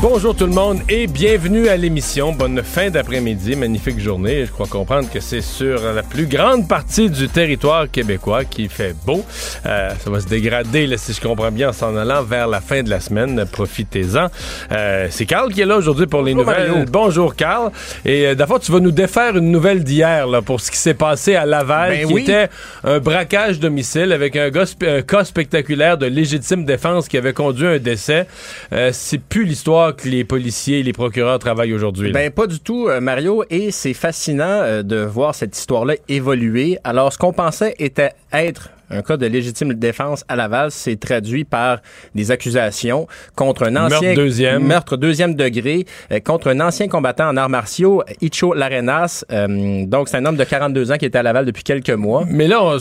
Bonjour tout le monde et bienvenue à l'émission. Bonne fin d'après-midi, magnifique journée. Je crois comprendre que c'est sur la plus grande partie du territoire québécois qui fait beau. Euh, ça va se dégrader, là, si je comprends bien, en s'en allant vers la fin de la semaine. Profitez-en. Euh, c'est Carl qui est là aujourd'hui pour les nouvelles. Mario. Bonjour Carl. Et euh, d'abord, tu vas nous défaire une nouvelle d'hier là, pour ce qui s'est passé à Laval, Ben qui oui. était un braquage domicile avec un, gars un cas spectaculaire de légitime défense qui avait conduit à un décès. C'est plus l'histoire que les policiers et les procureurs travaillent aujourd'hui. Ben pas du tout, euh, Mario, et c'est fascinant euh, de voir cette histoire-là évoluer. Alors, ce qu'on pensait était être un cas de légitime défense à Laval s'est traduit par des accusations contre un ancien Meurtre deuxième. meurtre deuxième degré euh, contre un ancien combattant en arts martiaux, Icho Larenas. Euh, donc, c'est un homme de 42 ans qui était à Laval depuis quelques mois. Mais là, on,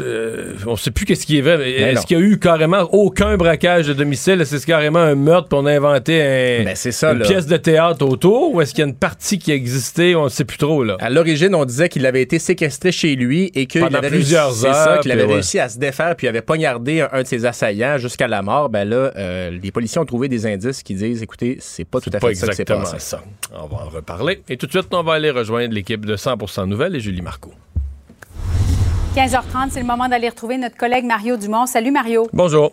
euh, on sait plus qu'est-ce qui est vrai. Ben Est-ce qu'il y a eu carrément aucun braquage de domicile? Est-ce que c'est carrément un meurtre puis on a inventé un- Ben, ça, une là. pièce de théâtre autour? Ou est-ce qu'il y a une partie qui existait? On ne sait plus trop, là? À l'origine, on disait qu'il avait été séquestré chez lui et qu'il avait plusieurs réussi, c'est heures, ça, qu'il puis avait ouais. réussi à se défaire puis avait poignardé un, un de ses assaillants jusqu'à la mort. Ben là, euh, les policiers ont trouvé des indices qui disent, écoutez, c'est pas tout à Pas fait ça exactement passé. ça. On va en reparler. Et tout de suite, on va aller rejoindre l'équipe de 100% Nouvelles et Julie Marco. 15h30, c'est le moment d'aller retrouver notre collègue Mario Dumont. Salut Mario. Bonjour.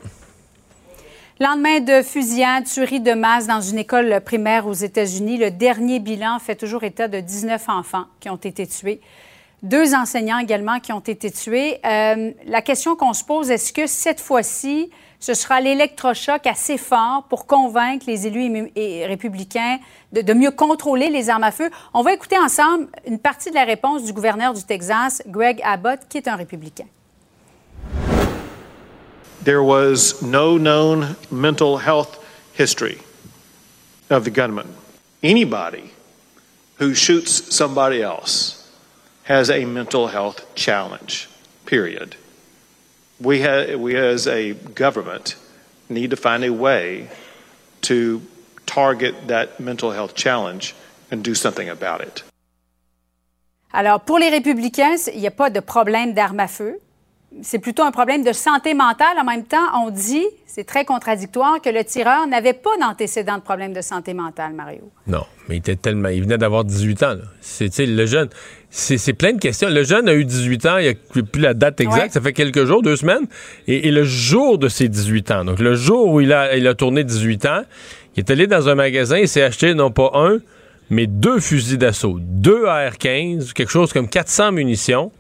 Lendemain de fusillade, tuerie de masse dans une école primaire aux États-Unis, le dernier bilan fait toujours état de 19 enfants qui ont été tués. Deux enseignants également qui ont été tués. Euh, la question qu'on se pose, est-ce que cette fois-ci, ce sera l'électrochoc assez fort pour convaincre les élus républicains de, de mieux contrôler les armes à feu? On va écouter ensemble une partie de la réponse du gouverneur du Texas, Greg Abbott, qui est un républicain. There was no known mental health history of the gunman. Anybody who shoots somebody else has a mental health challenge, period. We, ha- we as a government need to find a way to target that mental health challenge and do something about it. Alors, pour les républicains, il n'y a pas de problème d'armes à feu. C'est plutôt un problème de santé mentale. En même temps, on dit, c'est très contradictoire, que le tireur n'avait pas d'antécédent de problème de santé mentale, Mario. Non, mais il était tellement. Il venait d'avoir 18 ans. C'est, le jeune. C'est, plein de questions. Le jeune a eu 18 ans, il n'y a plus la date exacte, Ouais. ça fait quelques jours, deux semaines. Et, et le jour de ses 18 ans, donc le jour où il a, il a tourné 18 ans, il est allé dans un magasin et s'est acheté non pas un, mais deux fusils d'assaut. Deux AR-15, quelque chose comme 400 munitions.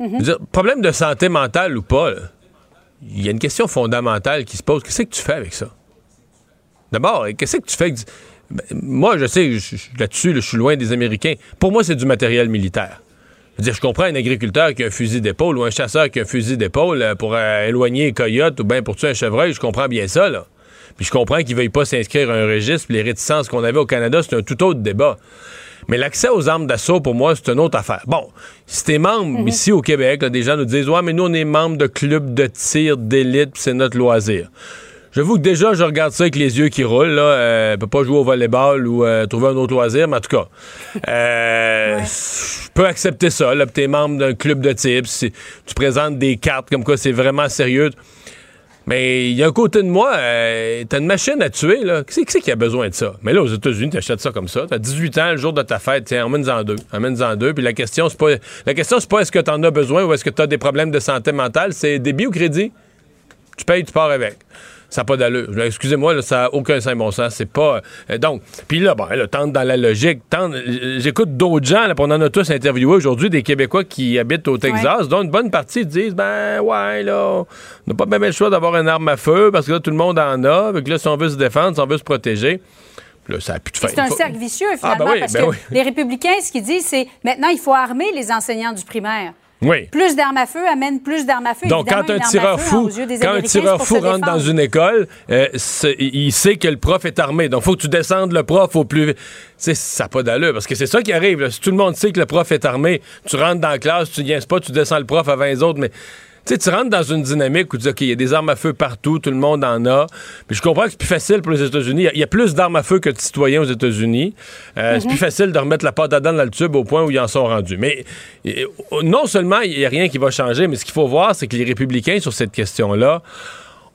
Je veux dire, problème de santé mentale ou pas, là, il y a une question fondamentale qui se pose. Qu'est-ce que tu fais avec ça? D'abord, qu'est-ce que tu fais? Ben, moi, je sais, là-dessus, là, je suis loin des Américains. Pour moi, c'est du matériel militaire. Je veux dire, je comprends un agriculteur qui a un fusil d'épaule ou un chasseur qui a un fusil d'épaule euh, pour euh, éloigner un coyote ou bien pour tuer un chevreuil. Je comprends bien ça, là. Puis je comprends qu'il ne veuille pas s'inscrire à un registre. puis les réticences qu'on avait au Canada, c'est un tout autre débat. Mais l'accès aux armes d'assaut, pour moi, c'est une autre affaire. Bon, si t'es membre ici au Québec, là, des gens nous disent Ouais, mais nous, on est membre de clubs de tir d'élite, c'est notre loisir. J'avoue que déjà, je regarde ça avec les yeux qui roulent. Là. Euh, peut pas jouer au volleyball ou euh, trouver un autre loisir, mais en tout cas, euh, je peux accepter ça. Là, t'es membre d'un club de puis si tu présentes des cartes comme quoi c'est vraiment sérieux. Mais il y a un côté de moi, euh, t'as une machine à tuer, là. Qui c'est qui, c'est qui a besoin de ça? Mais là, aux États-Unis, t'achètes ça comme ça. T'as 18 ans, le jour de ta fête, tiens, emmène-en deux. Emmène-en deux. Puis la question, c'est pas. La question, c'est pas est-ce que t'en as besoin ou est-ce que t'as des problèmes de santé mentale, c'est débit ou crédit? Tu payes, tu pars avec. Ça n'a pas d'allure. Excusez-moi, ça n'a aucun saint bon sens. C'est pas. euh, donc, puis là, bon, là, tente dans la logique. Tente, j'écoute d'autres gens, là, on en a tous interviewé aujourd'hui, des Québécois qui habitent au Texas, dont une bonne partie disent ben, ouais, là, on n'a pas même le choix d'avoir une arme à feu parce que là, tout le monde en a. Que là, si on veut se défendre, si on veut se protéger, puis là, ça a plus de fin. C'est un cercle vicieux, Ah, finalement, ben oui, parce ben que oui. les républicains, ce qu'ils disent, c'est maintenant, il faut armer les enseignants du primaire. Oui. Plus d'armes à feu amène plus d'armes à feu. Donc, quand un tireur fou, quand un tireur fou rentre dans une école, euh, il sait que le prof est armé. Donc, faut que tu descendes le prof au plus vite. Ça n'a pas d'allure, parce que c'est ça qui arrive. là. Si tout le monde sait que le prof est armé, tu rentres dans la classe, tu ne pas, tu descends le prof avant les autres, mais... Tu sais, tu rentres dans une dynamique où tu dis, OK, il y a des armes à feu partout, tout le monde en a. Mais je comprends que c'est plus facile pour les États-Unis. Il y a- Il y, a plus d'armes à feu que de citoyens aux États-Unis. Euh, C'est plus facile de remettre la pâte à dents dans le tube au point où ils en sont rendus. Mais euh, non seulement il n'y a rien qui va changer, mais ce qu'il faut voir, c'est que les républicains, sur cette question-là,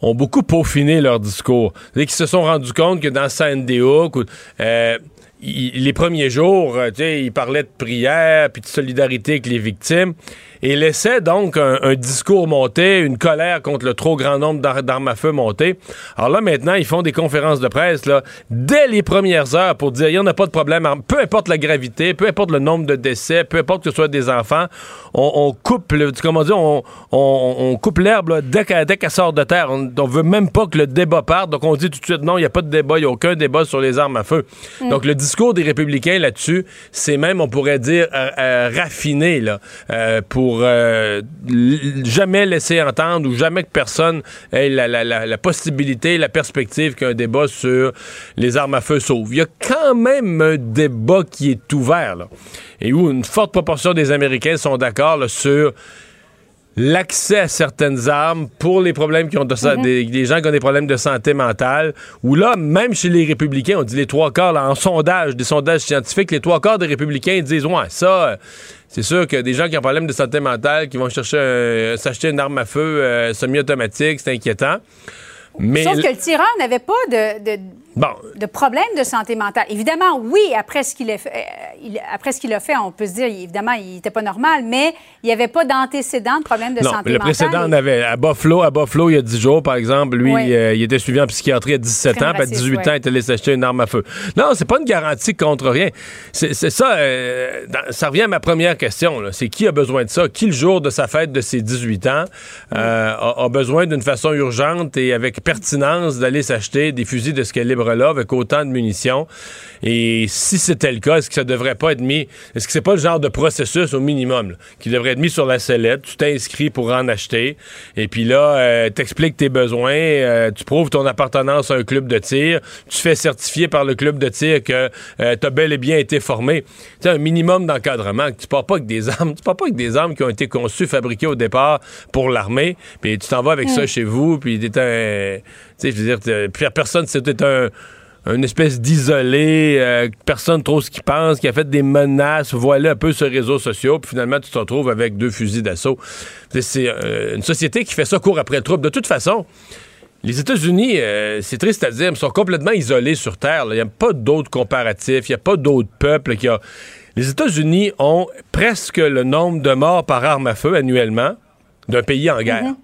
ont beaucoup peaufiné leur discours. Qu'ils se sont rendus compte que dans Sandy Hook, euh, les premiers jours, tu sais, ils parlaient de prière puis de solidarité avec les victimes et laissaient donc un, un discours monter, une colère contre le trop grand nombre d'ar- d'armes à feu monter. Alors là, maintenant, ils font des conférences de presse là, dès les premières heures pour dire il n'y en a pas de problème, peu importe la gravité, peu importe le nombre de décès, peu importe que ce soit des enfants, on, on coupe, le, comment dire, on, on- on coupe l'herbe dès qu'elle sort de terre. On, on veut même pas que le débat parte, donc on dit tout de suite non, il n'y a pas de débat, il n'y a aucun débat sur les armes à feu. Donc le discours des républicains là-dessus, c'est même, on pourrait dire, euh, euh, raffiné là, euh, pour euh, l- jamais laisser entendre ou jamais que personne ait la, la- la- la possibilité, la perspective qu'un débat sur les armes à feu sauve. Il y a quand même un débat qui est ouvert là, et où une forte proportion des Américains sont d'accord sur l'accès à certaines armes pour les problèmes qui ont de sa- des, des gens qui ont des problèmes de santé mentale, où là, même chez les républicains, on dit les trois quarts, là, en sondage, des sondages scientifiques, les trois quarts des républicains disent, ouais, ça, euh, c'est sûr que des gens qui ont un problème de santé mentale, qui vont chercher un- s'acheter une arme à feu euh, semi-automatique, c'est inquiétant. Mais, Sauf que le tireur n'avait pas de, de, bon, de problème de santé mentale. Évidemment, oui, après ce qu'il a fait, euh, après ce qu'il a fait, on peut se dire, évidemment, il n'était pas normal, mais il n'y avait pas d'antécédent de problème de non, santé le mentale. précédent en Et- avait. À Buffalo, à Buffalo, il y a 10 jours, par exemple, lui, Oui. euh, il était suivi en psychiatrie à 17 Crime ans, puis à raciste, 18 ouais. ans, il était allé s'acheter une arme à feu. Non, c'est pas une garantie contre rien. C'est ça, euh, dans- ça revient à ma première question. C'est qui a besoin de ça? Qui, le jour de sa fête de ses 18 ans, euh, a, a besoin d'une façon urgente et avec pertinence d'aller s'acheter des fusils de ce calibre-là avec autant de munitions? Et si c'était le cas, est-ce que ça devrait pas être mis... Est-ce que c'est pas le genre de processus au minimum là, qui devrait être mis sur la sellette? Tu t'inscris pour en acheter. Et puis là, euh, t'expliques tes besoins, euh, tu prouves ton appartenance à un club de tir, tu fais certifier par le club de tir que euh, t'as bel et bien été formé. Tu sais, un minimum d'encadrement. que Tu pars pas avec des armes. Tu pars pas avec des armes qui ont été conçues, fabriquées au départ pour l'armée, puis tu t'en vas avec ça chez vous, puis t'es un... Sais, je veux dire, personne, c'était un une espèce d'isolé, euh, personne trop ce qu'il pense, qui a fait des menaces, voilà un peu sur les réseaux sociaux, puis finalement tu te retrouves avec deux fusils d'assaut. C'est- euh, une société qui fait ça court après le trouble. De toute façon, les États-Unis, euh, c'est triste à dire, mais sont complètement isolés sur Terre. Il n'y a pas d'autres comparatifs, il n'y a pas d'autres peuples qui ont... Les États-Unis ont presque le nombre de morts par arme à feu annuellement d'un pays en guerre. A Ben,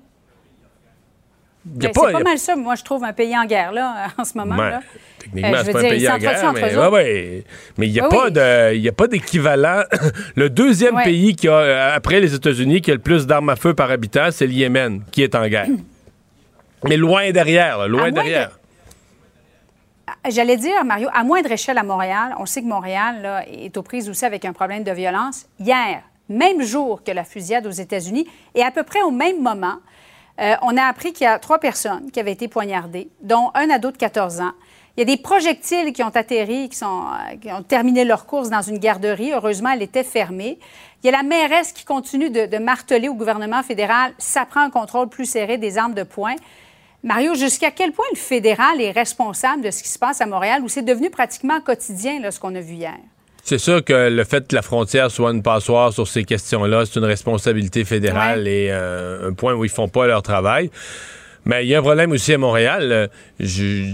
c'est il y pas a- mal ça, moi, je trouve, un pays en guerre, là, en ce moment. Là. Techniquement, Euh, c'est pas un pays en guerre, mais, eux ouais, autres. ouais. mais il n'y a, Oui, pas oui. a d'équivalent. le deuxième Ouais. pays qui a, euh, après les États-Unis qui a le plus d'armes à feu par habitant, c'est le Yémen, qui est en guerre. mais loin derrière, là, loin À derrière. J'allais dire, Mario, à moindre échelle à Montréal, on sait que Montréal là, est aux prises aussi avec un problème de violence. Hier, même jour que la fusillade aux États-Unis, et à peu près au même moment, euh, on a appris qu'il y a trois personnes qui avaient été poignardées, dont un ado de 14 ans. Il y a des projectiles qui ont atterri, euh, qui ont terminé leur course dans une garderie. Heureusement, elle était fermée. Il y a la mairesse qui continue de, de marteler au gouvernement fédéral, ça prend un contrôle plus serré des armes de poing. Mario, jusqu'à quel point le fédéral est responsable de ce qui se passe à Montréal, où c'est devenu pratiquement quotidien, là, ce qu'on a vu hier? C'est sûr que le fait que la frontière soit une passoire sur ces questions-là, c'est une responsabilité fédérale et euh, un point où ils font pas leur travail. Mais il y a un problème aussi à Montréal. Euh, je-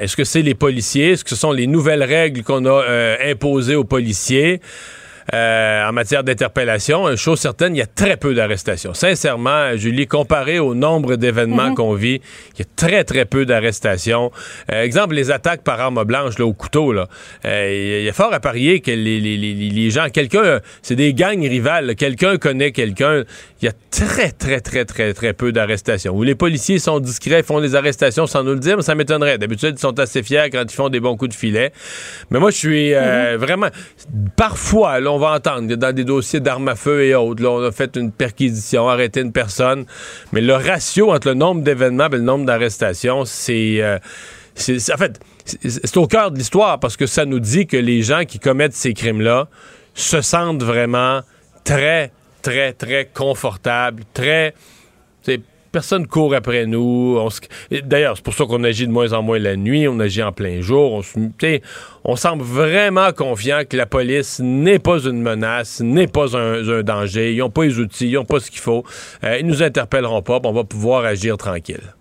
Est-ce que c'est les policiers? Est-ce que ce sont les nouvelles règles qu'on a euh, imposées aux policiers? Euh, en matière d'interpellation, une chose certaine, il y a très peu d'arrestations. Sincèrement, Julie, comparé au nombre d'événements qu'on vit, il y a très, très peu d'arrestations. Euh, exemple, les attaques par arme blanche là, au couteau. Là. Euh, il y a fort à parier que les, les- les- les gens, quelqu'un, euh, c'est des gangs rivales, quelqu'un connaît quelqu'un. Il y a très, très, très, très, très peu d'arrestations. Où les policiers sont discrets, font les arrestations sans nous le dire, mais ça m'étonnerait. D'habitude, ils sont assez fiers quand ils font des bons coups de filet. Mais moi, je suis euh, vraiment... Parfois, là, on va entendre dans des dossiers d'armes à feu et autres, là, on a fait une perquisition, arrêté une personne. Mais le ratio entre le nombre d'événements et le nombre d'arrestations, c'est... euh, en fait, c'est au cœur de l'histoire parce que ça nous dit que les gens qui commettent ces crimes-là se sentent vraiment très, très, très confortables, très... Personne court après nous. D'ailleurs, c'est pour ça qu'on agit de moins en moins la nuit, on agit en plein jour. On, semble vraiment confiant que la police n'est pas une menace, n'est pas un, danger. Ils n'ont pas les outils, ils n'ont pas ce qu'il faut. Euh, ils nous interpelleront pas, on va pouvoir agir tranquille.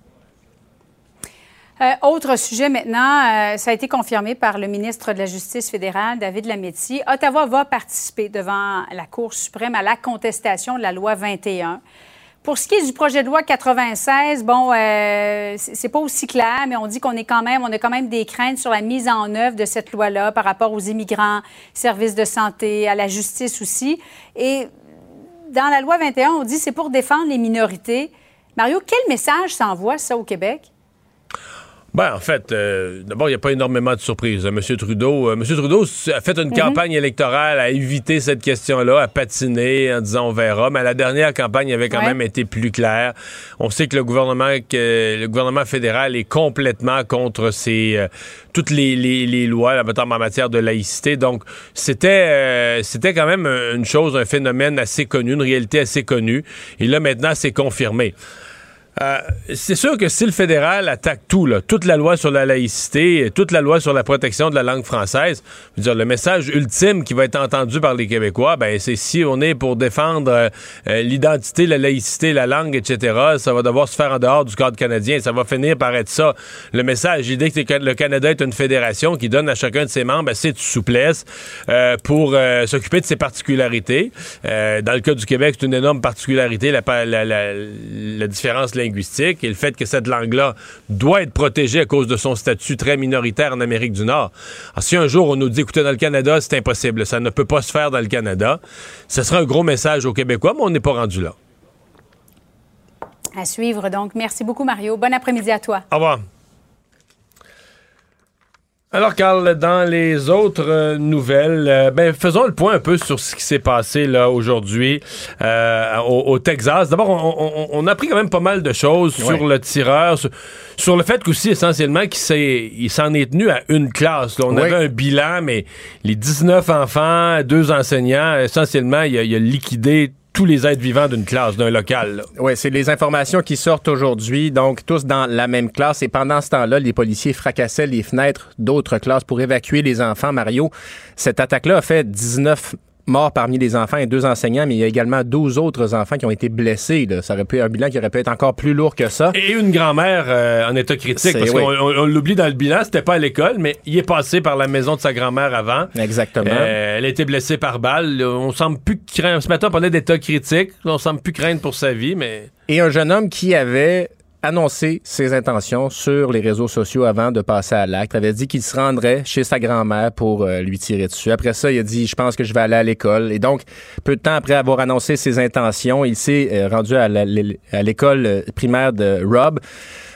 Euh, autre sujet maintenant, euh, ça a été confirmé par le ministre de la Justice fédérale, David Lametti. Ottawa va participer devant la Cour suprême à la contestation de la loi 21. Pour ce qui est du projet de loi 96, bon, euh, c'est pas aussi clair, mais on dit qu'on est quand même, on a quand même des craintes sur la mise en œuvre de cette loi-là par rapport aux immigrants, services de santé, à la justice aussi. Et dans la loi 21, on dit c'est pour défendre les minorités. Mario, quel message s'envoie ça au Québec? Ben, en fait, euh, d'abord, il n'y a pas énormément de surprises. M. Trudeau, euh, Monsieur Trudeau a fait une campagne électorale à éviter cette question-là, à patiner en disant on verra. Mais la dernière campagne avait quand Ouais. même été plus claire. On sait que le gouvernement, que le gouvernement fédéral est complètement contre ces euh, toutes les, les, les lois, là, en matière de laïcité. Donc, c'était euh, c'était quand même une chose, un phénomène assez connu, une réalité assez connue. Et là, maintenant, c'est confirmé. Euh, c'est sûr que si le fédéral attaque tout, là, toute la loi sur la laïcité, toute la loi sur la protection de la langue française, je veux dire, le message ultime qui va être entendu par les Québécois, ben, c'est si on est pour défendre euh, euh, l'identité, la laïcité, la langue, etc., ça va devoir se faire en dehors du cadre canadien. Ça va finir par être ça. Le message, l'idée que le Canada est une fédération qui donne à chacun de ses membres assez de souplesse pour s'occuper de ses particularités. Dans le cas du Québec, c'est une énorme particularité, la, pa- la, la- la différence linguistique et le fait que cette langue-là doit être protégée à cause de son statut très minoritaire en Amérique du Nord. Alors, si un jour on nous dit, écoutez, dans le Canada, c'est impossible, ça ne peut pas se faire dans le Canada, ce sera un gros message aux Québécois, mais on n'est pas rendu là. À suivre, donc. Merci beaucoup, Mario. Bon après-midi à toi. Au revoir. Alors, Carl, dans les autres euh, nouvelles, euh, ben, faisons le point un peu sur ce qui s'est passé là aujourd'hui euh, au, au Texas. D'abord, on, on- on a appris quand même pas mal de choses sur le tireur, sur, sur le fait qu'aussi, essentiellement, qu'il s'est- il s'en est tenu à une classe. là. On avait un bilan, mais les 19 enfants, deux enseignants, essentiellement, il a, il a liquidé tous les êtres vivants d'une classe, d'un local. Oui, c'est les informations qui sortent aujourd'hui, donc tous dans la même classe. Et pendant ce temps-là, les policiers fracassaient les fenêtres d'autres classes pour évacuer les enfants. Mario, cette attaque-là a fait 19 morts parmi les enfants et deux enseignants, mais il y a également 12 autres enfants qui ont été blessés. là. Ça aurait pu être un bilan qui aurait pu être encore plus lourd que ça. Et une grand-mère euh, en état critique, parce oui. qu'on on- on l'oublie dans le bilan, c'était pas à l'école, mais il est passé par la maison de sa grand-mère avant. Exactement. Euh, elle a été blessée par balle. On semble plus craindre. Ce matin, on parlait d'état critique. On semble plus craindre pour sa vie, mais. Et un jeune homme qui avait annoncé ses intentions sur les réseaux sociaux avant de passer à l'acte, avait dit qu'il se rendrait chez sa grand-mère pour euh, lui tirer dessus. Après ça, il a dit, je pense que je vais aller à l'école. Et donc, peu de temps après avoir annoncé ses intentions, il s'est euh, rendu à l'école euh, primaire de Rob,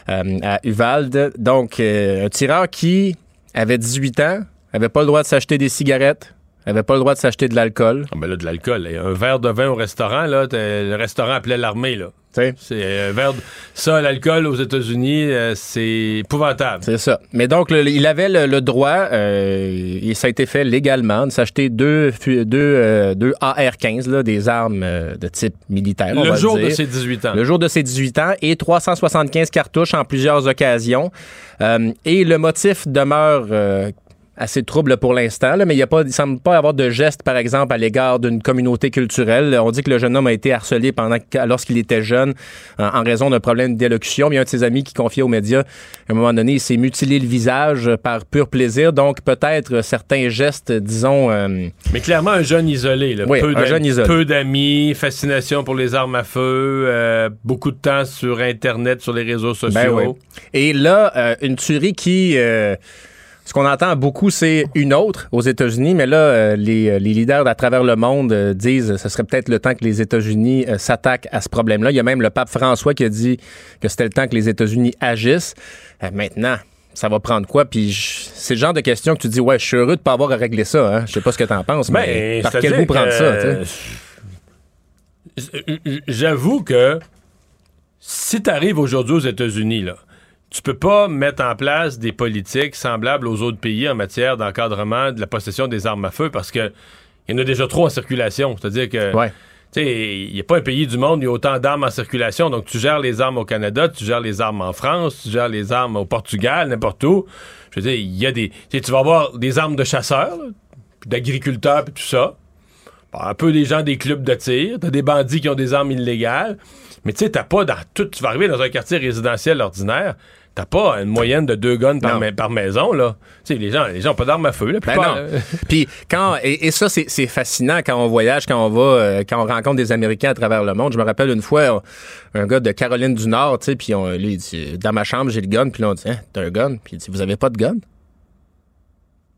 à Uvalde. Donc, un tireur qui avait 18 ans, avait pas le droit de s'acheter des cigarettes, avait pas le droit de s'acheter de l'alcool. Ah ben là, de l'alcool. Un verre de vin au restaurant, là, le restaurant appelait l'armée, là. C'est euh. Ça, l'alcool aux États-Unis, euh, c'est épouvantable. C'est ça. Mais donc, le- il avait le, le droit, euh, et ça a été fait légalement, de s'acheter deux, deux, euh, deux AR-15, là, des armes euh, de type militaire. on Le va jour dire. de ses 18 ans. Le jour de ses 18 ans et 375 cartouches en plusieurs occasions. Euh, et le motif demeure euh, assez trouble pour l'instant, mais il pas, il semble pas avoir de geste, par exemple, à l'égard d'une communauté culturelle. On dit que le jeune homme a été harcelé pendant lorsqu'il était jeune en, en raison d'un problème d'élocution. Il y a un de ses amis qui confiait aux médias, à un moment donné, il s'est mutilé le visage par pur plaisir. Donc, peut-être certains gestes, disons... euh, Mais clairement, un jeune isolé. Là. Oui, peu un d'am- jeune isolé. Peu d'amis, fascination pour les armes à feu, euh, beaucoup de temps sur Internet, sur les réseaux sociaux. Ben oui. Et là, euh, une tuerie qui... euh, ce qu'on entend beaucoup, c'est une autre aux États-Unis, mais là, euh, les, euh, les leaders à travers le monde euh, disent que ce serait peut-être le temps que les États-Unis euh, s'attaquent à ce problème-là. Il y a même le pape François qui a dit que c'était le temps que les États-Unis agissent. Euh, maintenant, ça va prendre quoi? Puis je- c'est le genre de question que tu dis, ouais, je suis heureux de pas avoir à régler ça. Hein? Je sais pas ce que t'en penses, mais Ben, par quel bout prendre que, ça? tu sais? euh, J'avoue que si tu arrives aujourd'hui aux États-Unis, là, tu peux pas mettre en place des politiques semblables aux autres pays en matière d'encadrement de la possession des armes à feu parce que il y en a déjà trop en circulation. C'est-à-dire que Ouais. tu sais, il n'y a pas un pays du monde où il y a autant d'armes en circulation. Donc, tu gères les armes au Canada, tu gères les armes en France, tu gères les armes au Portugal, n'importe où. Je veux dire, il y a des. Tu vas avoir des armes de chasseurs, d'agriculteurs, puis tout ça. Bon, un peu des gens des clubs de tir. T'as des bandits qui ont des armes illégales. Mais tu sais, t'as pas dans tout. Tu vas arriver dans un quartier résidentiel ordinaire. T'as pas une moyenne de deux guns par, Non. ma- par maison, là. Tu sais, les gens, les gens ont pas d'armes à feu, Ben plupart. non. Puis quand et, et ça c'est fascinant quand on voyage, quand on va, euh, quand on rencontre des Américains à travers le monde. Je me rappelle une fois un, un gars de Caroline du Nord, tu sais, puis on lui il dit dans ma chambre j'ai le gun, puis là on dit hein, t'as un gun, puis il dit vous avez pas de gun.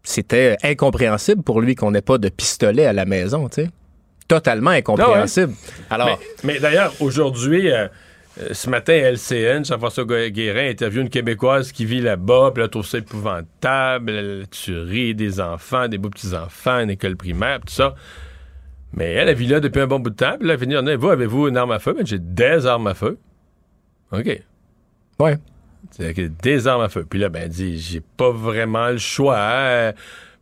C'était incompréhensible pour lui qu'on n'ait pas de pistolet à la maison, tu sais. Totalement incompréhensible. Alors, Mais, mais d'ailleurs, aujourd'hui, euh, euh, ce matin, LCN, Jean-François Gu- Guérin interviewe une Québécoise qui vit là-bas, puis là, trouve ça épouvantable, la tuerie des enfants, des beaux petits-enfants, une école primaire, tout ça. Mais elle, elle vit là depuis un bon bout de temps, puis là, elle finit vous, avez-vous une arme à feu? Ben, j'ai des armes à feu. OK. ouais. Des armes à feu. Puis là, ben, elle dit, j'ai pas vraiment le choix. hein.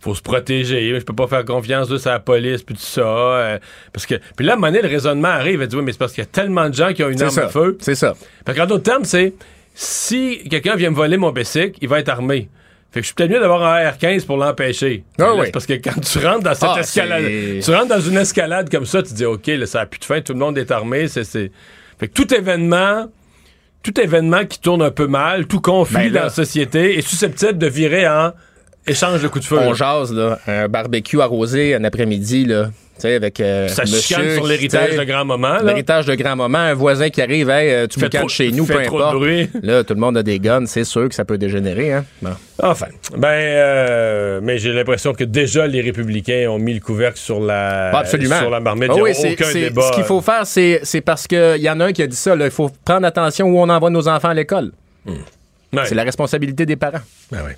Faut se protéger. Je peux pas faire confiance juste à la police, puis tout ça. euh, parce que, puis là, à un moment donné, le raisonnement arrive. Elle dit, oui, mais c'est parce qu'il y a tellement de gens qui ont une arme ça. à feu. C'est ça. Fait qu'en d'autres termes, c'est, si quelqu'un vient me voler mon bicycle, il va être armé. Fait que je suis peut-être mieux d'avoir un R15 pour l'empêcher. Ah oui. Parce que quand tu rentres dans cette Ah, escalade, tu rentres dans une escalade comme ça, tu dis, OK, là, ça a plus de fin, tout le monde est armé. C'est, c'est... Fait que tout événement, tout événement qui tourne un peu mal, tout conflit Ben là- dans la société est susceptible de virer en échange de coups de feu. On là. jase, là, un barbecue arrosé un après-midi, là, tu sais, avec euh, Ça monsieur sur l'héritage de grand-maman. là. L'héritage de grand-maman, un voisin qui arrive, hey, euh, tu me calmes chez nous, peu trop de importe. bruit. Là, tout le monde a des guns, c'est sûr que ça peut dégénérer, hein. Bon. Enfin, ben, euh, mais j'ai l'impression que déjà les républicains ont mis le couvercle sur la, Pas absolument. sur la marmite. Ah Il y a oui, c'est- aucun débat. Ce qu'il faut faire, c'est parce qu'il y en a un qui a dit ça, là, il faut prendre attention où on envoie nos enfants à l'école. Ouais. C'est la responsabilité des parents. Ben oui.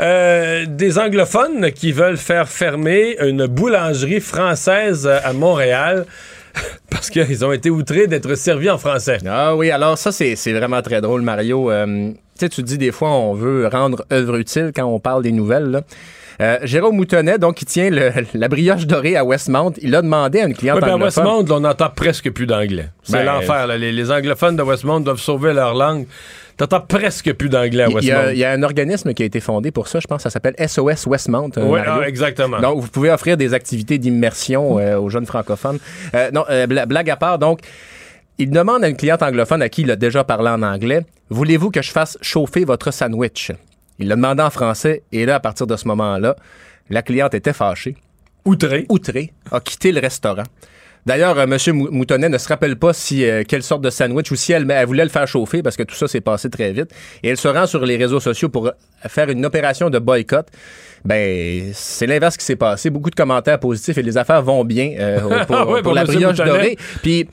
Euh, des anglophones qui veulent faire fermer une boulangerie française à Montréal parce qu'ils ont été outrés d'être servis en français. Ah oui, alors ça, c'est vraiment très drôle, Mario. Euh, tu tu dis des fois, on veut rendre œuvre utile quand on parle des nouvelles. Euh, Jérôme Moutonnet, donc, qui tient le- la brioche dorée à Westmount, il a demandé à une cliente Ouais, ben à anglophone... Westmount, là, on n'entend presque plus d'anglais. C'est Ben, l'enfer. là. Les, les anglophones de Westmount doivent sauver leur langue. T'entends presque plus d'anglais à Westmount. il y a un organisme qui a été fondé pour ça, je pense, ça s'appelle SOS Westmount. euh, Oui, Mario. exactement. Donc, vous pouvez offrir des activités d'immersion euh, aux jeunes francophones. Euh, non, euh, bla- blague à part, donc, il demande à une cliente anglophone à qui il a déjà parlé en anglais Voulez-vous que je fasse chauffer votre sandwich Il l'a demandé en français, et là, à partir de ce moment-là, la cliente était fâchée, Outré. outrée, a quitté le restaurant. D'ailleurs, euh, M. Mou- Moutonnet ne se rappelle pas si euh, quelle sorte de sandwich ou si elle, elle voulait le faire chauffer parce que tout ça s'est passé très vite. Et elle se rend sur les réseaux sociaux pour euh, faire une opération de boycott. Ben, c'est l'inverse qui s'est passé. Beaucoup de commentaires positifs et les affaires vont bien euh, pour, Ah ouais, pour pour la brioche dorée. Puis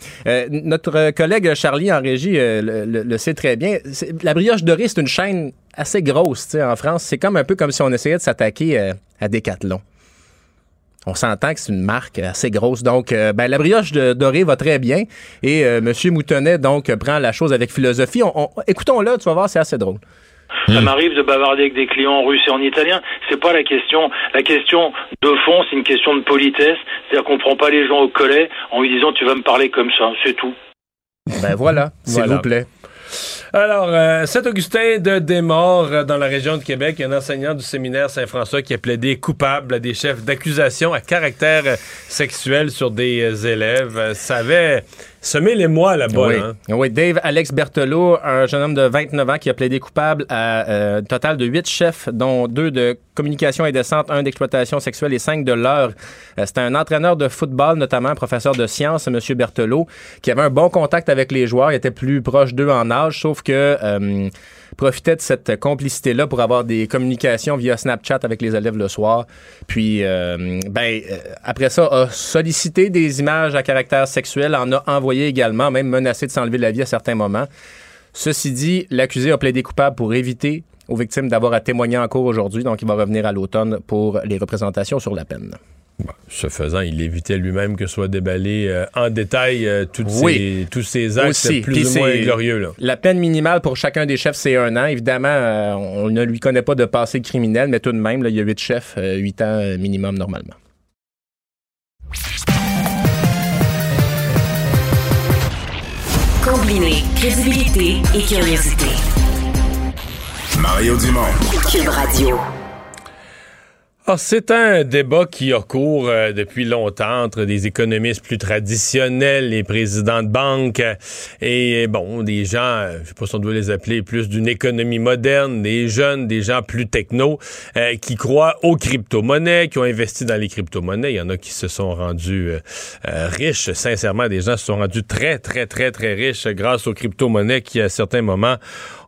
notre collègue Charlie en régie le, le- le sait très bien. La brioche dorée, c'est une chaîne assez grosse tu sais, en France. C'est comme un peu comme si on essayait de s'attaquer euh, à Decathlon. On s'entend que c'est une marque assez grosse. Donc, euh, ben, la brioche de, dorée va très bien. Et euh, M. Moutonnet, donc, prend la chose avec philosophie. On- on- Écoutons-le, tu vas voir, c'est assez drôle. Ça m'arrive de bavarder avec des clients en russe et en italien. C'est pas la question. La question de fond, c'est une question de politesse. C'est-à-dire qu'on prend pas les gens au collet en lui disant tu vas me parler comme ça. C'est tout. Ben voilà, s'il Voilà. vous plaît. Alors, euh, Saint-Augustin de Desmaures, euh, dans la région de Québec, un enseignant du séminaire Saint-François qui a plaidé coupable à des chefs d'accusation à caractère euh, sexuel sur des élèves. Euh, ça avait semé les mois là-bas. oui. hein. oui, Dave Alex Berthelot, un jeune homme de 29 ans qui a plaidé coupable à euh, un total de 8 chefs, dont deux de communication indécente, un d'exploitation sexuelle et cinq de l'heure. Euh, C'était un entraîneur de football, notamment un professeur de sciences, M. Berthelot, qui avait un bon contact avec les joueurs, il était plus proche d'eux en âge, sauf que euh, profitait de cette complicité-là pour avoir des communications via Snapchat avec les élèves le soir. Puis, euh, ben, euh, après ça, a sollicité des images à caractère sexuel, en a envoyé également, même menacé de s'enlever la vie à certains moments. Ceci dit, l'accusé a plaidé coupable pour éviter aux victimes d'avoir à témoigner en cours aujourd'hui. Donc, il va revenir à l'automne pour les représentations sur la peine. Ce faisant, il évitait lui-même que soit déballé euh, en détail euh, toutes ces, tous ces actes Aussi. plus Puis ou moins c'est- glorieux. Là. La peine minimale pour chacun des chefs, c'est un an. Évidemment, euh, on ne lui connaît pas de passé criminel, mais tout de même, là, il y a huit chefs, euh, huit ans minimum normalement. Combiner crédibilité et curiosité. Mario Dumont. Cube Radio. Ah, c'est un débat qui a cours euh, depuis longtemps entre des économistes plus traditionnels, les présidents de banque euh, et bon, des gens, euh, je sais pas si on doit les appeler plus d'une économie moderne, des jeunes, des gens plus techno euh, qui croient aux crypto-monnaies, qui ont investi dans les crypto-monnaies. Il y en a qui se sont rendus euh, euh, riches. Sincèrement, des gens se sont rendus très, très, très, très riches grâce aux crypto-monnaies qui, à certains moments,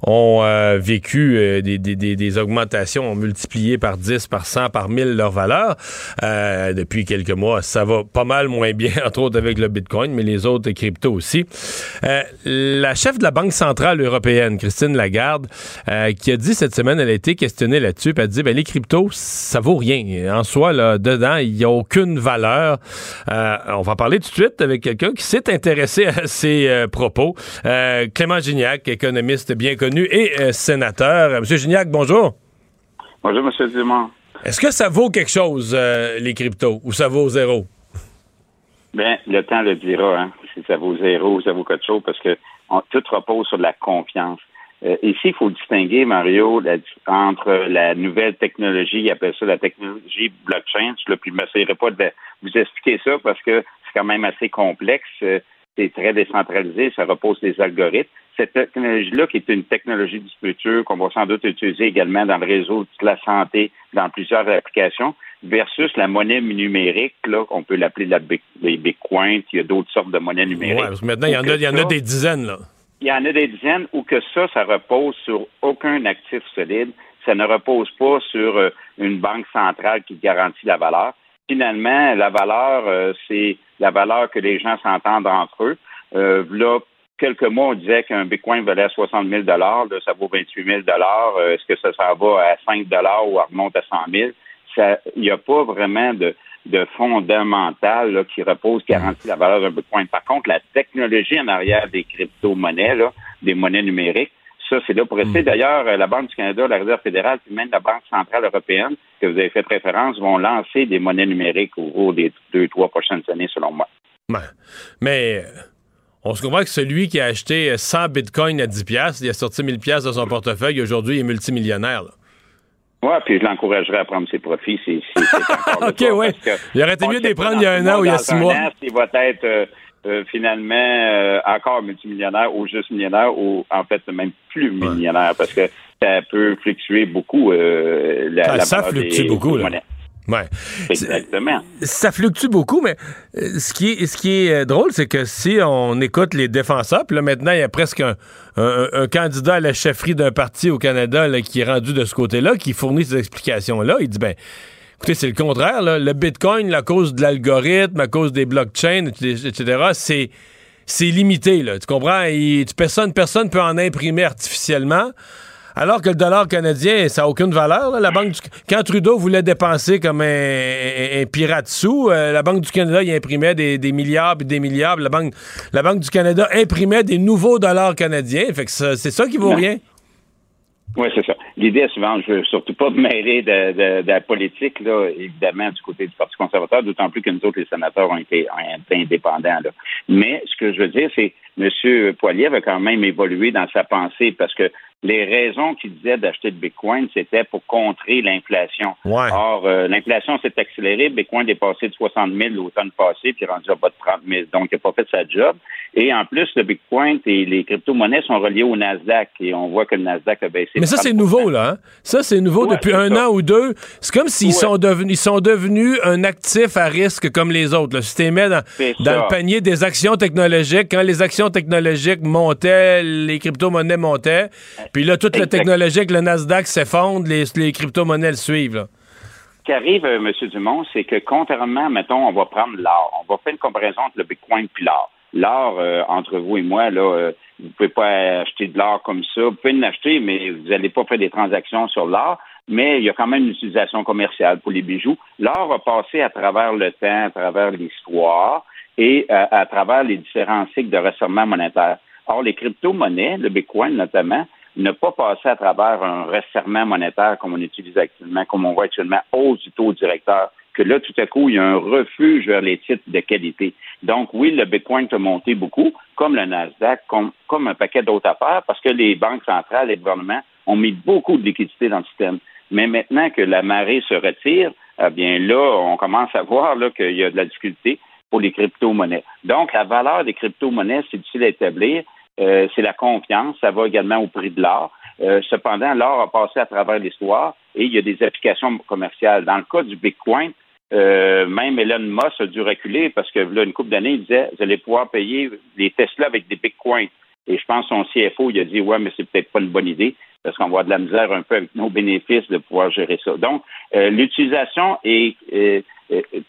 ont euh, vécu euh, des, des, des, augmentations, ont multiplié par 10, par 100, par 1000 leur valeur. Euh, depuis quelques mois, ça va pas mal moins bien, entre autres avec le Bitcoin, mais les autres cryptos aussi. Euh, la chef de la Banque centrale européenne, Christine Lagarde, euh, qui a dit cette semaine, elle a été questionnée là-dessus, elle a dit, ben, les cryptos, ça vaut rien. En soi, là, dedans, il n'y a aucune valeur. Euh, on va parler tout de suite avec quelqu'un qui s'est intéressé à ces propos. Clément Gignac, économiste bien connu et euh, sénateur. Monsieur Gignac, bonjour. Bonjour, M. Dumont. Est-ce que ça vaut quelque chose, euh, les cryptos, ou ça vaut zéro? Bien, le temps le dira, hein, si ça vaut zéro ou ça vaut quelque chose, parce que on- tout repose sur de la confiance. Euh, ici, il faut distinguer, Mario, la- entre la nouvelle technologie, il appelle ça la technologie blockchain. Je ne m'essayerai pas de vous expliquer ça parce que c'est quand même assez complexe. Euh, C'est très décentralisé, ça repose sur des algorithmes. Cette technologie-là, qui est une technologie du futur, qu'on va sans doute utiliser également dans le réseau de la santé, dans plusieurs applications, versus la monnaie numérique, là, on peut l'appeler la les Bitcoin, il y a d'autres sortes de monnaies Ouais, numériques. parce que maintenant, il y en a, il y en a Ça, des dizaines, là. il y en a des dizaines où que ça, ça repose sur aucun actif solide. Ça ne repose pas sur euh, une banque centrale qui garantit la valeur. Finalement, la valeur, euh, c'est la valeur que les gens s'entendent entre eux. Euh, là, quelques mois, on disait qu'un Bitcoin valait 60 000 là, ça vaut 28 000 Euh, Est-ce que ça s'en va à 5 ou remonte à 100 000 Ça- Il n'y a pas vraiment de, de fondamental là, qui repose, qui garantit la valeur d'un Bitcoin. Par contre, la technologie en arrière des crypto-monnaies, des monnaies numériques, ça, c'est là pour rester. D'ailleurs, euh, la Banque du Canada, la Réserve fédérale, puis même la Banque centrale européenne, que vous avez fait référence, vont lancer des monnaies numériques au cours des deux, trois prochaines années, selon moi. Mais euh, on se comprend que celui qui a acheté 100 bitcoins à 10 piastres, il a sorti 1000 piastres de son portefeuille, aujourd'hui, il est multimillionnaire. là. Oui, puis je l'encouragerais à prendre ses profits. C'est, OK, que Il aurait été mieux de les prendre il y a un an ou il y a six mois. an, S'il va être euh, euh, finalement euh, encore multimillionnaire ou juste millionnaire ou en fait même plus millionnaire parce que ça peut fluctuer beaucoup. euh, la, Ah, la ça fluctue des- beaucoup, des là. monnaies. Ouais. Exactement. Ça fluctue beaucoup, mais ce qui est, ce qui est drôle, c'est que si on écoute les défenseurs, puis là maintenant, il y a presque un, un- un candidat à la chefferie d'un parti au Canada là, qui est rendu de ce côté-là, qui fournit ces explications-là. Il dit, ben, écoutez, c'est le contraire. là. Le Bitcoin, à cause de l'algorithme, à cause des blockchains, etc., c'est c'est limité. Là, tu comprends? Il, tu, personne, personne peut en imprimer artificiellement. Alors que le dollar canadien, ça n'a aucune valeur. là. La banque du- Quand Trudeau voulait dépenser comme un, un- un pirate sous, euh, la Banque du Canada, il imprimait des, des milliards et des milliards. La banque, la banque du Canada imprimait des nouveaux dollars canadiens. Fait que c'est ça qui vaut rien. Oui, c'est ça. L'idée est souvent, je veux surtout pas me mêler de, de- de la politique, là, évidemment, du côté du Parti conservateur, d'autant plus que nous autres, les sénateurs, ont été, ont été indépendants. Là. Mais ce que je veux dire, c'est M. Poilier avait quand même évolué dans sa pensée parce que les raisons qu'il disait d'acheter le Bitcoin, c'était pour contrer l'inflation. Ouais. Or, euh, l'inflation s'est accélérée. Bitcoin est passé de 60 000 l'automne passé, puis rendu à bas de 30 000. Donc, il n'a pas fait sa job. Et en plus, le Bitcoin et les crypto-monnaies sont reliés au Nasdaq. Et on voit que le Nasdaq a baissé. Mais de ça, c'est 30%. nouveau, là. hein? Ça, c'est nouveau Ouais, depuis un ça. an ou deux. C'est comme s'ils Ouais. sont, devenus, ils sont devenus un actif à risque comme les autres. Là. Si tu dans, dans le panier des actions technologiques, quand les actions technologiques montaient, les crypto-monnaies montaient. Puis là, toute le Exact. technologique, le Nasdaq s'effondre, les, les crypto-monnaies le suivent. là. Ce qui arrive, euh, M. Dumont, c'est que contrairement, mettons, on va prendre l'or. On va faire une comparaison entre le Bitcoin et l'or. l'or, euh, entre vous et moi, là, euh, vous pouvez pas acheter de l'or comme ça. Vous pouvez l'acheter, mais vous n'allez pas faire des transactions sur l'or. Mais il y a quand même une utilisation commerciale pour les bijoux. L'or a passé à travers le temps, à travers l'histoire et à, travers les différents cycles de resserrement monétaire. Or, les crypto-monnaies, le Bitcoin notamment, n'a pas passé à travers un resserrement monétaire comme on utilise actuellement, comme on voit actuellement, hausse du taux directeur que là, tout à coup, il y a un refuge vers les titres de qualité. Donc, oui, le Bitcoin a monté beaucoup, comme le Nasdaq, comme, comme un paquet d'autres affaires, parce que les banques centrales et les gouvernements ont mis beaucoup de liquidités dans le système. Mais maintenant que la marée se retire, eh bien là, on commence à voir qu'il y a de la difficulté pour les crypto-monnaies. Donc, la valeur des crypto-monnaies, c'est difficile à établir. Euh, c'est la confiance. Ça va également au prix de l'or. Euh, cependant, l'or a passé à travers l'histoire et il y a des applications commerciales. Dans le cas du Bitcoin, euh, même Elon Musk a dû reculer parce que là, une couple d'années, il disait vous allez pouvoir payer les Tesla avec des bitcoins. Et je pense son CFO, il a dit Ouais, mais c'est peut-être pas une bonne idée parce qu'on va avoir de la misère un peu avec nos bénéfices de pouvoir gérer ça. Donc, euh, l'utilisation est euh,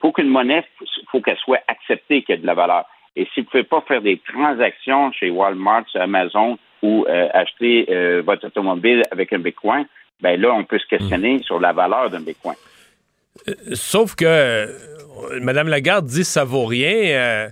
pour qu'une monnaie, il faut qu'elle soit acceptée qu'il y ait de la valeur. Et si vous ne pouvez pas faire des transactions chez Walmart, chez Amazon ou acheter votre automobile avec un Bitcoin, ben là, on peut se questionner mmh. sur la valeur d'un Bitcoin. Sauf que euh, Mme Lagarde dit que ça vaut rien.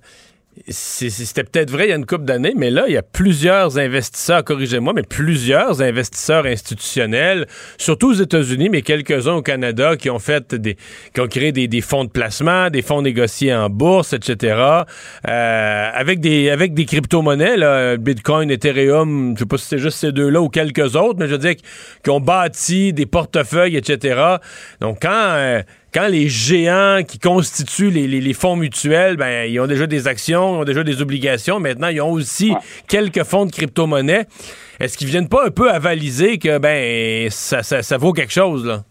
C'était peut-être vrai il y a une couple d'années, mais là, il y a plusieurs investisseurs, corrigez-moi, mais plusieurs investisseurs institutionnels, surtout aux États-Unis, mais quelques-uns au Canada, qui ont fait des, qui ont créé des, fonds de placement, des fonds négociés en bourse, etc., euh, avec des, crypto-monnaies, Bitcoin, Ethereum, je sais pas si c'est juste ces deux-là ou quelques autres, mais je veux dire, qui ont bâti des portefeuilles, etc. Donc, quand, euh, quand les géants qui constituent les, fonds mutuels, ben, ils ont déjà des actions, ils ont déjà des obligations. Maintenant, ils ont aussi quelques fonds de crypto-monnaie. Est-ce qu'ils viennent pas un peu avaliser que ben ça, ça vaut quelque chose, là?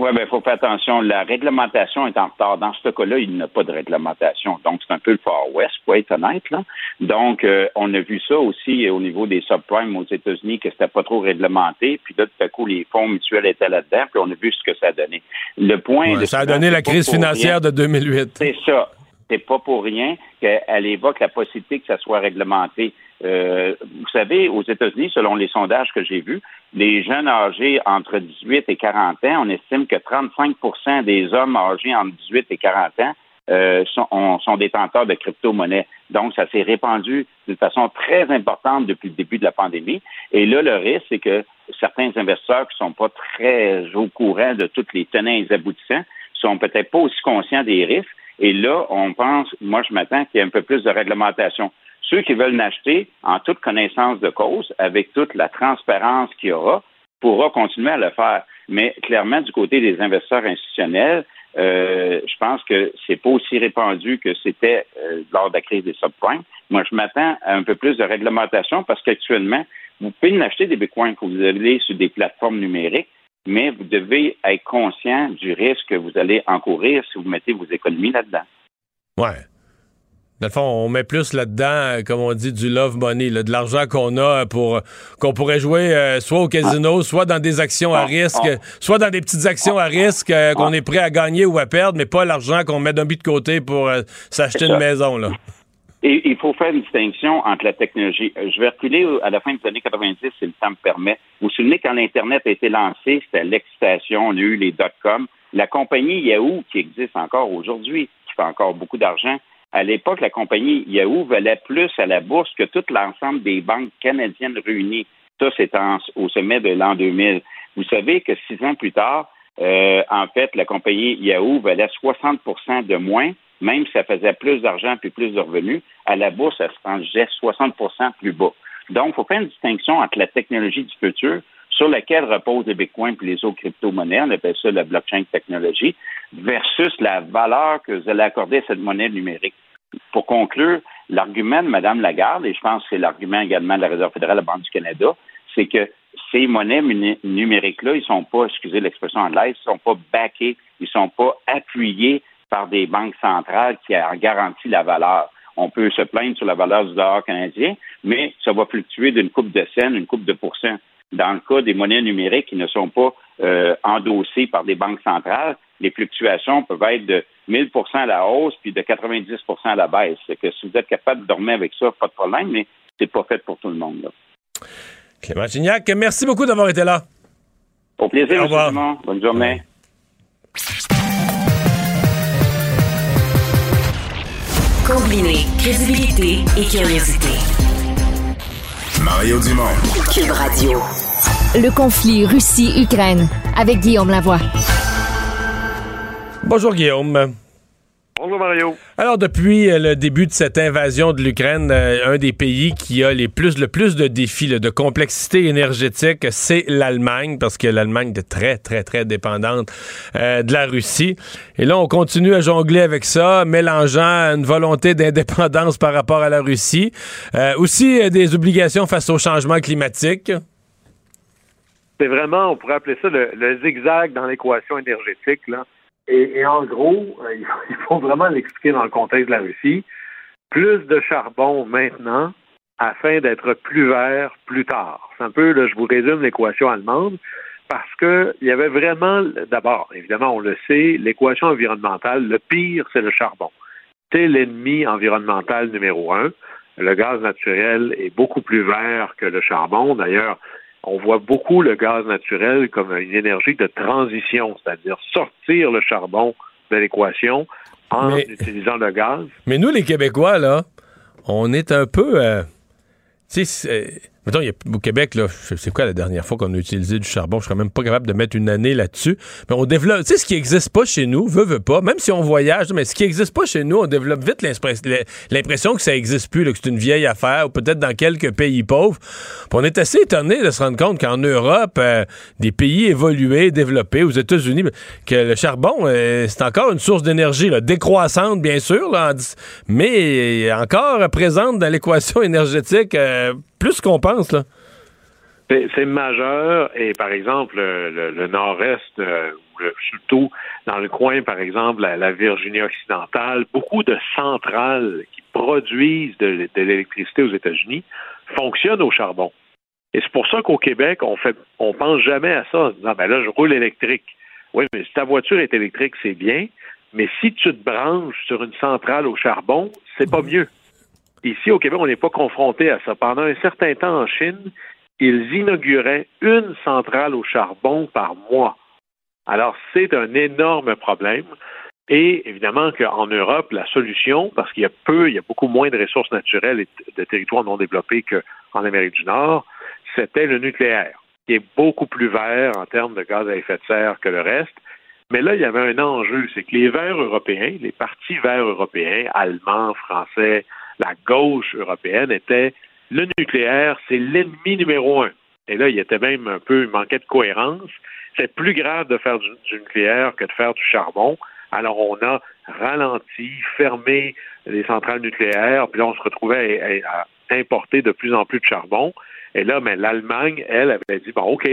Oui, mais il faut faire attention. La réglementation est en retard. Dans ce cas-là, il n'y a pas de réglementation. Donc, c'est un peu le Far West, pour être honnête. Là. Donc, euh, on a vu ça aussi au niveau des subprimes aux États-Unis, que c'était pas trop réglementé. Puis là, tout à coup, les fonds mutuels étaient là-dedans. Puis on a vu ce que ça a donné. Le point Ça a donné la crise financière de 2008. C'est ça. C'est pas pour rien qu'elle évoque la possibilité que ça soit réglementé. Euh, vous savez, aux États-Unis, selon les sondages que j'ai vus, les jeunes âgés entre 18 et 40 ans, on estime que 35% des hommes âgés entre 18 et 40 ans euh, sont, sont, détenteurs de crypto-monnaies. Donc, ça s'est répandu d'une façon très importante depuis le début de la pandémie. Et là, le risque, c'est que certains investisseurs qui ne sont pas très au courant de toutes les tenants et aboutissants sont peut-être pas aussi conscients des risques. Et là, on pense, moi, je m'attends qu'il y ait un peu plus de réglementation. Ceux qui veulent l'acheter en toute connaissance de cause, avec toute la transparence qu'il y aura, pourra continuer à le faire. Mais clairement, du côté des investisseurs institutionnels, euh, je pense que c'est pas aussi répandu que c'était euh, lors de la crise des subprimes. Moi, je m'attends à un peu plus de réglementation parce qu'actuellement, vous pouvez acheter des bitcoins que vous allez sur des plateformes numériques, mais vous devez être conscient du risque que vous allez encourir si vous mettez vos économies là-dedans. Ouais. Dans le fond, on met plus là-dedans, euh, comme on dit, du love money, de l'argent qu'on a pour qu'on pourrait jouer euh, soit au casino, soit dans des actions à risque, soit dans des petites actions à risque euh, qu'on est prêt à gagner ou à perdre, mais pas l'argent qu'on met d'un but de côté pour s'acheter une maison. Là. Et il faut faire une distinction entre la technologie. Je vais reculer à la fin des années 90, si le temps me permet. Vous vous souvenez, quand l'Internet a été lancé, c'était l'excitation, on a eu les dot-com. La compagnie Yahoo, qui existe encore aujourd'hui, qui fait encore beaucoup d'argent, à l'époque, la compagnie Yahoo valait plus à la bourse que tout l'ensemble des banques canadiennes réunies. Ça, c'est au sommet de l'an 2000. Vous savez que six ans plus tard, euh, en fait, la compagnie Yahoo valait 60% de moins, même si ça faisait plus d'argent puis plus de revenus. À la bourse, ça se rangeait 60% plus bas. Donc, il faut faire une distinction entre la technologie du futur, sur laquelle reposent les bitcoins et les autres crypto-monnaies, on appelle ça la blockchain technologie, versus la valeur que vous allez accorder à cette monnaie numérique. Pour conclure, l'argument de Mme Lagarde, et je pense que c'est l'argument également de la Réserve fédérale de la Banque du Canada, c'est que ces monnaies numériques-là, ils ne sont pas, excusez l'expression anglaise, ils ne sont pas backés, ils ne sont pas appuyés par des banques centrales qui ont garanti la valeur. On peut se plaindre sur la valeur du dollar canadien, mais ça va fluctuer d'une coupe de scène, une coupe de pourcent. Dans le cas des monnaies numériques qui ne sont pas euh, endossées par des banques centrales, les fluctuations peuvent être de 1000% à la hausse puis de 90% à la baisse. Que si vous êtes capable de dormir avec ça, pas de problème, mais c'est pas fait pour tout le monde. Là. Clément Gignac, merci beaucoup d'avoir été là. Au plaisir, M. Bonne journée. Combiner crédibilité et curiosité. Mario Dumont. Cube Radio. Le conflit Russie-Ukraine avec Guillaume Lavoie. Bonjour Guillaume. Bonjour Mario. Alors depuis euh, le début de cette invasion de l'Ukraine, euh, un des pays qui a les plus, le plus de défis de complexité énergétique, c'est l'Allemagne, parce que l'Allemagne est très, très, très dépendante euh, de la Russie. Et là, on continue à jongler avec ça, mélangeant une volonté d'indépendance par rapport à la Russie, aussi des obligations face au changement climatique. C'est vraiment, on pourrait appeler ça le, le zigzag dans l'équation énergétique, là. Et, en gros, euh, il faut vraiment l'expliquer dans le contexte de la Russie. Plus de charbon maintenant afin d'être plus vert plus tard. C'est un peu, je vous résume l'équation allemande, parce qu'il y avait vraiment, d'abord, évidemment, on le sait, l'équation environnementale, le pire, c'est le charbon. C'est l'ennemi environnemental numéro un. Le gaz naturel est beaucoup plus vert que le charbon. D'ailleurs, on voit beaucoup le gaz naturel comme une énergie de transition, c'est-à-dire sortir le charbon de l'équation en utilisant le gaz. Mais nous, les Québécois, là, on est un peu... Euh, Mettons, au Québec, là, c'est quoi la dernière fois qu'on a utilisé du charbon? Je serais même pas capable de mettre une année là-dessus. Mais on développe, tu sais, ce qui n'existe pas chez nous, veut, veut pas, même si on voyage, mais ce qui n'existe pas chez nous, on développe vite l'impression que ça n'existe plus, que c'est une vieille affaire, ou peut-être dans quelques pays pauvres. on est assez étonné de se rendre compte qu'en Europe, euh, des pays évolués, développés, aux États-Unis, que le charbon, euh, c'est encore une source d'énergie, décroissante, bien sûr, mais encore présente dans l'équation énergétique euh, plus qu'on pense, là. C'est majeur et par exemple le, nord-est, euh, surtout dans le coin, par exemple, la, Virginie occidentale, beaucoup de centrales qui produisent de, l'électricité aux États-Unis fonctionnent au charbon. Et c'est pour ça qu'au Québec, on fait, on pense jamais à ça en disant, ben là, je roule électrique. Oui, mais si ta voiture est électrique, c'est bien, mais si tu te branches sur une centrale au charbon, c'est pas mieux. Ici, au Québec, on n'est pas confronté à ça. Pendant un certain temps en Chine, ils inauguraient une centrale au charbon par mois. Alors, c'est un énorme problème. Et évidemment qu'en Europe, la solution, parce qu'il y a peu, il y a beaucoup moins de ressources naturelles et de territoires non développés qu'en Amérique du Nord, c'était le nucléaire, qui est beaucoup plus vert en termes de gaz à effet de serre que le reste. Mais là, il y avait un enjeu, c'est que les verts européens, les partis verts européens, allemands, français, la gauche européenne était le nucléaire, c'est l'ennemi numéro un. Et là, il était même un peu, il manquait de cohérence. C'est plus grave de faire du, nucléaire que de faire du charbon. Alors, on a ralenti, fermé les centrales nucléaires, puis là, on se retrouvait à, importer de plus en plus de charbon. Et là, mais l'Allemagne, elle, avait dit, bon, OK,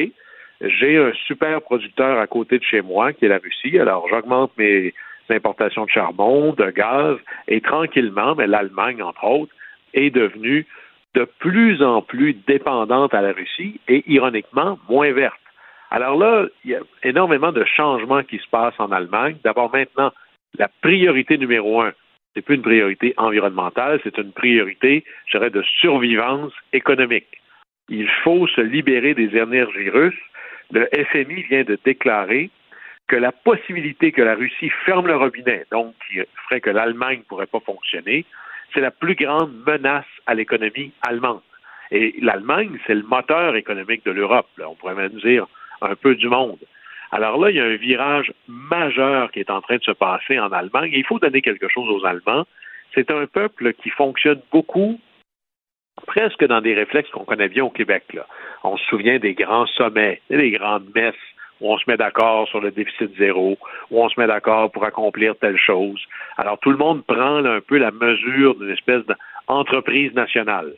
j'ai un super producteur à côté de chez moi, qui est la Russie, alors j'augmente mes d'importation de charbon, de gaz, et tranquillement, mais l'Allemagne, entre autres, est devenue de plus en plus dépendante à la Russie et, ironiquement, moins verte. Alors là, il y a énormément de changements qui se passent en Allemagne. D'abord, maintenant, la priorité numéro un, c'est plus une priorité environnementale, c'est une priorité, je dirais, de survivance économique. Il faut se libérer des énergies russes. Le FMI vient de déclarer que la possibilité que la Russie ferme le robinet, donc qui ferait que l'Allemagne ne pourrait pas fonctionner, c'est la plus grande menace à l'économie allemande. Et l'Allemagne, c'est le moteur économique de l'Europe, on pourrait même dire un peu du monde. Alors là, il y a un virage majeur qui est en train de se passer en Allemagne. Il faut donner quelque chose aux Allemands. C'est un peuple qui fonctionne beaucoup presque dans des réflexes qu'on connaît bien au Québec. Là. On se souvient des grands sommets, des grandes messes où on se met d'accord sur le déficit zéro, où on se met d'accord pour accomplir telle chose. Alors tout le monde prend un peu la mesure d'une espèce d'entreprise nationale.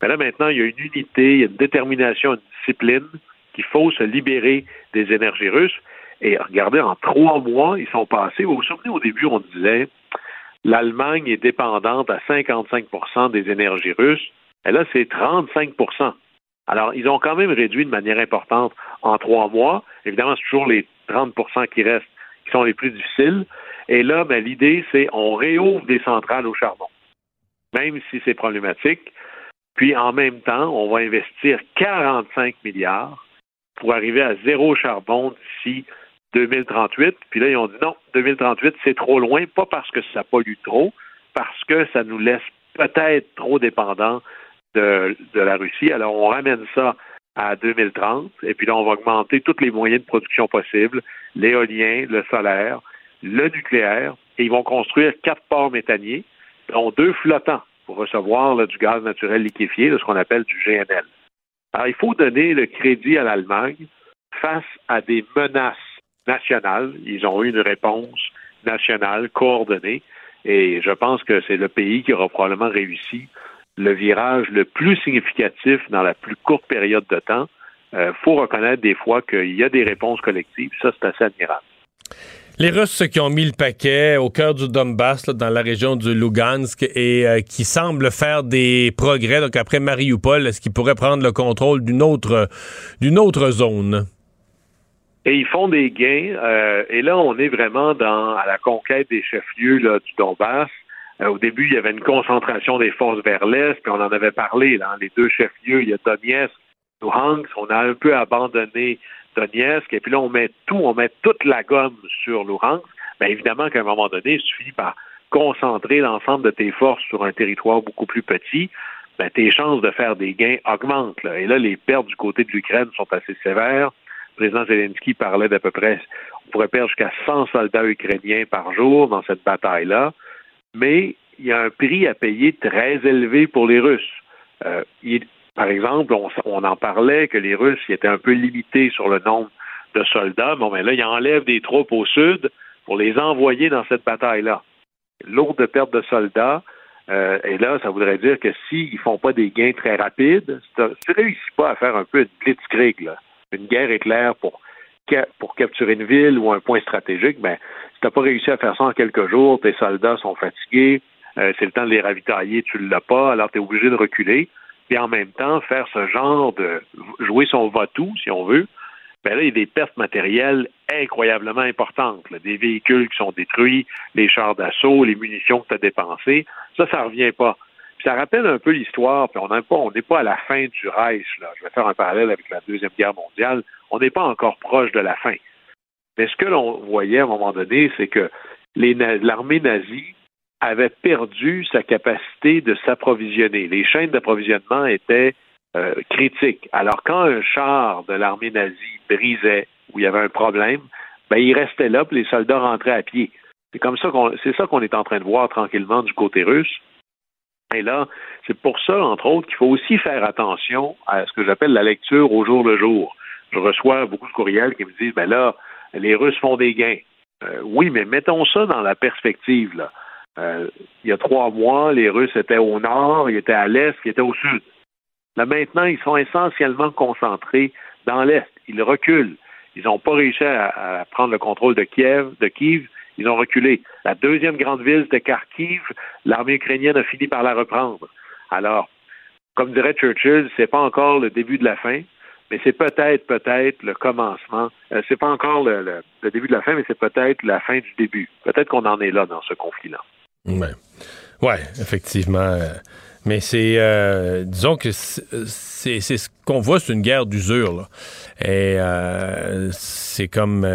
Mais là maintenant, il y a une unité, une détermination, une discipline qu'il faut se libérer des énergies russes. Et regardez, en trois mois, ils sont passés. Vous vous souvenez, au début, on disait l'Allemagne est dépendante à 55% des énergies russes. Et là, c'est 35 alors, ils ont quand même réduit de manière importante en trois mois. Évidemment, c'est toujours les 30% qui restent qui sont les plus difficiles. Et là, ben, l'idée, c'est on réouvre des centrales au charbon, même si c'est problématique. Puis en même temps, on va investir 45 milliards pour arriver à zéro charbon d'ici 2038. Puis là, ils ont dit non, 2038, c'est trop loin, pas parce que ça pollue trop, parce que ça nous laisse peut-être trop dépendants de, la Russie. Alors, on ramène ça à 2030, et puis là, on va augmenter tous les moyens de production possibles, l'éolien, le solaire, le nucléaire, et ils vont construire quatre ports méthaniers, dont deux flottants pour recevoir du gaz naturel liquéfié, de ce qu'on appelle du GNL. Alors, il faut donner le crédit à l'Allemagne face à des menaces nationales. Ils ont eu une réponse nationale coordonnée, et je pense que c'est le pays qui aura probablement réussi le virage le plus significatif dans la plus courte période de temps. Il euh, faut reconnaître des fois qu'il y a des réponses collectives. Ça, c'est assez admirable. Les Russes qui ont mis le paquet au cœur du Donbass, dans la région du Lugansk, et euh, qui semblent faire des progrès. Donc après Mariupol, est-ce qu'ils pourraient prendre le contrôle d'une autre, d'une autre zone? Et ils font des gains. Euh, et là, on est vraiment dans à la conquête des chefs-lieux du Donbass. Euh, au début, il y avait une concentration des forces vers l'est, puis on en avait parlé, là, les deux chefs-lieux, il y a Donetsk, Luhansk, on a un peu abandonné Donetsk, et puis là, on met tout, on met toute la gomme sur Luhansk. Bien évidemment qu'à un moment donné, il suffit par concentrer l'ensemble de tes forces sur un territoire beaucoup plus petit, ben, tes chances de faire des gains augmentent. Et là, les pertes du côté de l'Ukraine sont assez sévères. Le président Zelensky parlait d'à peu près, on pourrait perdre jusqu'à 100 soldats ukrainiens par jour dans cette bataille-là mais il y a un prix à payer très élevé pour les Russes. Euh, par exemple, on, en parlait que les Russes étaient un peu limités sur le nombre de soldats. Bon, mais là, ils enlèvent des troupes au sud pour les envoyer dans cette bataille-là. Lourde perte de soldats. Euh, et là, ça voudrait dire que s'ils ne font pas des gains très rapides, si tu ne réussis pas à faire un peu une blitzkrieg, une guerre éclair pour, pour capturer une ville ou un point stratégique, ben, tu n'as pas réussi à faire ça en quelques jours, tes soldats sont fatigués, euh, c'est le temps de les ravitailler, tu ne l'as pas, alors tu es obligé de reculer. Et en même temps, faire ce genre de jouer son va-tout, si on veut, ben là, il y a des pertes matérielles incroyablement importantes. Des véhicules qui sont détruits, les chars d'assaut, les munitions que tu as dépensées. Ça, ça revient pas. Ça rappelle un peu l'histoire, puis on n'est pas, à la fin du Reich. Là. Je vais faire un parallèle avec la Deuxième Guerre mondiale. On n'est pas encore proche de la fin. Mais ce que l'on voyait à un moment donné, c'est que l'armée nazie avait perdu sa capacité de s'approvisionner. Les chaînes d'approvisionnement étaient euh, critiques. Alors, quand un char de l'armée nazie brisait ou il y avait un problème, ben, il restait là, puis les soldats rentraient à pied. C'est comme ça qu'on, c'est ça qu'on est en train de voir tranquillement du côté russe. Et là, c'est pour ça, entre autres, qu'il faut aussi faire attention à ce que j'appelle la lecture au jour le jour. Je reçois beaucoup de courriels qui me disent, ben là, les Russes font des gains. Euh, oui, mais mettons ça dans la perspective. Euh, il y a trois mois, les Russes étaient au nord, ils étaient à l'est, ils étaient au sud. Là maintenant, ils sont essentiellement concentrés dans l'est. Ils reculent. Ils n'ont pas réussi à, prendre le contrôle de Kiev, de Kiev. Ils ont reculé. La deuxième grande ville, c'était Kharkiv. L'armée ukrainienne a fini par la reprendre. Alors, comme dirait Churchill, c'est pas encore le début de la fin, mais c'est peut-être, peut-être le commencement. Euh, c'est pas encore le, début de la fin, mais c'est peut-être la fin du début. Peut-être qu'on en est là dans ce conflit-là. Ouais, ouais effectivement. Euh, mais c'est, euh, disons que c'est, ce qu'on voit, c'est une guerre d'usure. Et c'est comme,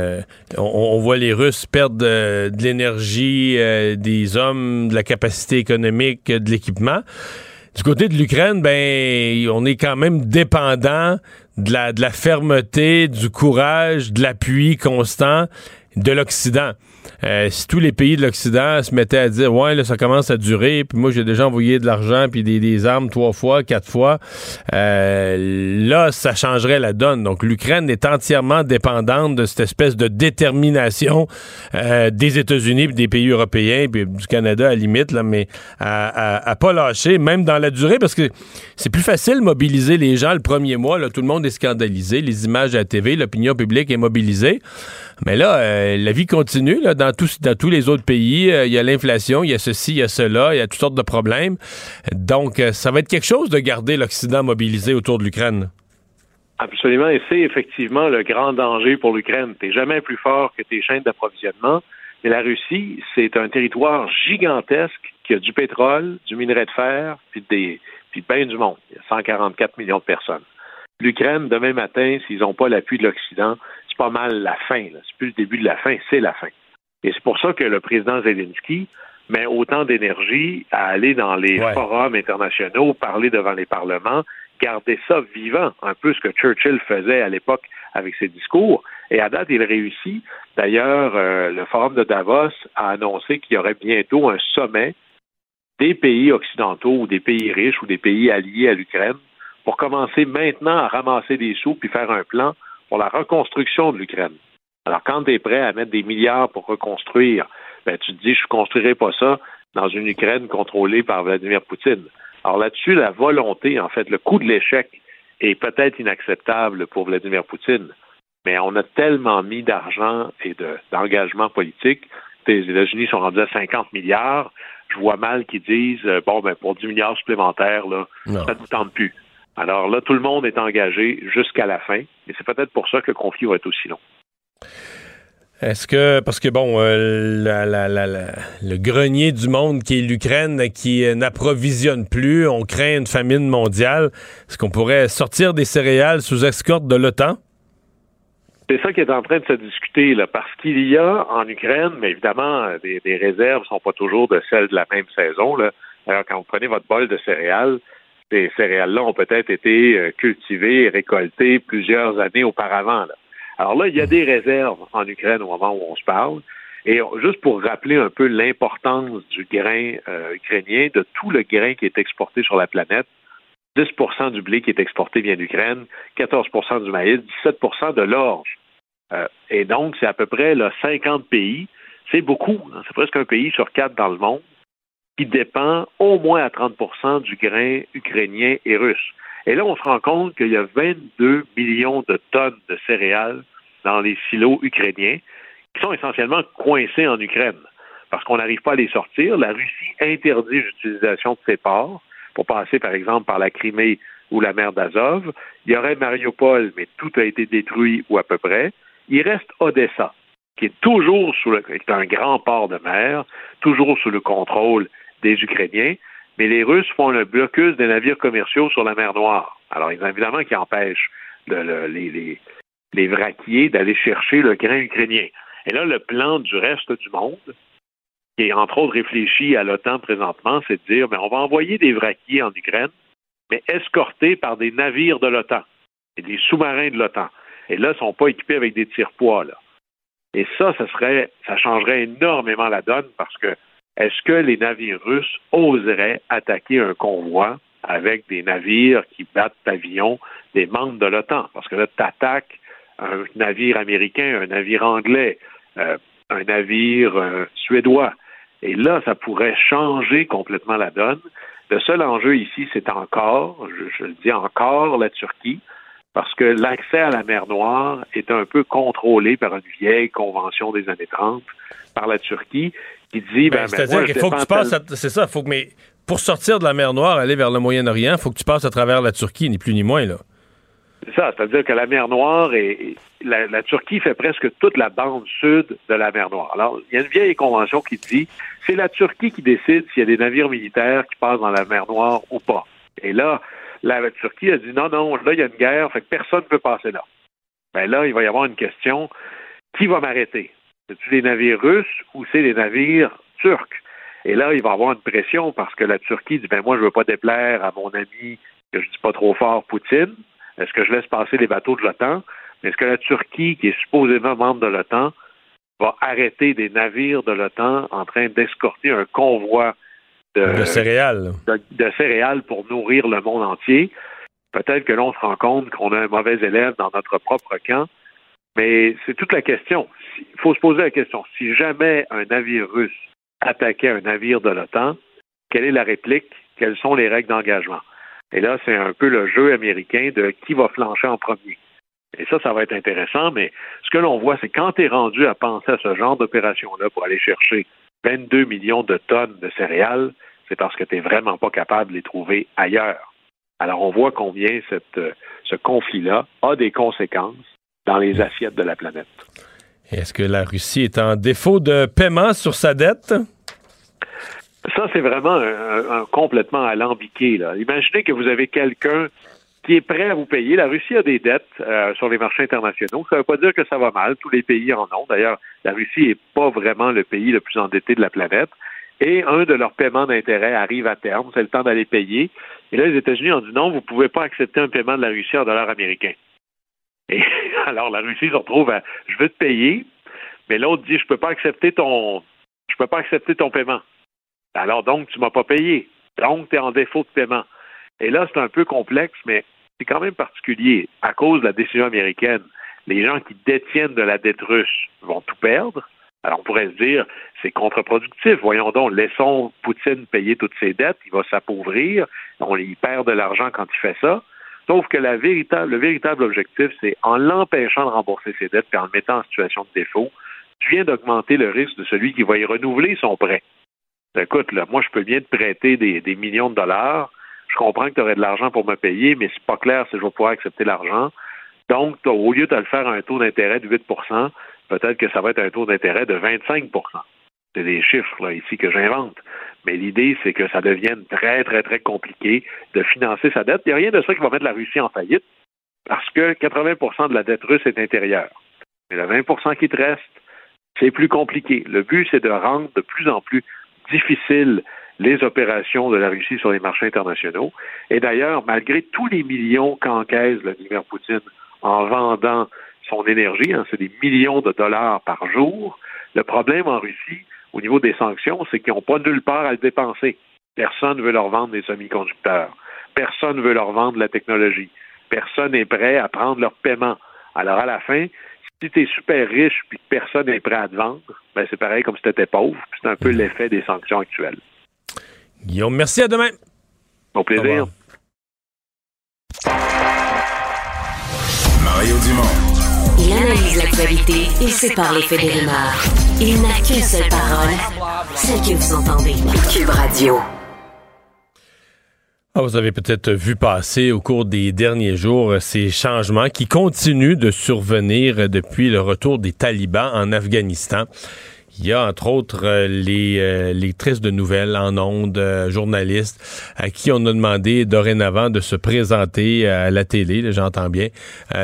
on, voit les Russes perdre de, de l'énergie, des hommes, de la capacité économique, de l'équipement. Du côté de l'Ukraine, ben, on est quand même dépendant de la, de la fermeté, du courage, de l'appui constant de l'Occident. Euh, si tous les pays de l'Occident se mettaient à dire ouais là ça commence à durer puis moi j'ai déjà envoyé de l'argent puis des, des, armes trois fois quatre fois euh, là ça changerait la donne. Donc l'Ukraine est entièrement dépendante de cette espèce de détermination euh, des États-Unis des pays européens puis du Canada à limite là mais à, à, pas lâcher même dans la durée parce que c'est plus facile mobiliser les gens le premier mois là tout le monde est scandalisé les images à la TV l'opinion publique est mobilisée mais là, euh, la vie continue dans, tous, les autres pays. Euh, il y a l'inflation, il y a ceci, il y a cela, il y a toutes sortes de problèmes. Donc, euh, ça va être quelque chose de garder l'Occident mobilisé autour de l'Ukraine. Absolument, et c'est effectivement le grand danger pour l'Ukraine. Tu jamais plus fort que tes chaînes d'approvisionnement. Et la Russie, c'est un territoire gigantesque qui a du pétrole, du minerai de fer, puis des puis bien du monde. Il y a 144 millions de personnes. L'Ukraine, demain matin, s'ils n'ont pas l'appui de l'Occident, c'est pas mal la fin. C'est plus le début de la fin, c'est la fin. Et c'est pour ça que le président Zelensky met autant d'énergie à aller dans les forums internationaux, parler devant les parlements, garder ça vivant, un peu ce que Churchill faisait à l'époque avec ses discours. Et à date, il réussit. D'ailleurs, euh, le Forum de Davos a annoncé qu'il y aurait bientôt un sommet des pays occidentaux ou des pays riches ou des pays alliés à l'Ukraine pour commencer maintenant à ramasser des sous puis faire un plan pour la reconstruction de l'Ukraine. Alors, quand tu es prêt à mettre des milliards pour reconstruire, ben, tu te dis, je ne construirai pas ça dans une Ukraine contrôlée par Vladimir Poutine. Alors là-dessus, la volonté, en fait, le coût de l'échec est peut-être inacceptable pour Vladimir Poutine, mais on a tellement mis d'argent et d'engagement politique. Les États-Unis sont rendus à 50 milliards. Je vois mal qu'ils disent, euh, bon, ben, pour 10 milliards supplémentaires, là, ça ne nous tente plus. Alors là, tout le monde est engagé jusqu'à la fin, et c'est peut-être pour ça que le conflit va être aussi long. Est-ce que, parce que bon, euh, le grenier du monde qui est l'Ukraine qui euh, n'approvisionne plus, on craint une famine mondiale, est-ce qu'on pourrait sortir des céréales sous escorte de l'OTAN? C'est ça qui est en train de se discuter, là, parce qu'il y a en Ukraine, mais évidemment, des, réserves ne sont pas toujours de celles de la même saison. Là. Alors, quand vous prenez votre bol de céréales, ces céréales-là ont peut-être été euh, cultivées et récoltées plusieurs années auparavant. Alors là, il y a des réserves en Ukraine au moment où on se parle. Et juste pour rappeler un peu l'importance du grain euh, ukrainien, de tout le grain qui est exporté sur la planète, 10% du blé qui est exporté vient d'Ukraine, 14% du maïs, 17% de l'orge. Euh, et donc, c'est à peu près là, 50 pays. C'est beaucoup. Hein. c'est presque un pays sur quatre dans le monde qui dépend au moins à 30% du grain ukrainien et russe. Et là, on se rend compte qu'il y a 22 millions de tonnes de céréales dans les silos ukrainiens qui sont essentiellement coincés en Ukraine parce qu'on n'arrive pas à les sortir. La Russie interdit l'utilisation de ces ports pour passer, par exemple, par la Crimée ou la mer d'Azov. Il y aurait Mariupol, mais tout a été détruit ou à peu près. Il reste Odessa, qui est toujours sous le, est un grand port de mer, toujours sous le contrôle des Ukrainiens mais les Russes font le blocus des navires commerciaux sur la mer Noire. Alors, évidemment, qui empêchent les, les, vraquiers d'aller chercher le grain ukrainien. Et là, le plan du reste du monde, qui est entre autres réfléchi à l'OTAN présentement, c'est de dire, mais ben, on va envoyer des vraquiers en Ukraine, mais escortés par des navires de l'OTAN et des sous-marins de l'OTAN. Et là, ils ne sont pas équipés avec des tire-poids. Et ça, ça serait, ça changerait énormément la donne parce que est-ce que les navires russes oseraient attaquer un convoi avec des navires qui battent pavillon des membres de l'OTAN? Parce que là, tu attaques un navire américain, un navire anglais, euh, un navire euh, suédois. Et là, ça pourrait changer complètement la donne. Le seul enjeu ici, c'est encore, je, je, le dis encore, la Turquie, parce que l'accès à la mer Noire est un peu contrôlé par une vieille convention des années 30 par la Turquie qui dit ben, ben c'est-à-dire qu'il faut que tu passes c'est ça faut que mais pour sortir de la mer Noire aller vers le Moyen-Orient il faut que tu passes à travers la Turquie ni plus ni moins là. C'est ça c'est-à-dire que la mer Noire et la, Turquie fait presque toute la bande sud de la mer Noire. Alors il y a une vieille convention qui dit c'est la Turquie qui décide s'il y a des navires militaires qui passent dans la mer Noire ou pas. Et là la Turquie a dit non non là il y a une guerre fait que personne ne peut passer là. Ben là il va y avoir une question qui va m'arrêter? C'est-tu les navires russes ou c'est les navires turcs? Et là, il va y avoir une pression parce que la Turquie dit ben moi, je ne veux pas déplaire à mon ami que je dis pas trop fort, Poutine. Est-ce que je laisse passer les bateaux de l'OTAN? Est-ce que la Turquie, qui est supposément membre de l'OTAN, va arrêter des navires de l'OTAN en train d'escorter un convoi de, céréales. De, céréales pour nourrir le monde entier? Peut-être que l'on se rend compte qu'on a un mauvais élève dans notre propre camp, mais c'est toute la question il faut se poser la question. Si jamais un navire russe attaquait un navire de l'OTAN, quelle est la réplique? Quelles sont les règles d'engagement? Et là, c'est un peu le jeu américain de qui va flancher en premier. Et ça, ça va être intéressant, mais ce que l'on voit, c'est quand tu es rendu à penser à ce genre d'opération-là pour aller chercher 22 millions de tonnes de céréales, c'est parce que tu n'es vraiment pas capable de les trouver ailleurs. Alors on voit combien cette, ce conflit-là a des conséquences dans les assiettes de la planète. Est-ce que la Russie est en défaut de paiement sur sa dette? Ça, c'est vraiment complètement alambiqué. Là. Imaginez que vous avez quelqu'un qui est prêt à vous payer. La Russie a des dettes euh, sur les marchés internationaux. Ça ne veut pas dire que ça va mal. Tous les pays en ont. D'ailleurs, la Russie n'est pas vraiment le pays le plus endetté de la planète. Et un de leurs paiements d'intérêt arrive à terme. C'est le temps d'aller payer. Et là, les États-Unis ont dit non, vous ne pouvez pas accepter un paiement de la Russie en dollars américains. Et alors, la Russie se retrouve à je veux te payer, mais l'autre dit je peux pas accepter ton je peux pas accepter ton paiement. Alors donc, tu m'as pas payé. Donc, tu es en défaut de paiement. Et là, c'est un peu complexe, mais c'est quand même particulier. À cause de la décision américaine, les gens qui détiennent de la dette russe vont tout perdre. Alors, on pourrait se dire, c'est contre-productif. Voyons donc, laissons Poutine payer toutes ses dettes, il va s'appauvrir, on y perd de l'argent quand il fait ça. Sauf que le véritable objectif, c'est en l'empêchant de rembourser ses dettes et en le mettant en situation de défaut, tu viens d'augmenter le risque de celui qui va y renouveler son prêt. Écoute, moi, je peux bien te prêter des, millions de dollars. Je comprends que tu aurais de l'argent pour me payer, mais c'est pas clair si je vais pouvoir accepter l'argent. Donc, au lieu de le faire à un taux d'intérêt de 8% peut-être que ça va être un taux d'intérêt de 25% C'est des chiffres ici que j'invente. Mais l'idée, c'est que ça devienne très, très, très compliqué de financer sa dette. Il n'y a rien de ça qui va mettre la Russie en faillite parce que 80% de la dette russe est intérieure. Mais le 20% qui te reste, c'est plus compliqué. Le but, c'est de rendre de plus en plus difficile les opérations de la Russie sur les marchés internationaux. Et d'ailleurs, malgré tous les millions qu'encaisse Vladimir Poutine en vendant son énergie, hein, c'est des millions de dollars par jour, le problème en Russie, au niveau des sanctions, c'est qu'ils n'ont pas nulle part à le dépenser. Personne ne veut leur vendre des semi-conducteurs. Personne ne veut leur vendre la technologie. Personne n'est prêt à prendre leur paiement. Alors, à la fin, si tu es super riche puis que personne n'est prêt à te vendre, ben c'est pareil comme si tu étais pauvre. C'est un peu l'effet des sanctions actuelles. Guillaume, merci, à demain. Au plaisir. Mario Dumont. Il analyse l'actualité et sépare les faits des. Il n'a qu'une seule parole, celle que vous entendez. Cube Radio. Ah, vous avez peut-être vu passer au cours des derniers jours ces changements qui continuent de survenir depuis le retour des talibans en Afghanistan. Il y a entre autres euh, les, euh, les tristes de nouvelles en ondes, euh, journalistes, à qui on a demandé dorénavant de se présenter à la télé, j'entends bien,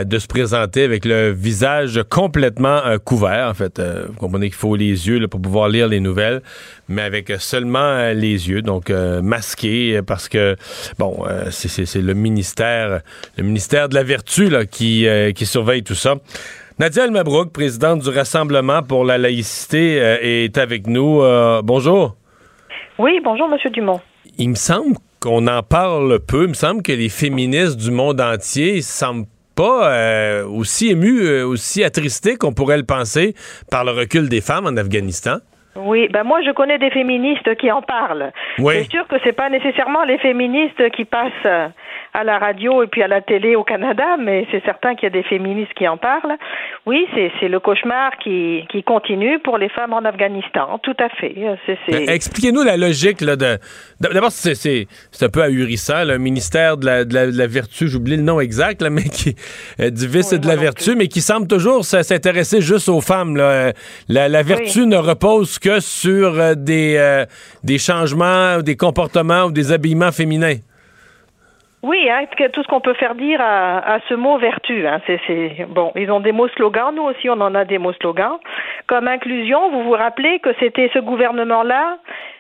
de se présenter avec le visage complètement couvert. En fait, vous comprenez qu'il faut les yeux là, pour pouvoir lire les nouvelles, mais avec seulement les yeux, donc masqués, parce que, bon, c'est le ministère, le ministère de la Vertu là, qui, qui surveille tout ça. Nadia Mabrouk, présidente du Rassemblement pour la laïcité, euh, est avec nous. Euh, bonjour. Oui, bonjour, Monsieur Dumont. Il me semble qu'on en parle peu. Il me semble que les féministes du monde entier ne semblent pas euh, aussi émus, aussi attristés qu'on pourrait le penser par le recul des femmes en Afghanistan. Oui, ben moi je connais des féministes qui en parlent. Oui. C'est sûr que c'est pas nécessairement les féministes qui passent à la radio et puis à la télé au Canada, mais c'est certain qu'il y a des féministes qui en parlent. Oui, c'est le cauchemar qui, qui continue pour les femmes en Afghanistan, tout à fait. Expliquez-nous la logique là, de. D'abord, c'est un peu ahurissant, le ministère de la, de la, vertu, j'oublie le nom exact, là, mais qui euh, du vice et de la vertu, mais qui semble toujours s'intéresser juste aux femmes. Là. La, la vertu ne repose que sur euh, des, euh, des changements, des comportements ou des habillements féminins. Oui, hein, tout ce qu'on peut faire dire à, ce mot vertu. Hein, c'est, bon, ils ont des mots slogans, nous aussi on en a des mots slogans. Comme inclusion, vous vous rappelez que c'était ce gouvernement-là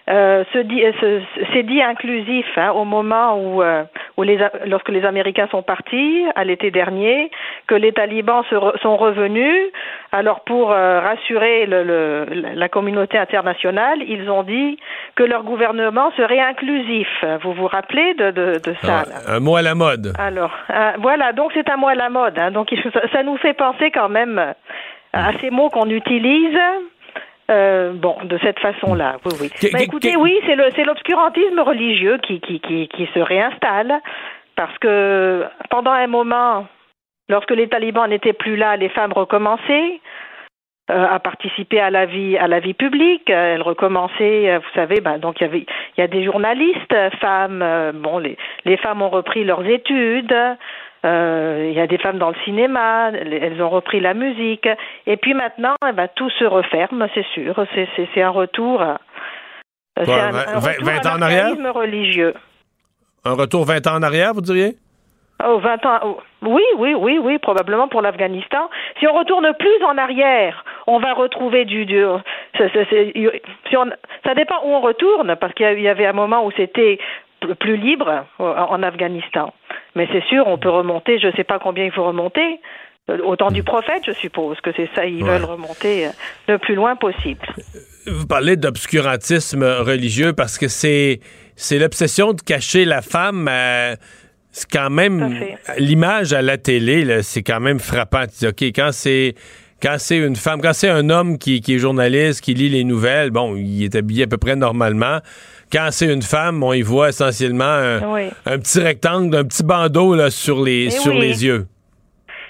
euh, se dit, euh, c'est dit inclusif hein, au moment où, euh, où les, lorsque les Américains sont partis à l'été dernier, que les talibans se sont revenus. Alors pour euh, rassurer le, le, la communauté internationale, ils ont dit que leur gouvernement serait inclusif. Vous vous rappelez de, de, de ça Un mot à la mode. Alors voilà, donc c'est un mot à la mode. Hein, donc ça nous fait penser quand même à ces mots qu'on utilise euh, bon, de cette façon-là, oui, oui. Bah, écoutez, oui, c'est le, c'est l'obscurantisme religieux qui, qui, qui, qui se réinstalle parce que pendant un moment, lorsque les talibans n'étaient plus là, les femmes recommençaient. euh, à participer à la vie à la vie publique. Elle recommençait, euh, vous savez, ben, donc il y avait il y a des journalistes femmes. euh, bon, les les femmes ont repris leurs études. Euh, il y a des femmes dans le cinéma, elles ont repris la musique. Et puis maintenant, eh ben, tout se referme, c'est sûr. C'est, un retour à, Quoi, un, vingt- un retour vingt à ans en arrière? religieux. Un retour 20 ans en arrière, vous diriez? Oh, 20 ans. oh, Oui, oui, oui, oui, probablement pour l'Afghanistan. Si on retourne plus en arrière, on va retrouver du. si on, ça dépend où on retourne, parce qu'il y avait un moment où c'était plus libre euh, en Afghanistan. Mais c'est sûr, on peut remonter, je ne sais pas combien il faut remonter. euh, Au temps du prophète, je suppose que c'est ça, ils Ouais. veulent remonter euh, le plus loin possible. Vous parlez d'obscurantisme religieux parce que c'est c'est l'obsession de cacher la femme. euh, c'est quand même l'image à la télé, c'est quand même frappant. Ok, quand c'est quand c'est une femme, quand c'est un homme qui, qui est journaliste, qui lit les nouvelles, bon, il est habillé à peu près normalement. Quand c'est une femme, on y voit essentiellement un, Oui. un petit rectangle, un petit bandeau là, sur les Eh sur oui. les yeux.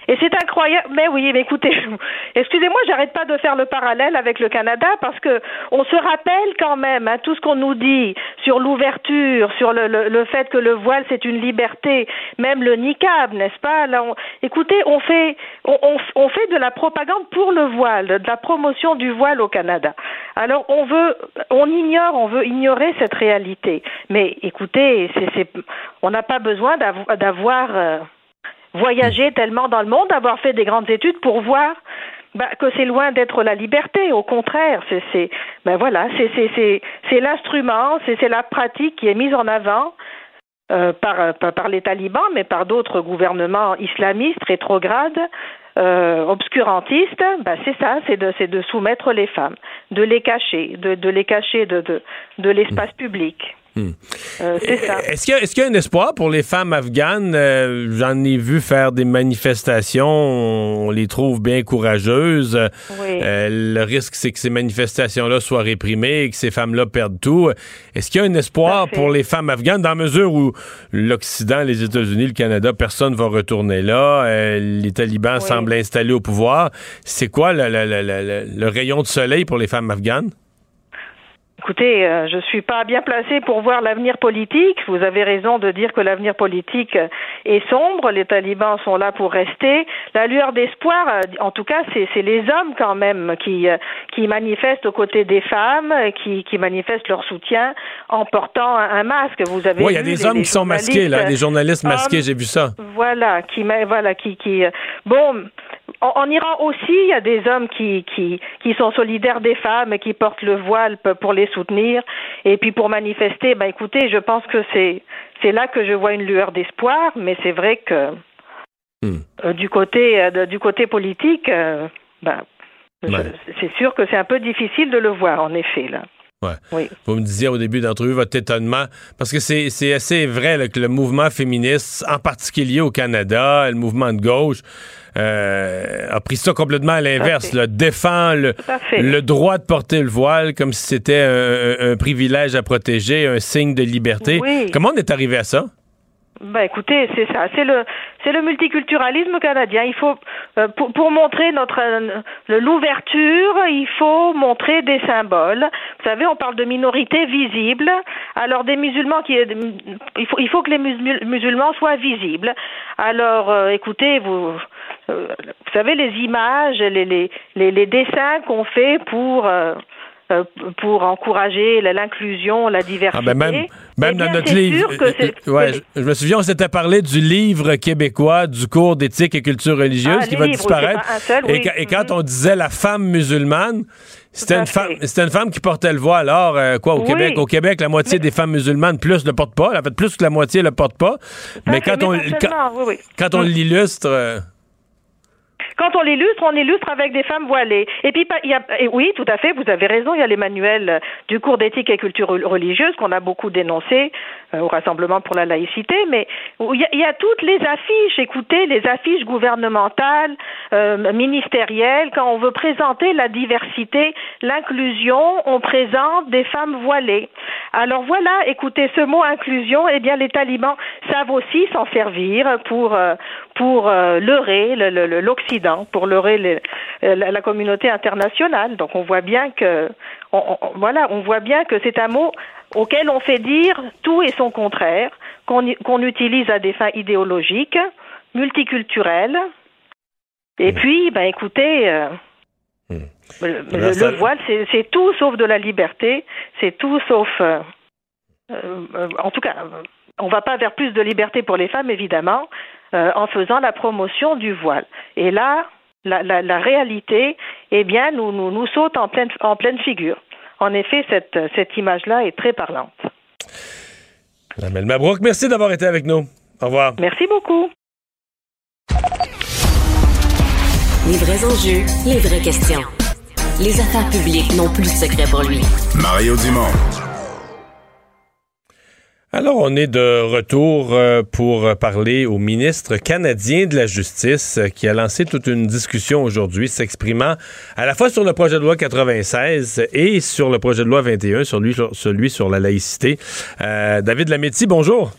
Et c'est incroyable. Mais oui, mais écoutez, excusez-moi, j'arrête pas de faire le parallèle avec le Canada parce que on se rappelle quand même hein, tout ce qu'on nous dit sur l'ouverture, sur le, le, le fait que le voile c'est une liberté, même le niqab, n'est-ce pas? Là, on- écoutez, on fait on, on, on fait de la propagande pour le voile, de la promotion du voile au Canada. Alors on veut, on ignore, on veut ignorer cette réalité. Mais écoutez, c'est, on n'a pas besoin d'av- d'avoir euh, voyager tellement dans le monde, avoir fait des grandes études pour voir bah, que c'est loin d'être la liberté. Au contraire, c'est, ben voilà, c'est, l'instrument, c'est, la pratique qui est mise en avant. euh, par, par, les talibans, mais par d'autres gouvernements islamistes, rétrogrades, euh, obscurantistes, ben c'est ça, c'est de, de soumettre les femmes, de les cacher, de, les cacher de, de l'espace public. Hmm. Euh, c'est ça. Est-ce qu'il y, a- y un espoir pour les femmes afghanes? Euh, J'en ai vu faire des manifestations. On les trouve bien courageuses. Oui. Euh, le risque, c'est que ces manifestations-là soient réprimées et que ces femmes-là perdent tout. Est-ce qu'il y a un espoir pour les femmes afghanes dans la mesure où l'Occident, les États-Unis, le Canada, personne va retourner là? les talibans semblent installés au pouvoir? C'est quoi le, le- le- le- le rayon de soleil pour les femmes afghanes? Écoutez, euh, je suis pas bien placée pour voir l'avenir politique. Vous avez raison de dire que l'avenir politique est sombre. Les talibans sont là pour rester. La lueur d'espoir, euh, en tout cas, c'est les hommes quand même qui euh, qui manifestent aux côtés des femmes, qui qui manifestent leur soutien en portant un, un masque. Vous avez Oui, il y a des les- hommes les qui sont masqués, là, des journalistes masqués, j'ai vu ça. voilà, qui voilà, qui qui bon. En, Iran aussi, il y a des hommes qui, qui, qui sont solidaires des femmes et qui portent le voile pour les soutenir. Et puis pour manifester, ben écoutez, je pense que c'est c'est là que je vois une lueur d'espoir, mais c'est vrai que euh, du côté euh, de- du côté politique, euh, ben, Ouais. c'est sûr que c'est un peu difficile de le voir, en effet là. Ouais. Oui. Vous me disiez au début d'entrevue votre étonnement, parce que c'est c'est assez vrai là, que le mouvement féministe, en particulier au Canada, le mouvement de gauche, euh, a pris ça complètement à l'inverse, défend le, le droit de porter le voile comme si c'était un, privilège à protéger, un signe de liberté. Oui. Comment on est arrivé à ça? Ben écoutez, c'est ça, c'est le c'est le multiculturalisme canadien. Il faut euh, pour, pour montrer notre euh, l'ouverture, il faut montrer des symboles. Vous savez, on parle de minorités visibles. Alors des musulmans qui il faut il faut que les musul- musulmans soient visibles. Alors euh, écoutez, vous euh, vous savez les images, les les les, les dessins qu'on fait pour euh, euh, pour encourager l'inclusion, la diversité. Ah ben même, Eh même bien, dans notre livre. sûr que euh, ouais, je, me souviens, on s'était parlé du livre québécois du cours d'éthique et culture religieuse Ah, qui va disparaître. et, quand- quand on disait la femme musulmane, c'était une femme, une femme qui portait le voile. Alors, euh, quoi, au Oui. Québec, au Québec, la moitié des femmes musulmanes plus le portent pas. En fait, plus que la moitié le portent pas. Mais quand on, quand, oui, on l'illustre, euh, Quand on l'illustre, on illustre avec des femmes voilées. Et puis, il y a, oui, tout à fait, vous avez raison, il y a les manuels du cours d'éthique et culture re- religieuse qu'on a beaucoup dénoncé euh, au Rassemblement pour la laïcité, mais il y, y a toutes les affiches, écoutez, les affiches gouvernementales, euh, ministérielles, quand on veut présenter la diversité, l'inclusion, on présente des femmes voilées. Alors voilà, écoutez, ce mot inclusion, eh bien, les talibans savent aussi s'en servir pour pour leurrer l'Occident, pour leurrer la, communauté internationale. Donc on voit bien que voilà, on voit bien que c'est un mot auquel on fait dire tout et son contraire, qu'on utilise à des fins idéologiques, multiculturelles. Et mmh. puis, ben écoutez, euh, mmh. le, voile, c'est tout sauf de la liberté, c'est tout sauf, euh, euh, en tout cas, on va pas vers plus de liberté pour les femmes, évidemment, en faisant la promotion du voile. Et là, la, la, réalité, eh bien, nous, nous, nous saute en pleine, en pleine figure. En effet, cette, cette image-là est très parlante. Lamel Mabrouk, merci d'avoir été avec nous. Au revoir. Merci beaucoup. Les vrais enjeux, les vraies questions. Les affaires publiques n'ont plus de secret pour lui. Mario Dumont. Alors, on est de retour euh, pour parler au ministre canadien de la Justice euh, qui a lancé toute une discussion aujourd'hui s'exprimant à la fois sur le projet de loi 96 et sur le projet de loi 21, sur lui, celui sur la laïcité. Euh, David Lametti, bonjour.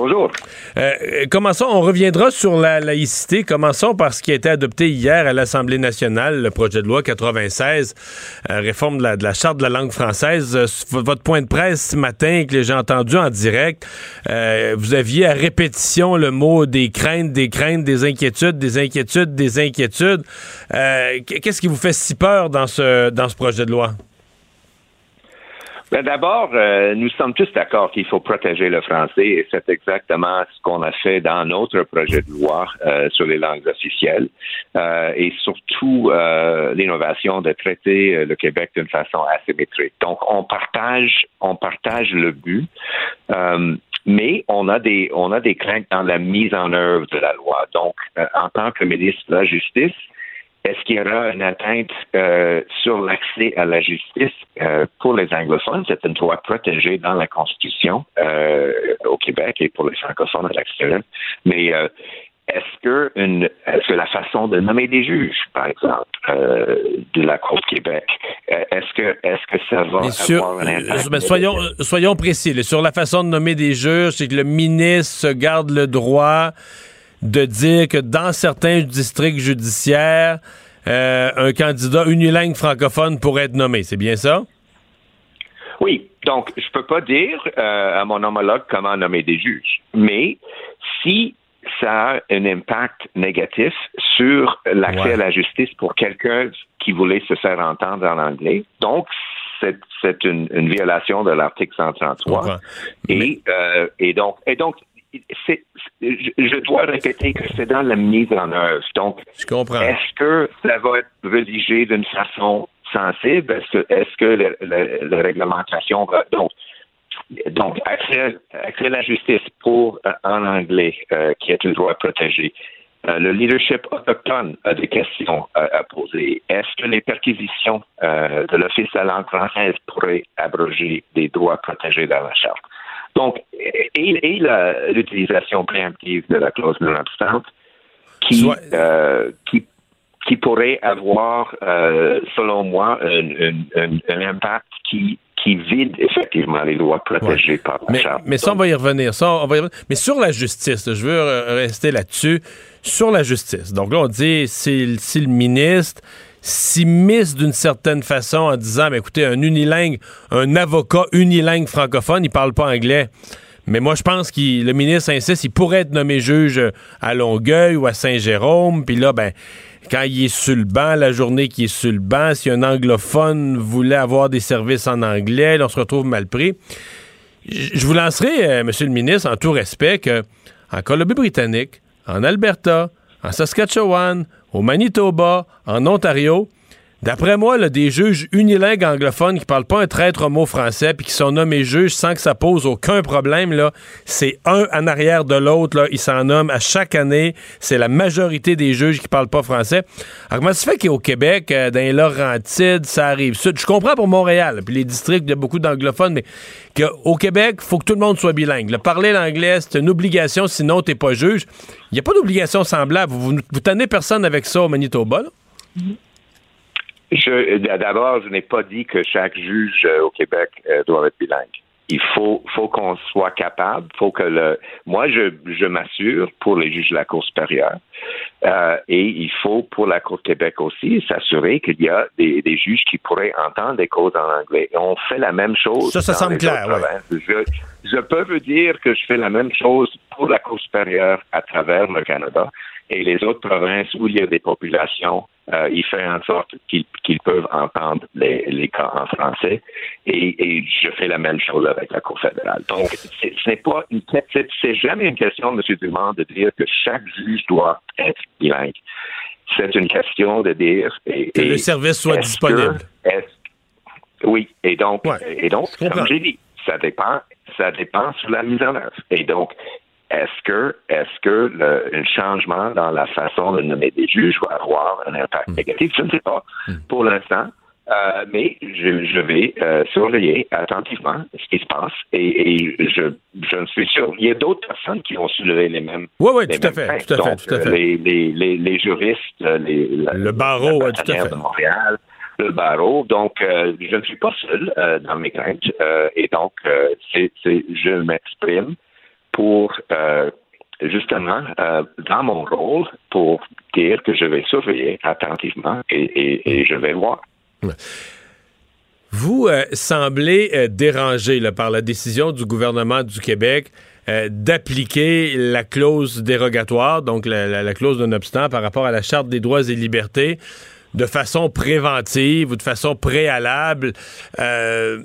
Bonjour. Euh, commençons, on reviendra sur la laïcité? Commençons par ce qui a été adopté hier à l'Assemblée nationale, le projet de loi 96, euh, réforme de la, Charte de la langue française? Euh, votre point de presse ce matin que j'ai entendu en direct, vous aviez à répétition le mot des craintes, des craintes, des inquiétudes, des inquiétudes, des inquiétudes. Qu'est-ce qui vous fait si peur dans ce, dans ce projet de loi? Ben D'abord, euh, nous sommes tous d'accord qu'il faut protéger le français et c'est exactement ce qu'on a fait dans notre projet de loi euh, sur les langues officielles euh, et surtout l'innovation de traiter le Québec d'une façon asymétrique. Donc, on partage, on partage le but. mais on a des on a des craintes dans la mise en œuvre de la loi. Donc, en tant que ministre de la Justice, est-ce qu'il y aura une atteinte euh, sur l'accès à la justice euh, pour les anglophones? C'est un droit protégé dans la Constitution euh, au Québec et pour les francophones à l'extérieur. Mais est-ce que, une, est-ce que la façon de nommer des juges, par exemple, de la Cour de Québec, est-ce que, est-ce que ça va avoir un impact? soyons, soyons précis. sur la façon de nommer des juges, c'est que le ministre se garde le droit de dire que dans certains districts judiciaires, euh, un candidat unilingue francophone pourrait être nommé. C'est bien ça? Oui. Donc, je peux pas dire euh, à mon homologue comment nommer des juges. Mais si ça a un impact négatif sur l'accès à la justice pour quelqu'un qui voulait se faire entendre en anglais. Donc, c'est une, violation de l'article 133. Et, euh, et, donc, et donc, je dois répéter que c'est dans la mise en œuvre. Donc, est-ce que ça va être rédigé d'une façon sensible? Est-ce que, est-ce que la réglementation va. Donc, donc accès, à la justice pour euh, en anglais, euh, qui est un droit protégé. Euh, le leadership autochtone a des questions à poser. Est-ce que les perquisitions de l'Office de la langue française pourraient abroger des droits protégés dans la Charte? Donc, et, l'utilisation préemptive de la clause non obstante qui, euh, qui, qui pourrait avoir, euh, selon moi, un, impact qui qui vide effectivement les droits protégés par la mais, charte. Mais ça, on va y revenir. Ça, on va y revenir. Mais sur la justice, je veux rester là-dessus. Sur la justice. Donc là, on dit si, si le ministre s'immisce d'une certaine façon en disant, mais écoutez, un unilingue, un avocat unilingue francophone, il parle pas anglais. Mais moi, je pense que le ministre insiste, il pourrait être nommé juge à Longueuil ou à Saint-Jérôme. Puis là, ben, quand il est sur le banc, la journée qu'il est sur le banc, si un anglophone voulait avoir des services en anglais, on se retrouve mal pris. Je vous lancerai, euh, monsieur le ministre, en tout respect, que en Colombie-Britannique, en Alberta, en Saskatchewan, au Manitoba, en Ontario. D'après moi, là, des juges unilingues anglophones qui parlent pas un traître mot français puis qui sont nommés juges sans que ça pose aucun problème, c'est un en arrière de l'autre, là, ils s'en nomment à chaque année. C'est la majorité des juges qui parlent pas français. Alors, comment ça fait qu'au Québec, euh, dans les Laurentides, ça arrive? Je comprends pour Montréal, puis les districts, il y a beaucoup d'anglophones, mais qu'au Québec, faut que tout le monde soit bilingue. Le parler l'anglais, c'est une obligation, sinon t'es pas juge. Il n'y a pas d'obligation semblable. Vous, vous, tenez personne avec ça au Manitoba, là? Mm-hmm. D'abord, je n'ai pas dit que chaque juge euh, au Québec euh, doit être bilingue. Il faut, faut qu'on soit capable, faut que le, moi je, je m'assure pour les juges de la Cour supérieure, euh, et il faut pour la Cour de Québec aussi s'assurer qu'il y a des, des, juges qui pourraient entendre des causes en anglais. on fait la même chose. Ça, ça semble clair. Je, je peux vous dire que je fais la même chose pour la Cour supérieure à travers le Canada et les autres provinces où il y a des populations, euh, il fait en sorte qu'ils peuvent entendre les, les, cas en français. Et, et, je fais la même chose avec la Cour fédérale. Donc, c'est pas c'est jamais une question, M. Dumont, de dire que chaque juge doit être bilingue. C'est une question de dire que le service soit disponible. oui, et donc, et donc, comme j'ai dit, ça dépend, ça dépend sur la mise en œuvre. Et donc, est-ce que, est-ce que le, un changement dans la façon de nommer des juges va avoir un impact hmm. négatif? Je ne sais pas hmm. pour l'instant. Euh, mais je, je vais euh, surveiller attentivement ce qui se passe et, et je, je ne suis sûr. Il y a d'autres personnes qui ont soulevé les mêmes. Oui, oui, tout, à fait, tout à fait, tout à fait. Les, les, les, les juristes, les, le barreau, la tout à fait. de Montréal, le barreau. Donc, euh, je ne suis pas seul euh, dans mes craintes euh, et donc, c'est, je m'exprime pour euh, justement, euh, dans mon rôle, pour dire que je vais surveiller attentivement et, je vais voir. Vous euh, semblez dérangé par la décision du gouvernement du Québec d'appliquer la clause dérogatoire, donc la, la clause d'un obstant par rapport à la Charte des droits et libertés de façon préventive ou de façon préalable. Euh,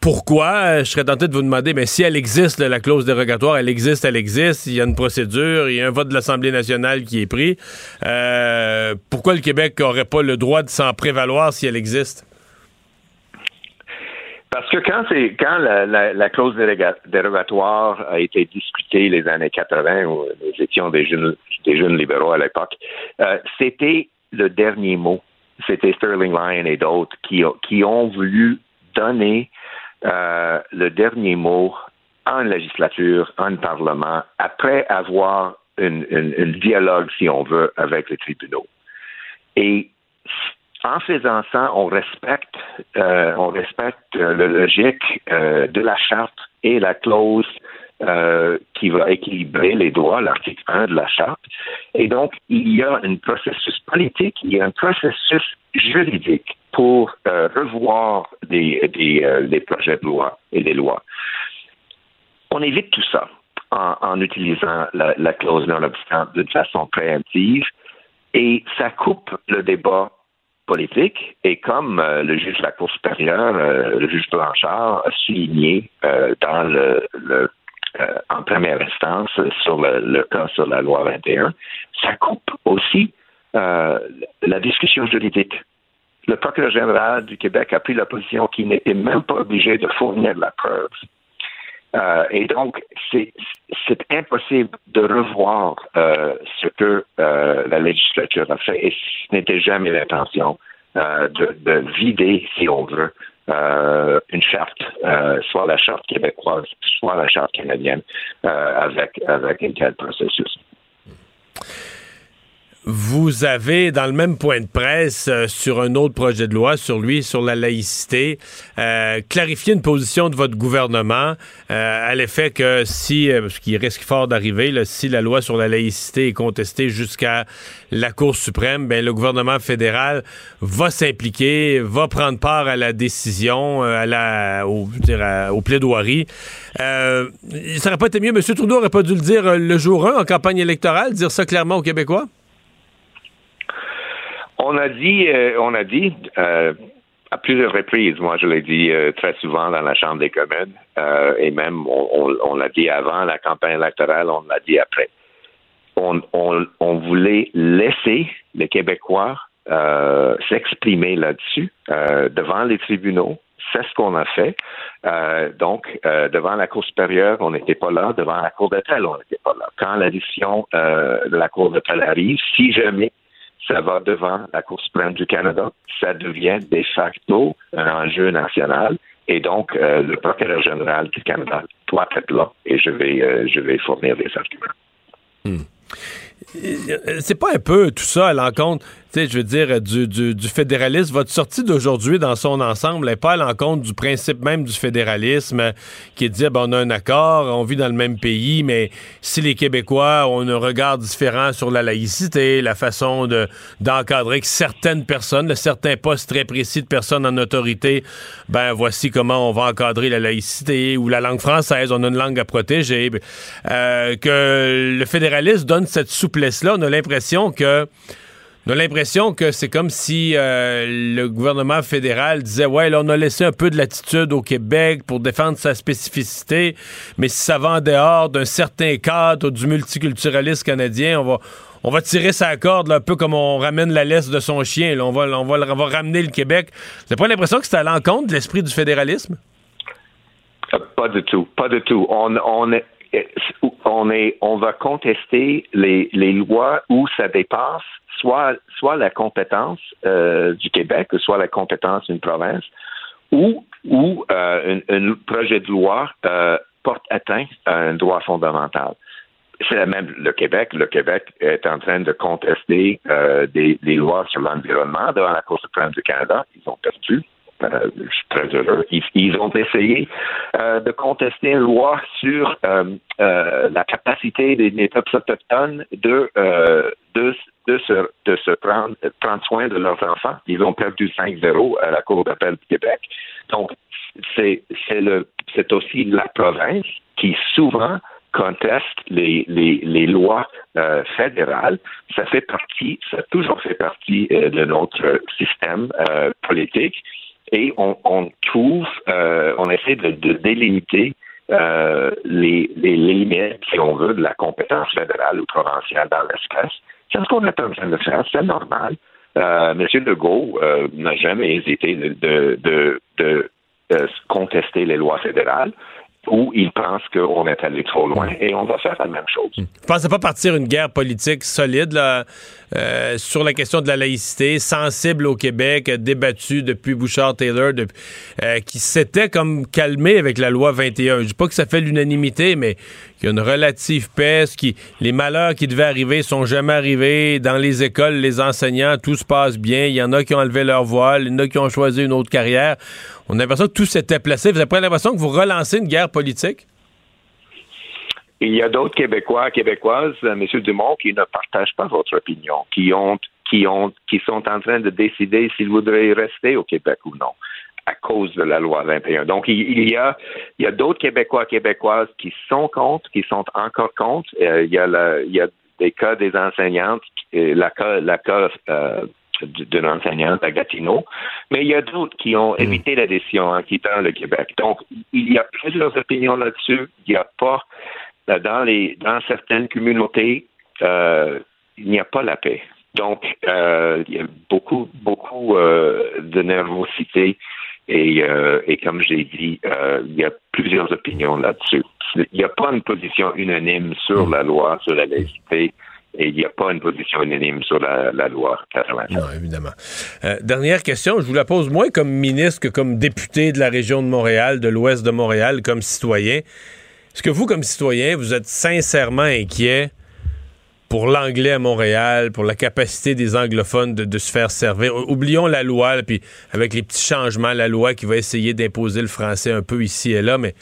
pourquoi? Je serais tenté de vous demander, mais si elle existe, la clause dérogatoire, elle existe, elle existe, il y a une procédure, il y a un vote de l'Assemblée nationale qui est pris. Euh, pourquoi le Québec n'aurait pas le droit de s'en prévaloir si elle existe? Parce que quand c'est quand la, clause dérogatoire a été discutée les années 80, où nous étions des jeunes, libéraux à l'époque, euh, c'était le dernier mot. C'était Sterling Lyon et d'autres qui, qui ont voulu donner euh, le dernier mot en législature, en parlement, après avoir un dialogue, si on veut, avec les tribunaux. Et en faisant ça, on respecte, euh, on respecte la logique euh, de la charte et la clause euh, qui va équilibrer les droits, l'article 1 de la charte. Et donc, il y a un processus politique, il y a un processus juridique pour euh, revoir des, euh, des, projets de loi et des lois. On évite tout ça en, utilisant la, clause non obstante de façon préemptive et ça coupe le débat politique. Et comme le juge de la Cour supérieure, le juge Blanchard, a souligné dans le euh, en première instance sur le, cas sur la loi 21, ça coupe aussi euh, la discussion juridique. Le procureur général du Québec a pris la position qu'il n'était même pas obligé de fournir la preuve. Euh, et donc, c'est impossible de revoir ce que la législature a fait, et ce n'était jamais l'intention de, de, vider, si on veut, euh, une charte, euh, soit la charte québécoise, soit la charte canadienne, euh, avec, avec un tel processus. Vous avez, dans le même point de presse, euh, sur un autre projet de loi, sur lui, sur la laïcité, euh, clarifié une position de votre gouvernement euh, à l'effet que si, ce qui risque fort d'arriver, si la loi sur la laïcité est contestée jusqu'à la Cour suprême, ben, le gouvernement fédéral va s'impliquer, va prendre part à la décision, à la, au, dire, aux plaidoiries. Euh, ça n'aurait pas été mieux, M. Trudeau n'aurait pas dû le dire le jour 1 en campagne électorale, dire ça clairement aux Québécois? On a dit, euh, on a dit euh, à plusieurs reprises, moi je l'ai dit euh, très souvent dans la Chambre des communes, et même on, l'a dit avant la campagne électorale, on l'a dit après. On, on, voulait laisser les Québécois s'exprimer là-dessus devant les tribunaux. C'est ce qu'on a fait. donc, devant la Cour supérieure, on n'était pas là. Devant la Cour d'appel, on n'était pas là. Quand la décision de la Cour d'appel arrive, si jamais ça va devant la Cour suprême du Canada. Ça devient de facto un enjeu national. Et donc, euh, le procureur général du Canada doit être là. Et je vais, euh, je vais fournir des arguments. Hmm. C'est pas un peu tout ça à l'encontre je veux dire, du, du, fédéralisme. Votre sortie d'aujourd'hui dans son ensemble n'est pas à l'encontre du principe même du fédéralisme qui est de dire, ben, on a un accord, on vit dans le même pays, mais si les Québécois ont un regard différent sur la laïcité, la façon de, d'encadrer que certaines personnes, de certains postes très précis de personnes en autorité, ben, voici comment on va encadrer la laïcité ou la langue française, on a une langue à protéger. Euh, que le fédéralisme donne cette souplesse-là, on a l'impression que a l'impression que c'est comme si euh, le gouvernement fédéral disait ouais là on a laissé un peu de latitude au Québec pour défendre sa spécificité, mais si ça va en dehors d'un certain cadre du multiculturalisme canadien, on va on va tirer sa corde un peu comme on ramène la laisse de son chien. On, va, on, va, on va ramener le Québec. Vous pas l'impression que c'est à l'encontre de l'esprit du fédéralisme? Euh, pas du tout, pas du tout. On, on, est, on, est, on va contester les, lois où ça dépasse soit, la compétence euh, du Québec, soit la compétence d'une province, ou, euh, un, projet de loi euh, porte atteinte à un droit fondamental. C'est même le Québec. Le Québec est en train de contester des, des, lois sur l'environnement devant la Cour suprême du Canada. Ils ont perdu. Euh, je suis très heureux. Ils, ont essayé euh, de contester une loi sur euh, la capacité des, peuples autochtones de, de, de, se, de se prendre, prendre soin de leurs enfants. Ils ont perdu 5-0 à la Cour d'appel du Québec. Donc, c'est c'est aussi la province qui souvent conteste les, les, les lois fédérales. Ça fait partie, ça a toujours fait partie de notre système politique et on, trouve, euh, on essaie de, délimiter euh, les, limites, si on veut, de la compétence fédérale ou provinciale dans l'espèce. C'est ce qu'on est en train de faire, c'est normal. Euh, M. Legault euh, n'a jamais hésité de, de, de, contester les lois fédérales où il pense qu'on est allé trop loin et on va faire la même chose. Vous pensez pas partir une guerre politique solide là, euh, sur la question de la laïcité, sensible au Québec, débattue depuis Bouchard-Taylor, euh, qui s'était comme calmé avec la loi 21. Je dis pas que ça fait l'unanimité, mais qu'il y a une relative paix, qui, les malheurs qui devaient arriver sont jamais arrivés. Dans les écoles, les enseignants, tout se passe bien. Il y en a qui ont enlevé leur voile, il y en a qui ont choisi une autre carrière. On a l'impression que tout s'était placé. Vous avez l'impression que vous relancez une guerre politique? Il y a d'autres Québécois, Québécoises, euh, M. Dumont, qui ne partagent pas votre opinion, qui ont, qui ont, qui sont en train de décider s'ils voudraient rester au Québec ou non à cause de la loi 21. Donc, il, y a, il y a d'autres Québécois, Québécoises qui sont contre, qui sont encore contre. Euh, il, y a il y a des cas des enseignantes, la cas, la cas euh, d'une enseignante à Gatineau, mais il y a d'autres qui ont hmm. évité la décision en quittant le Québec. Donc, il y a plusieurs opinions là-dessus. Il n'y a pas, dans, les, dans certaines communautés, euh, il n'y a pas la paix. Donc, euh, il y a beaucoup, beaucoup euh, de nervosité et, et comme j'ai dit, il y a plusieurs opinions là-dessus. Il n'y a pas une position unanime sur la loi, sur la laïcité et il n'y a pas une position unanime sur la, loi 87. Non, évidemment. Euh, dernière question, je vous la pose moins comme ministre que comme député de la région de Montréal, de l'ouest de Montréal, comme citoyen. Est-ce que vous, comme citoyen, vous êtes sincèrement inquiet pour l'anglais à Montréal, pour la capacité des anglophones de, se faire servir? Oublions la loi, puis avec les petits changements, la loi qui va essayer d'imposer le français un peu ici et là, mais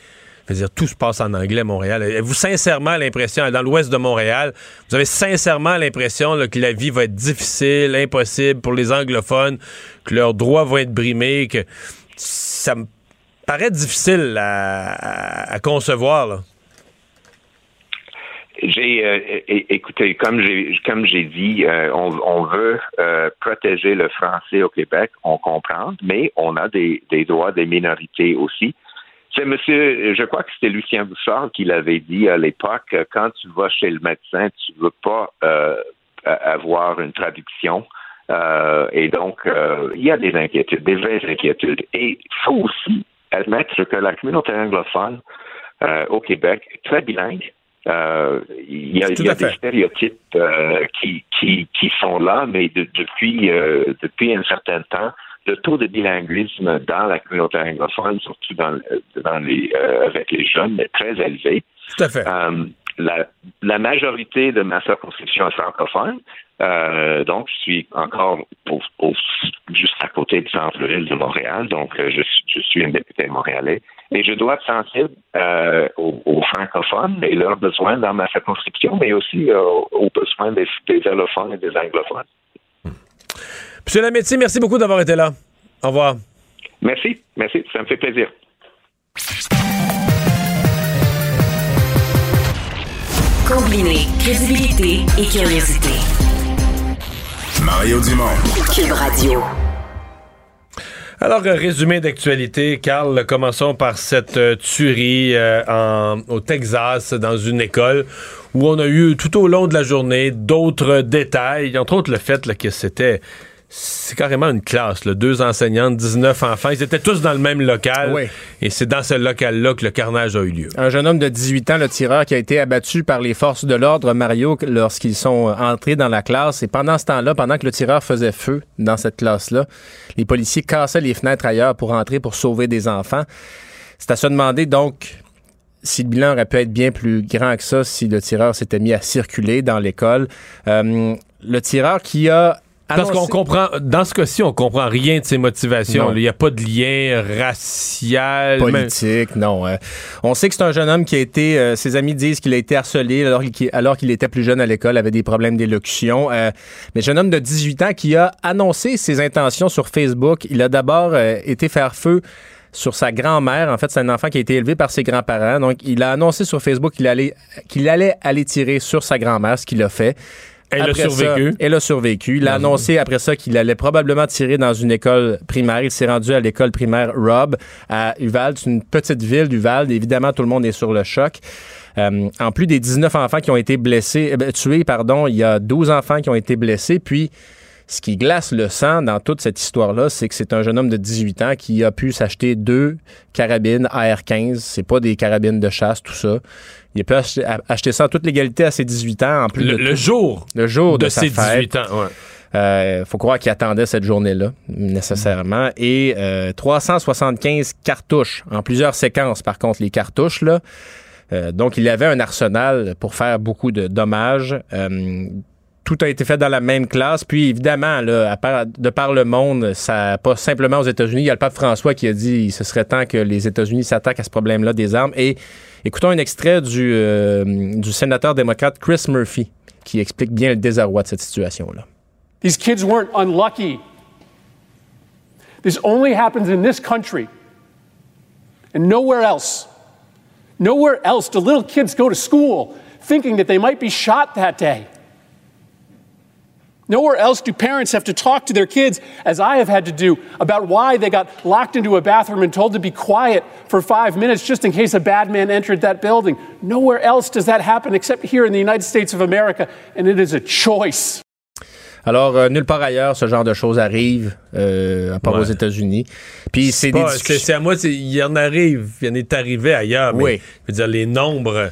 dire, tout se passe en anglais Montréal. Avez-vous sincèrement l'impression, dans l'ouest de Montréal, vous avez sincèrement l'impression que la vie va être difficile, impossible pour les anglophones, que leurs droits vont être brimés, que ça me paraît difficile à, concevoir. J'ai euh, écoutez, comme j'ai comme j'ai dit, euh, on, veut euh, protéger le français au Québec, on comprend, mais on a des droits des minorités aussi. C'est monsieur, je crois que c'était Lucien Bouchard qui l'avait dit à l'époque, quand tu vas chez le médecin, tu veux pas euh, avoir une traduction. Euh, et donc, euh, il y a des inquiétudes, des vraies inquiétudes. Et il faut aussi admettre que la communauté anglophone au Québec est très bilingue. il y a, des stéréotypes qui, qui, qui sont là, mais depuis, depuis un certain temps, le taux de bilinguisme dans la communauté anglophone, surtout dans, dans les, euh, avec les jeunes, est très élevé. Tout à fait. Euh, la, la, majorité de ma circonscription est francophone. Euh, donc, je suis encore juste à côté du centre-ville de Montréal. Donc, euh, je, je, suis un député montréalais. Et je dois être sensible euh, aux, francophones et leurs besoins dans ma circonscription, mais aussi euh, aux besoins des, des allophones et des anglophones. Monsieur Lametti, merci beaucoup d'avoir été là. Au revoir. Merci, merci, ça me fait plaisir. Combiner crédibilité et curiosité. Mario Dumont. Cube Radio. Alors, résumé d'actualité, Carl, commençons par cette euh, tuerie euh, en, au Texas dans une école où on a eu tout au long de la journée d'autres détails, entre autres le fait là, que c'était c'est carrément une classe, là. deux enseignantes, 19 enfants. Ils étaient tous dans le même local. Oui. Et c'est dans ce local-là que le carnage a eu lieu. Un jeune homme de 18 ans, le tireur, qui a été abattu par les forces de l'ordre, Mario, lorsqu'ils sont entrés dans la classe. Et pendant ce temps-là, pendant que le tireur faisait feu dans cette classe-là, les policiers cassaient les fenêtres ailleurs pour entrer, pour sauver des enfants. C'est à se demander, donc, si le bilan aurait pu être bien plus grand que ça si le tireur s'était mis à circuler dans l'école. Euh, le tireur qui a parce qu'on comprend, dans ce cas-ci, on comprend rien de ses motivations. Il n'y a pas de lien racial. Politique, non. Hein. on sait que c'est un jeune homme qui a été, euh, ses amis disent qu'il a été harcelé alors qu'il était plus jeune à l'école, avait des problèmes d'élocution. Euh, mais jeune homme de 18 ans qui a annoncé ses intentions sur Facebook. Il a d'abord euh, été faire feu sur sa grand-mère. En fait, c'est un enfant qui a été élevé par ses grands-parents. Donc, il a annoncé sur Facebook qu'il allait, qu'il allait aller tirer sur sa grand-mère, ce qu'il a fait. Elle a survécu. elle a survécu. Il a annoncé après ça qu'il allait probablement tirer dans une école primaire. Il s'est rendu à l'école primaire Rob à Uvalde. C'est une petite ville d'Uvalde. Évidemment, tout le monde est sur le choc. Euh, en plus des 19 enfants qui ont été blessés, euh, ben, tués, pardon, il y a 12 enfants qui ont été blessés. Puis, ce qui glace le sang dans toute cette histoire-là, c'est que c'est un jeune homme de 18 ans qui a pu s'acheter deux carabines AR-15. C'est pas des carabines de chasse, tout ça. Il a pu acheter, ça en toute légalité à ses 18 ans. En plus le, de le jour. Le jour de, de ses 18 ans, ouais. Euh, faut croire qu'il attendait cette journée-là, nécessairement. Et euh, 375 cartouches, en plusieurs séquences, par contre, les cartouches, là. Euh, donc, il avait un arsenal pour faire beaucoup de dommages. Tout a été fait dans la même classe. Puis évidemment, de par le monde, ça pas simplement aux États-Unis. Il y a le pape François qui a dit ce serait temps que les États-Unis s'attaquent à ce problème-là des armes. Et écoutons un extrait du, euh, du sénateur démocrate Chris Murphy qui explique bien le désarroi de cette situation-là. These kids weren't unlucky. This only happens in this country and nowhere else. Nowhere else do little kids go to school thinking that they might be shot that day. Nowhere else do parents have to talk to their kids, as I have had to do, about why they got locked into a bathroom and told to be quiet for five minutes just in case a bad man entered that building. Nowhere else does that happen except here in the United States of America, and it is a choice. Alors, euh, nulle part ailleurs, ce genre de choses arrive, euh, à part ouais. aux États-Unis. Puis c'est des discussions... C'est à moi, il y en arrive, il y en est arrivé ailleurs. Mais, Oui. Je veux dire, les nombres...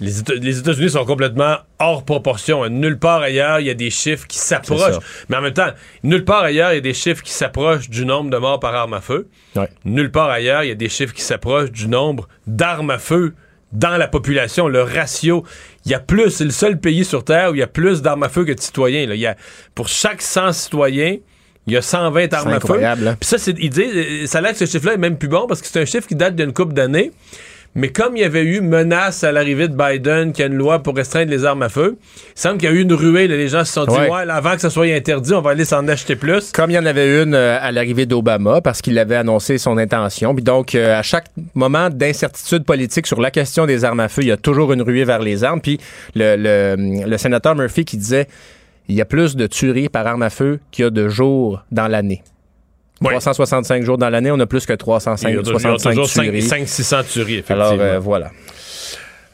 Les, Éta- les États-Unis sont complètement hors proportion. Nulle part ailleurs, il y a des chiffres qui s'approchent. Mais en même temps, nulle part ailleurs, il y a des chiffres qui s'approchent du nombre de morts par arme à feu. Ouais. Nulle part ailleurs, il y a des chiffres qui s'approchent du nombre d'armes à feu dans la population. Le ratio, il y a plus, c'est le seul pays sur Terre où il y a plus d'armes à feu que de citoyens. là. Il y a, pour chaque 100 citoyens, il y a 120 armes à feu. incroyable, hein. Puis ça, c'est, il dit, euh, ça a l'air que ce chiffre-là est même plus bon parce que c'est un chiffre qui date d'une couple d'années. Mais comme il y avait eu menace à l'arrivée de Biden, qu'il y a une loi pour restreindre les armes à feu, il semble qu'il y a eu une ruée. là. les gens se sont dit, Ouais. ouais, là, avant que ça soit interdit, on va aller s'en acheter plus. Comme il y en avait une euh, à l'arrivée d'Obama, parce qu'il avait annoncé son intention. Puis donc, euh, à chaque moment d'incertitude politique sur la question des armes à feu, il y a toujours une ruée vers les armes. Puis le, le, le sénateur Murphy qui disait il y a plus de tueries par arme à feu qu'il y a de jours dans l'année. Ouais. 365 jours dans l'année, on a plus que Il y a 365 toujours 65 tueries. 500-600 tueries, effectivement. Alors, euh, voilà.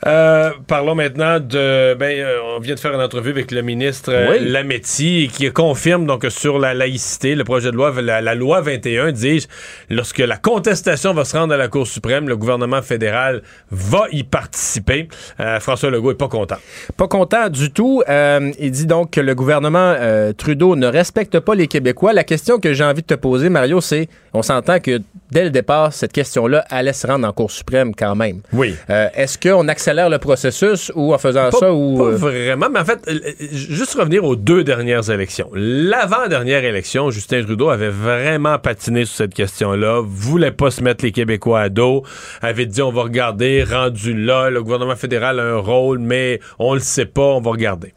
Euh, parlons maintenant de. Ben, euh, on vient de faire une entrevue avec le ministre euh, Oui. Lametti qui confirme donc sur la laïcité, le projet de loi, la, la loi 21, dis lorsque la contestation va se rendre à la Cour suprême, le gouvernement fédéral va y participer. Euh, François Legault est pas content. Pas content du tout. Il dit donc que le gouvernement Trudeau ne respecte pas les Québécois. La question que j'ai envie de te poser, Mario, c'est, on s'entend que dès le départ, cette question-là allait se rendre en Cour suprême quand même. Oui. Est-ce qu'on accélère accélère le processus ou en faisant Pas, ça ou. pas euh, vraiment, mais en fait, euh, juste revenir aux deux dernières élections. L'avant-dernière élection, Justin Trudeau avait vraiment patiné sur cette question-là, voulait pas se mettre les Québécois à dos, avait dit on va regarder, rendu là, le gouvernement fédéral a un rôle, mais on le sait pas, on va regarder.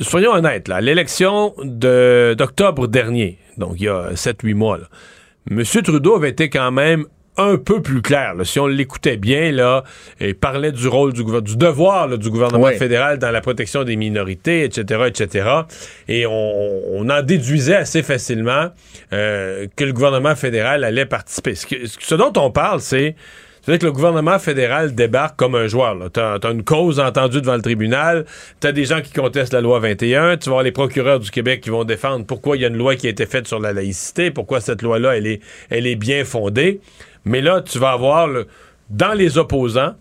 Soyons honnêtes, là, l'élection de- d'octobre dernier, donc il y a 7-8 mois, là, M. Trudeau avait été quand même un peu plus clair. là. Si on l'écoutait bien, là, il parlait du rôle du, gouver- du devoir là, du gouvernement fédéral dans la protection des minorités, etc., etc. Et on, on en déduisait assez facilement euh, que le gouvernement fédéral allait participer. Ce, que- ce dont on parle, c'est c'est que le gouvernement fédéral débarque comme un joueur. Tu as, une cause entendue devant le tribunal, tu as des gens qui contestent la loi 21, tu vas avoir les procureurs du Québec qui vont défendre pourquoi il y a une loi qui a été faite sur la laïcité, pourquoi cette loi-là, elle est, elle est bien fondée. Mais là, tu vas avoir, le- dans les opposants,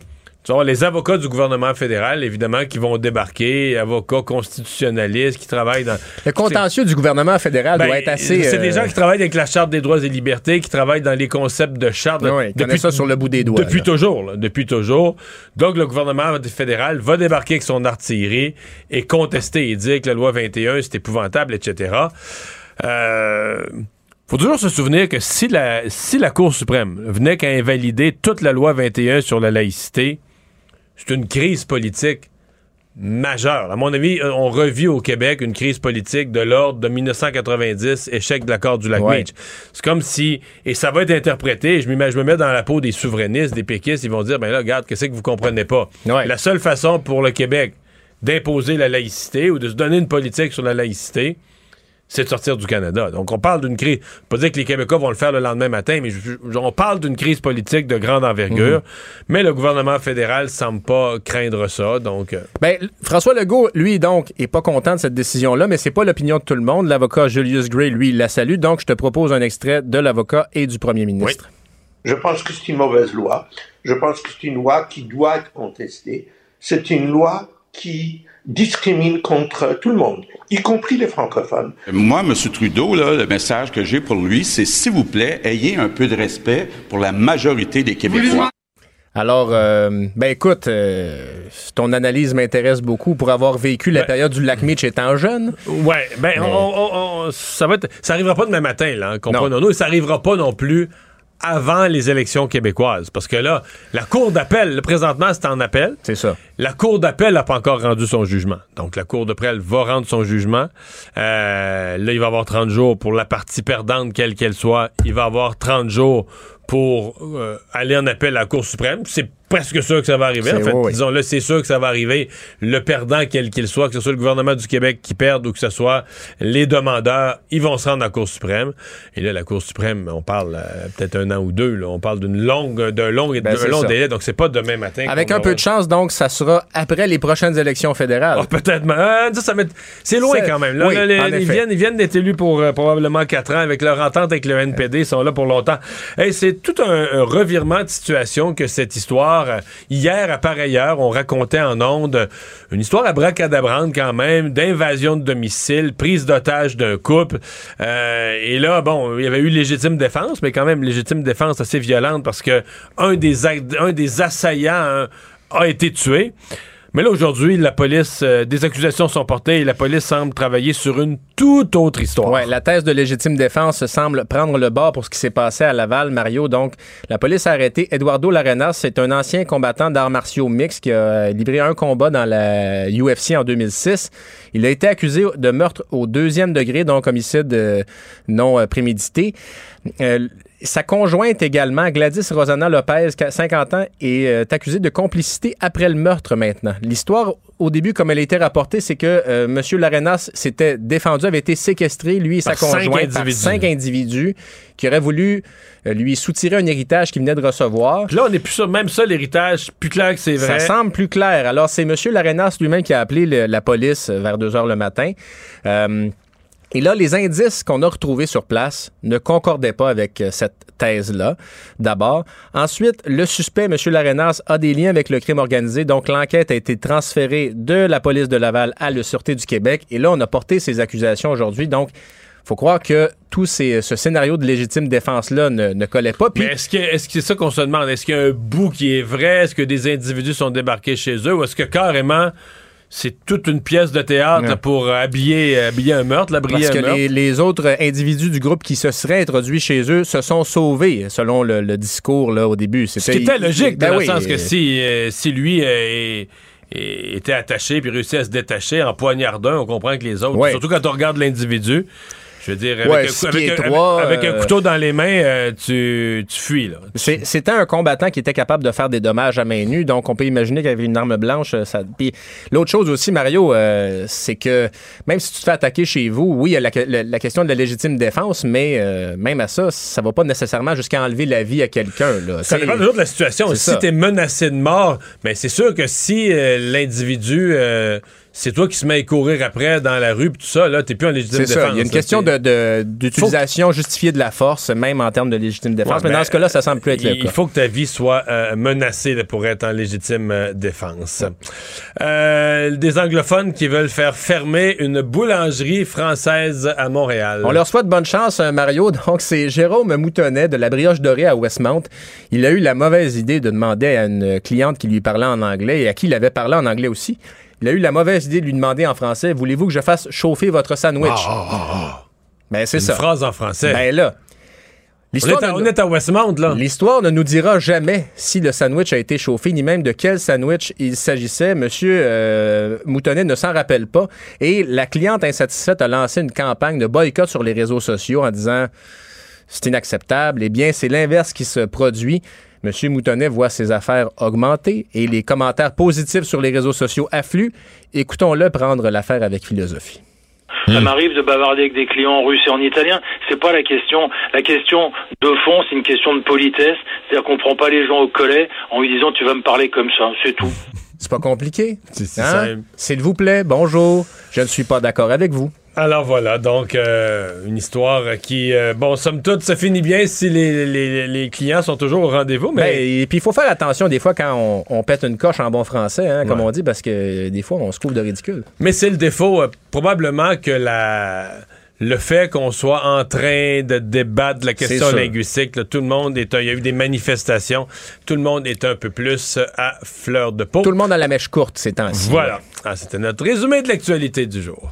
tu vas avoir les avocats du gouvernement fédéral, évidemment, qui vont débarquer, avocats constitutionnalistes qui travaillent dans... le contentieux du gouvernement fédéral Ben, doit être assez. C'est des euh, gens qui travaillent avec la Charte des droits et libertés, qui travaillent dans les concepts de charte. Ils connaissent ça sur le bout des doigts, Depuis là. toujours, là, depuis toujours. Donc, le gouvernement fédéral va débarquer avec son artillerie et contester et dire que la loi 21, c'est épouvantable, etc. Euh, faut toujours se souvenir que si la, si la Cour suprême venait qu'à invalider toute la loi 21 sur la laïcité, c'est une crise politique majeure. À mon avis, euh, on revit au Québec une crise politique de l'ordre de 1990, échec de l'accord du lac Ouais. C'est comme si, et ça va être interprété, je, je me mets dans la peau des souverainistes, des péquistes, ils vont dire, ben là, regarde, qu'est-ce que vous comprenez pas? Ouais. La seule façon pour le Québec d'imposer la laïcité ou de se donner une politique sur la laïcité, c'est de sortir du Canada. Donc, on parle d'une crise. Pas dire que les Québécois vont le faire le lendemain matin, mais je- je- on parle d'une crise politique de grande envergure. Mais le gouvernement fédéral semble pas craindre ça. Donc, euh, Ben, François Legault, lui, donc, est pas content de cette décision-là, mais c'est pas l'opinion de tout le monde. L'avocat Julius Gray, lui, la salue. Donc, je te propose un extrait de l'avocat et du premier ministre. Je pense que c'est une mauvaise loi. Je pense que c'est une loi qui doit être contestée. C'est une loi qui discrimine contre tout le monde, y compris les francophones. Moi, M. Trudeau, là, le message que j'ai pour lui, c'est s'il vous plaît, ayez un peu de respect pour la majorité des Québécois. Alors, euh, ben écoute, euh, ton analyse m'intéresse beaucoup pour avoir vécu la période du lac Meach étant jeune. Ouais, ben, Mais- on- on- on- ça va être, ça arrivera pas demain matin, là, hein, comprenons-nous, et ça arrivera pas non plus avant les élections québécoises, parce que là, la Cour d'appel, présentement, c'est en appel. C'est ça. La Cour d'appel n'a pas encore rendu son jugement. Donc, la Cour d'appel va rendre son jugement. Euh, là, il va avoir 30 jours pour la partie perdante, quelle qu'elle soit. Il va avoir 30 jours pour euh, aller en appel à la Cour suprême. C'est presque sûr que ça va arriver. En fait, oui, disons-le, c'est sûr que ça va arriver. Le perdant, quel qu'il soit, que ce soit le gouvernement du Québec qui perde ou que ce soit les demandeurs, ils vont se rendre à la Cour suprême. Et là, la Cour suprême, on parle euh, peut-être un an ou deux. là. On parle d'une longue, d'un long, Ben, d'un long ça. délai. Donc, c'est pas demain matin. Avec un peu de chance, donc, ça sera après les prochaines élections fédérales. Ah, peut-être. mais, euh, ça, ça c'est loin quand même. Là, oui, là, les- en ils, viennent, ils viennent d'être élus pour euh, probablement quatre ans avec leur entente avec le NPD. Ils sont là pour longtemps. Hey, c'est tout un, un revirement de situation que cette histoire. Euh, Hier, à pareille heure, on racontait en ondes une histoire à bracadabrante quand même, d'invasion de domicile, prise d'otage d'un couple. Euh, et là, bon, il y avait eu légitime défense, mais quand même légitime défense assez violente parce que un des, ac- un des assaillants hein, a été tué. Mais là, aujourd'hui, la police, euh, des accusations sont portées et la police semble travailler sur une toute autre histoire. Ouais, la thèse de légitime défense semble prendre le bord pour ce qui s'est passé à Laval, Mario. Donc, la police a arrêté Eduardo Larenas. C'est un ancien combattant d'arts martiaux mixtes qui a livré un combat dans la UFC en 2006. Il a été accusé de meurtre au deuxième degré, donc homicide euh, non euh, prémédité. Sa conjointe également, Gladys Rosanna Lopez, qui a 50 ans, est euh, accusée de complicité après le meurtre maintenant. L'histoire, au début, comme elle a été rapportée, c'est que euh, M. Larenas s'était défendu, avait été séquestré, lui et sa Par cinq conjointe, par individus. cinq individus qui auraient voulu euh, lui soutirer un héritage qu'il venait de recevoir. Puis là, on est plus sûr, même ça, l'héritage, plus clair que c'est vrai. Ça semble plus clair. Alors, c'est M. Larenas lui-même qui a appelé le- la police vers 2 heures le matin. Euh, et là, les indices qu'on a retrouvés sur place ne concordaient pas avec euh, cette thèse-là, d'abord. Ensuite, le suspect, M. Larenas, a des liens avec le crime organisé. Donc, l'enquête a été transférée de la police de Laval à la Sûreté du Québec. Et là, on a porté ces accusations aujourd'hui. Donc, faut croire que tout ce scénario de légitime défense-là ne, collait pas. Mais est-ce que c'est ça qu'on se demande? Est-ce qu'il y a un bout qui est vrai? Est-ce que des individus sont débarqués chez eux? Ou est-ce que carrément c'est toute une pièce de théâtre Ouais. pour habiller, habiller un meurtre, là, briller Parce que meurtre? les, les autres individus du groupe qui se seraient introduits chez eux se sont sauvés, selon le, le discours là, au début. Ce qui était logique, Ben dans oui. le sens que si, euh, si lui euh, était attaché puis réussit à se détacher en poignardant, on comprend que les autres, Ouais. surtout quand on regarde l'individu, je veux dire, avec, Ouais, un, avec avec euh, couteau dans les mains, euh, tu, tu fuis. Là. C'était un combattant qui était capable de faire des dommages à main nue, donc on peut imaginer qu'il avait une arme blanche. euh, Ça... Puis l'autre chose aussi, Mario, euh, c'est que même si tu te fais attaquer chez vous, oui, il y a la, la- la question de la légitime défense, mais euh, même à ça, ça va pas nécessairement jusqu'à enlever la vie à quelqu'un. là. Ça dépend toujours de la situation. Si tu es menacé de mort, mais c'est sûr que si euh, l'individu, c'est toi qui se mets à courir après dans la rue, pis tout ça, là, t'es plus en légitime défense. ça. Il y a une là, question c'est- de- de- d'utilisation justifiée de la force, même en termes de légitime défense. Ouais, mais dans ben, ce cas-là, ça semble plus être le Il cas. faut que ta vie soit euh, menacée là, pour être en légitime euh, défense. Euh, des anglophones qui veulent faire fermer une boulangerie française à Montréal. On leur souhaite bonne chance, euh, Mario. Donc, c'est Jérôme Moutonnet de la Brioche Dorée à Westmount. Il a eu la mauvaise idée de demander à une cliente qui lui parlait en anglais et à qui il avait parlé en anglais aussi. Il a eu la mauvaise idée de lui demander en français Voulez-vous que je fasse chauffer votre sandwich? Ben, c'est Une ça. phrase en français. Ben là. on, est à, ne- on est à Westmount, là. L'histoire ne nous dira jamais si le sandwich a été chauffé, ni même de quel sandwich il s'agissait. Monsieur euh, Moutonnet ne s'en rappelle pas. Et la cliente insatisfaite a lancé une campagne de boycott sur les réseaux sociaux en disant c'est inacceptable. Eh bien, c'est l'inverse qui se produit. Monsieur Moutonnet voit ses affaires augmenter et les commentaires positifs sur les réseaux sociaux affluent. Écoutons-le prendre l'affaire avec philosophie. Ça m'arrive de bavarder avec des clients en russe et en italien. C'est pas la question. La question de fond, c'est une question de politesse. C'est-à-dire qu'on prend pas les gens au collet en lui disant tu vas me parler comme ça. C'est tout. C'est pas compliqué. c'est Hein? simple. S'il vous plaît, bonjour. Je ne suis pas d'accord avec vous. Alors voilà, donc euh, une histoire qui, euh, bon, somme toute, ça finit bien si les, les- les clients sont toujours au rendez-vous, mais... Ben, et puis il faut faire attention des fois quand on, on pète une coche en bon français, hein, comme Ouais. on dit, parce que des fois on se couvre de ridicule. Mais c'est le défaut, euh, probablement que la le fait qu'on soit en train de débattre de la question linguistique, là, tout le monde est un, il y a eu des manifestations, tout le monde est un peu plus à fleur de peau. Tout le monde a la mèche courte ces temps-ci. Voilà. Ah, C'était notre résumé de l'actualité du jour.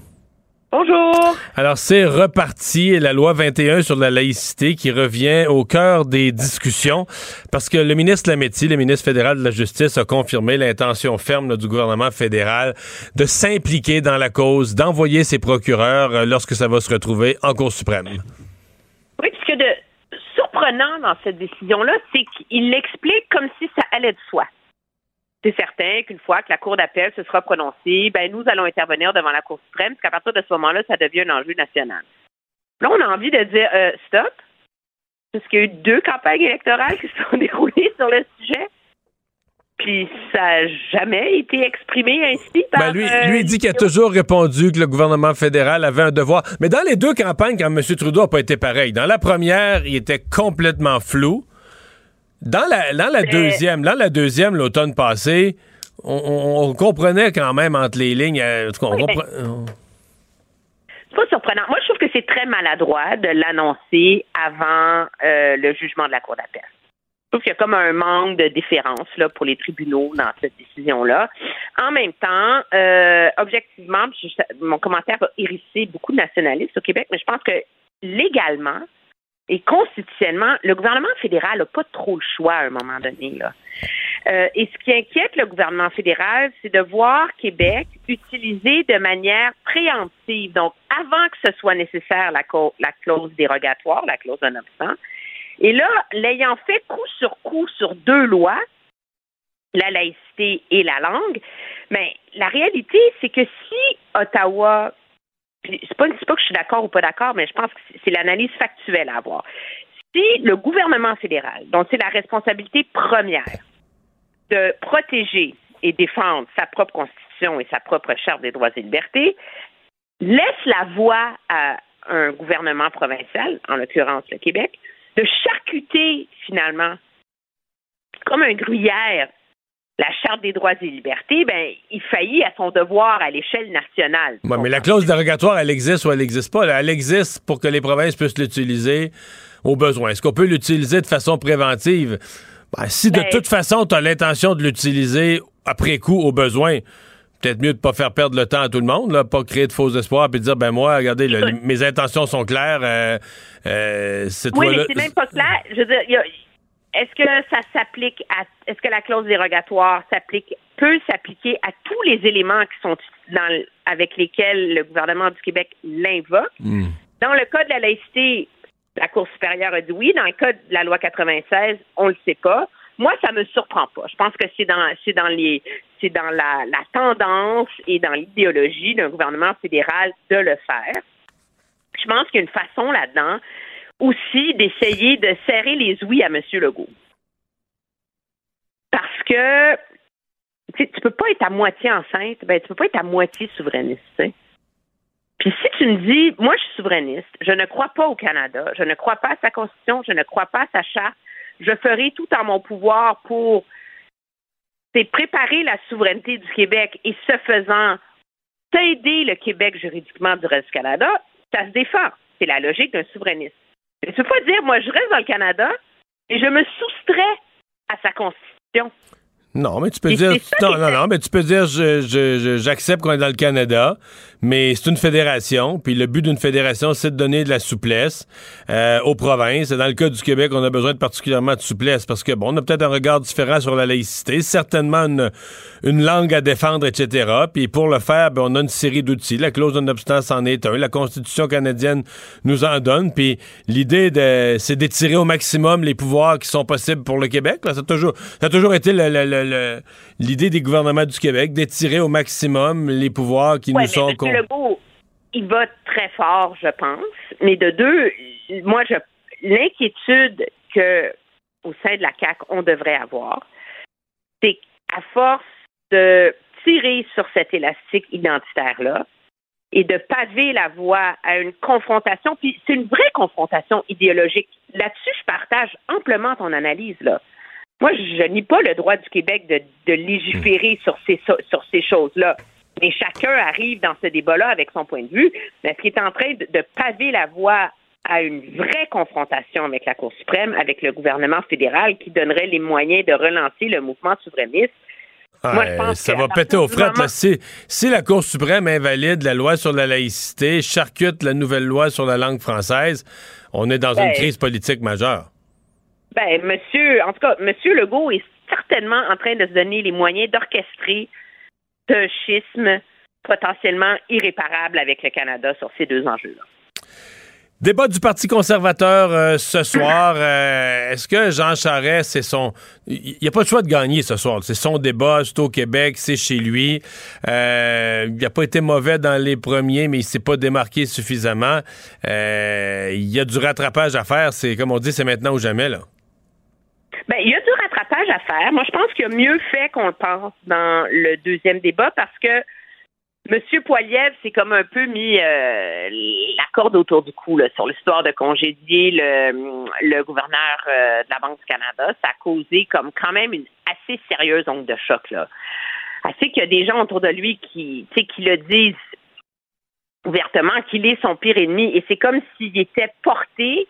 Bonjour. Alors, c'est reparti, la loi 21 sur la laïcité qui revient au cœur des discussions parce que le ministre Lametti, le ministre fédéral de la Justice, a confirmé l'intention ferme là, du gouvernement fédéral de s'impliquer dans la cause, d'envoyer ses procureurs euh, lorsque ça va se retrouver en Cour suprême. Oui, ce qu'il y a de surprenant dans cette décision-là, c'est qu'il l'explique comme si ça allait de soi. C'est certain qu'une fois que la Cour d'appel se sera prononcée, ben nous allons intervenir devant la Cour suprême, parce qu'à partir de ce moment-là, ça devient un enjeu national. Là, on a envie de dire euh, stop, parce qu'il y a eu deux campagnes électorales qui se sont déroulées sur le sujet. Puis ça n'a jamais été exprimé ainsi par. Ben, lui, euh, lui, il dit qu'il a toujours répondu que le gouvernement fédéral avait un devoir. Mais dans les deux campagnes, quand M. Trudeau n'a pas été pareil. Dans la première, il était complètement flou. Dans la, dans la deuxième, dans la deuxième, l'automne passé, on, on- on comprenait quand même entre les lignes. euh, en tout cas, on Oui, C'est pas surprenant. Moi, je trouve que c'est très maladroit de l'annoncer avant euh, le jugement de la Cour d'appel. Je trouve qu'il y a comme un manque de déférence là, pour les tribunaux dans cette décision-là. En même temps, euh, objectivement, je- mon commentaire va hérisser beaucoup de nationalistes au Québec, mais je pense que légalement et constitutionnellement, le gouvernement fédéral n'a pas trop le choix à un moment donné. Euh, et ce qui inquiète le gouvernement fédéral, c'est de voir Québec utiliser de manière préemptive, donc avant que ce soit nécessaire la, clause dérogatoire, la clause non obstant. Et là, l'ayant fait coup sur coup sur deux lois, la laïcité et la langue, mais la réalité, c'est que si Ottawa puis c'est pas, pas que je suis d'accord ou pas d'accord, mais je pense que c'est l'analyse factuelle à avoir. Si le gouvernement fédéral, dont c'est la responsabilité première de protéger et défendre sa propre constitution et sa propre charte des droits et libertés, laisse la voie à un gouvernement provincial, en l'occurrence le Québec, de charcuter finalement comme un gruyère la Charte des droits et libertés, ben, il faillit à son devoir à l'échelle nationale. Ouais, mais la clause dérogatoire, elle existe ou elle n'existe pas? Elle existe pour que les provinces puissent l'utiliser au besoin. Est-ce qu'on peut l'utiliser de façon préventive? Ben, si de Ben- toute façon, tu as l'intention de l'utiliser après coup au besoin, peut-être mieux de pas faire perdre le temps à tout le monde, là, pas créer de faux espoirs puis dire ben moi, regardez, le- mes intentions sont claires. Euh, euh, Oui, mais c'est même pas clair. Je veux dire, y a- est-ce que ça s'applique à est-ce que la clause dérogatoire s'applique peut s'appliquer à tous les éléments qui sont dans avec lesquels le gouvernement du Québec l'invoque? Hmm. Dans le cas de la laïcité, la Cour supérieure a dit oui. Dans le cas de la loi 96, on le sait pas. Moi, ça me surprend pas. Je pense que c'est dans c'est dans les c'est dans la, la tendance et dans l'idéologie d'un gouvernement fédéral de le faire. Je pense qu'il y a une façon là-dedans aussi d'essayer de serrer les ouïes à M. Legault. Parce que tu tu peux pas être à moitié enceinte, ben tu peux pas être à moitié souverainiste. Puis si tu me dis, moi je suis souverainiste, je ne crois pas au Canada, je ne crois pas à sa constitution, je ne crois pas à sa charte, je ferai tout en mon pouvoir pour préparer la souveraineté du Québec et ce faisant aider le Québec juridiquement du reste du Canada, ça se défend. C'est la logique d'un souverainiste. Tu peux pas dire, moi je reste dans le Canada et je me soustrais à sa constitution. Non, mais tu peux Et dire. Non, non, non, mais tu peux dire je- je- je- j'accepte qu'on est dans le Canada, mais c'est une fédération, puis le but d'une fédération, c'est de donner de la souplesse euh, aux provinces. Et dans le cas du Québec, on a besoin de particulièrement de souplesse parce que, bon, on a peut-être un regard différent sur la laïcité, certainement une, une langue à défendre, etc. Puis pour le faire, ben, on a une série d'outils. La clause de non-obstance en est un. La Constitution canadienne nous en donne. Puis l'idée, de, c'est d'étirer au maximum les pouvoirs qui sont possibles pour le Québec. là. Ça, a toujours, ça a toujours été le- le- l'idée des gouvernements du Québec, d'étirer au maximum les pouvoirs qui Ouais, nous sont... con- M. Legault, il va très fort, je pense. Mais de deux, moi, je l'inquiétude que au sein de la CAC on devrait avoir, c'est qu'à force de tirer sur cet élastique identitaire-là et de paver la voie à une confrontation, puis c'est une vraie confrontation idéologique. Là-dessus, je partage amplement ton analyse, là. Moi, je nie pas le droit du Québec de, de légiférer sur ces, sur ces choses-là. Mais chacun arrive dans ce débat-là avec son point de vue. Mais ce qui est en train de, de paver la voie à une vraie confrontation avec la Cour suprême, avec le gouvernement fédéral, qui donnerait les moyens de relancer le mouvement souverainiste. Moi, je Ouais, pense ça va péter aux frettes. moment- là. Si, si la Cour suprême invalide la loi sur la laïcité, charcute la nouvelle loi sur la langue française, on est dans une Ben, crise politique majeure. Ben, monsieur, en tout cas, monsieur Legault est certainement en train de se donner les moyens d'orchestrer ce schisme potentiellement irréparable avec le Canada sur ces deux enjeux-là. Débat du Parti conservateur euh, ce soir. Euh, Est-ce que Jean Charest, c'est son... Il n'y a pas de choix de gagner ce soir. C'est son débat, c'est au Québec, c'est chez lui. Euh, il n'a pas été mauvais dans les premiers, mais il s'est pas démarqué suffisamment. Il y a du rattrapage à faire. C'est Comme on dit, c'est maintenant ou jamais. là. Ben, il y a du rattrapage à faire. Moi, je pense qu'il a mieux fait qu'on le pense dans le deuxième débat parce que M. Poiliev s'est comme un peu mis euh, la corde autour du cou là, sur l'histoire de congédier le, gouverneur euh, de la Banque du Canada. Ça a causé comme quand même une assez sérieuse onde de choc. Là. Assez qu'il y a des gens autour de lui qui, qui le disent ouvertement qu'il est son pire ennemi. Et c'est comme s'il était porté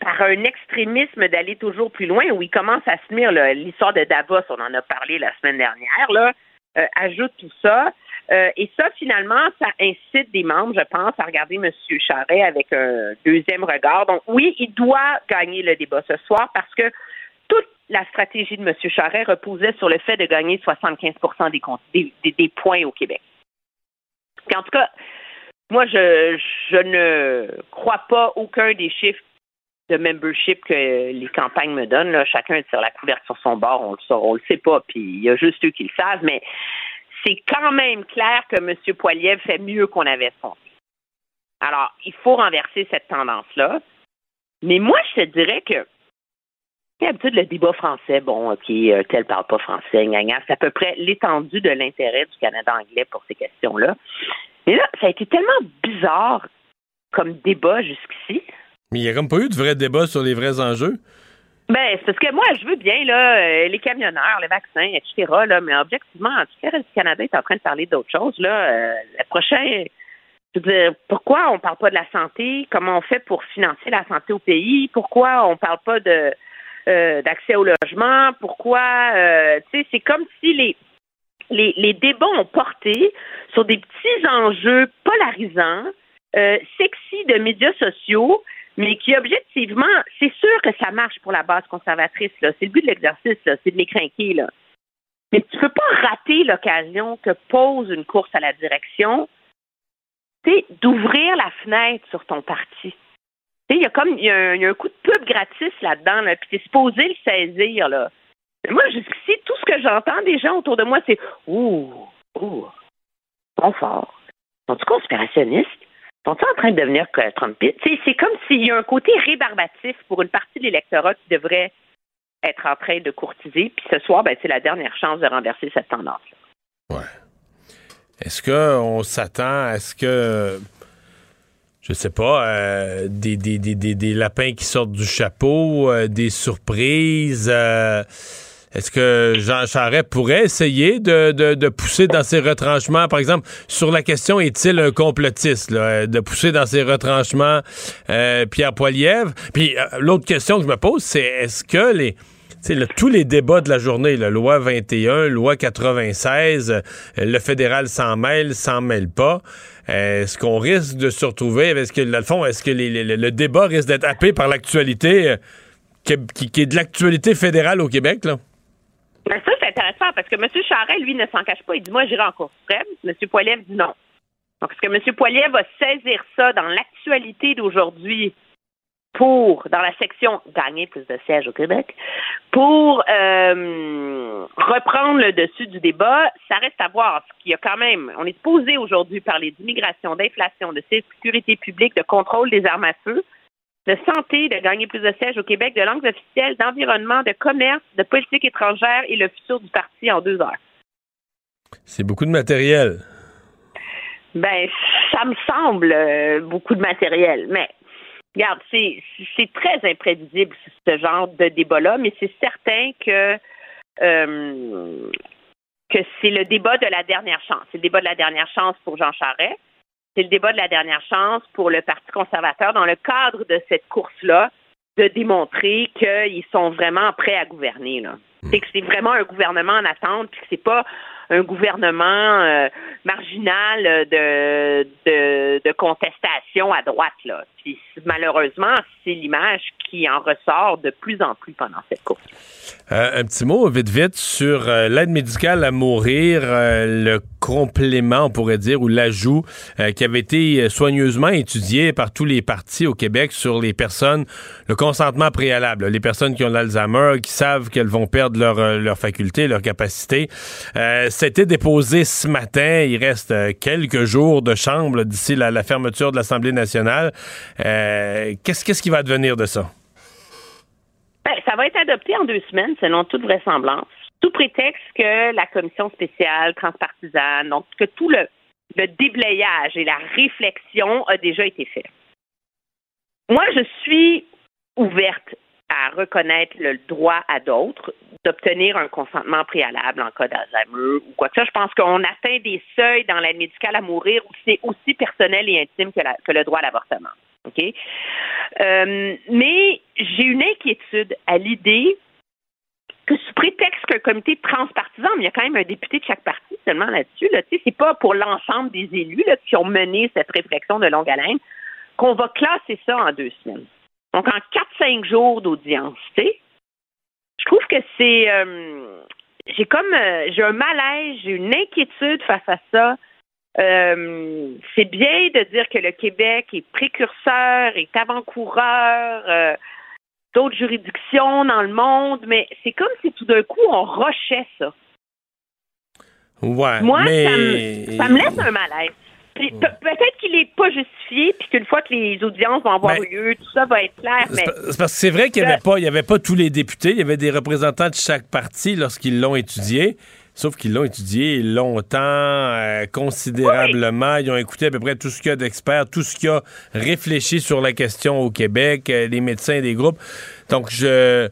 par un extrémisme d'aller toujours plus loin, où il commence à se là. L'histoire de Davos, on en a parlé la semaine dernière, là, euh, ajoute tout ça. Euh, et ça, finalement, ça incite des membres, je pense, à regarder M. Charret avec un deuxième regard. Donc, oui, il doit gagner le débat ce soir parce que toute la stratégie de M. Charret reposait sur le fait de gagner 75 des, comptes- des, des- points au Québec. En tout cas, moi, je, je ne crois pas aucun des chiffres de membership que les campagnes me donnent. Là. Chacun tire la couverte sur son bord, on le sait, le sait pas, puis il y a juste eux qui le savent, mais c'est quand même clair que M. Poiliev fait mieux qu'on avait pensé. Alors, il faut renverser cette tendance-là. Mais moi, je te dirais que D'habitude, le débat français, bon, OK, euh, tel parle pas français, c'est à peu près l'étendue de l'intérêt du Canada anglais pour ces questions-là. Mais là, ça a été tellement bizarre comme débat jusqu'ici. Mais il n'y a comme pas eu de vrai débat sur les vrais enjeux. Ben, c'est parce que moi, je veux bien, là, euh, les camionneurs, les vaccins, etc., là, mais objectivement, en tout cas, le Canada est en train de parler d'autres choses, là. Euh, le prochain, je veux dire, pourquoi on parle pas de la santé? Comment on fait pour financer la santé au pays? Pourquoi on parle pas de euh, d'accès au logement, pourquoi, tu sais, c'est comme si les, les, les, débats ont porté sur des petits enjeux polarisants, sexy de médias sociaux, mais qui objectivement, c'est sûr que ça marche pour la base conservatrice, là. C'est le but de l'exercice, c'est de les. Mais tu peux pas rater l'occasion que pose une course à la direction, c'est d'ouvrir la fenêtre sur ton parti il y a comme il y, a un, coup de pub gratis là-dedans, là, puis t'es supposé le saisir. Là. moi, jusqu'ici, tout ce que j'entends des gens autour de moi, c'est Ouh, ouh, sont forts. Sont-ils conspirationnistes? Sont-ils en train de devenir Trumpiste? C'est comme s'il y a un côté rébarbatif pour une partie de l'électorat qui devrait être en train de courtiser. Puis ce soir, ben, c'est la dernière chance de renverser cette tendance-là. Ouais. Est-ce qu'on s'attend à ce que je sais pas, euh, des, des, des, des, lapins qui sortent du chapeau, euh, des surprises. Euh, est-ce que Jean Charest pourrait essayer de, de, de, pousser dans ses retranchements, par exemple, sur la question est-il un complotiste, là, de pousser dans ses retranchements Pierre Poilievre? Puis l'autre question que je me pose, c'est est-ce que les tous les débats de la journée, la loi 21, loi 96, le fédéral s'en mêle, s'en mêle pas. Est-ce qu'on risque de se retrouver, est-ce que, dans le fond, est-ce que le débat risque d'être happé par l'actualité euh, qui, est de l'actualité fédérale au Québec, là? Ben ça, c'est intéressant parce que M. Charest, lui, ne s'en cache pas. Il dit Moi, j'irai en Cour suprême. M. Poiliev dit non. Donc, est-ce que M. Poiliev va saisir ça dans l'actualité d'aujourd'hui pour, dans la section gagner plus de sièges au Québec, pour euh, reprendre le dessus du débat, ça reste à voir. Ce qu'il y a quand même, on est posé aujourd'hui parler d'immigration, d'inflation, de sécurité publique, de contrôle des armes à feu, de santé, de gagner plus de sièges au Québec, de langues officielles, d'environnement, de commerce, de politique étrangère et le futur du parti en deux heures. C'est beaucoup de matériel. Ben, ça me semble euh, beaucoup de matériel, mais Regarde, c'est très imprévisible ce genre de débat-là, mais c'est certain que euh, que c'est le débat de la dernière chance. C'est le débat de la dernière chance pour Jean Charest. C'est le débat de la dernière chance pour le Parti conservateur dans le cadre de cette course-là de démontrer qu'ils sont vraiment prêts à gouverner. C'est que c'est vraiment un gouvernement en attente, puis que c'est pas un gouvernement euh, marginal de, de, contestation à droite. Là. Puis malheureusement, c'est l'image qui en ressort de plus en plus pendant cette course. Euh, un petit mot vite vite sur euh, l'aide médicale à mourir, le complément, on pourrait dire, ou l'ajout qui avait été soigneusement étudié par tous les partis au Québec sur les personnes, le consentement préalable, les personnes qui ont l'Alzheimer, qui savent qu'elles vont perdre leur, leur faculté, leur capacité. C'était déposé ce matin. Il reste euh, quelques jours de chambre d'ici la, fermeture de l'Assemblée nationale. Euh, qu'est-ce, qu'est-ce qui va devenir de ça? Ben, ça va être adopté en deux semaines, selon toute vraisemblance, sous prétexte que la commission spéciale transpartisane, donc que tout le déblayage et la réflexion a déjà été fait. Moi, je suis ouverte à reconnaître le droit à d'autres d'obtenir un consentement préalable en cas d'Alzheimer ou quoi que ça. Je pense qu'on atteint des seuils dans l'aide médicale à mourir où c'est aussi personnel et intime que, le droit à l'avortement. OK? Euh, mais j'ai une inquiétude à l'idée que sous prétexte qu'un comité transpartisan, mais il y a quand même un député de chaque parti seulement là-dessus, là, c'est pas pour l'ensemble des élus qui ont mené cette réflexion de longue haleine qu'on va classer ça en deux semaines. Donc, en 4-5 jours d'audience, tu sais, je trouve que c'est. Euh, j'ai comme. Euh, j'ai un malaise, j'ai une inquiétude face à ça. Euh, c'est bien de dire que le Québec est précurseur, est avant-coureur d'autres juridictions dans le monde, mais c'est comme si tout d'un coup on rochait ça. Ouais, Moi, mais... ça, me, ça me laisse un malaise. Pe- peut-être qu'il n'est pas justifié, puis qu'une fois que les audiences vont avoir Ben, lieu, tout ça va être clair, mais... C'est parce que c'est vrai qu'il n'y avait, Euh, pas- il y avait pas tous les députés, il y avait des représentants de chaque parti lorsqu'ils l'ont étudié. Sauf qu'ils l'ont étudié longtemps, euh, considérablement. Ils ont écouté à peu près tout ce qu'il y a d'experts, tout ce qu'il y a réfléchi sur la question au Québec, euh, les médecins des groupes. Donc, je,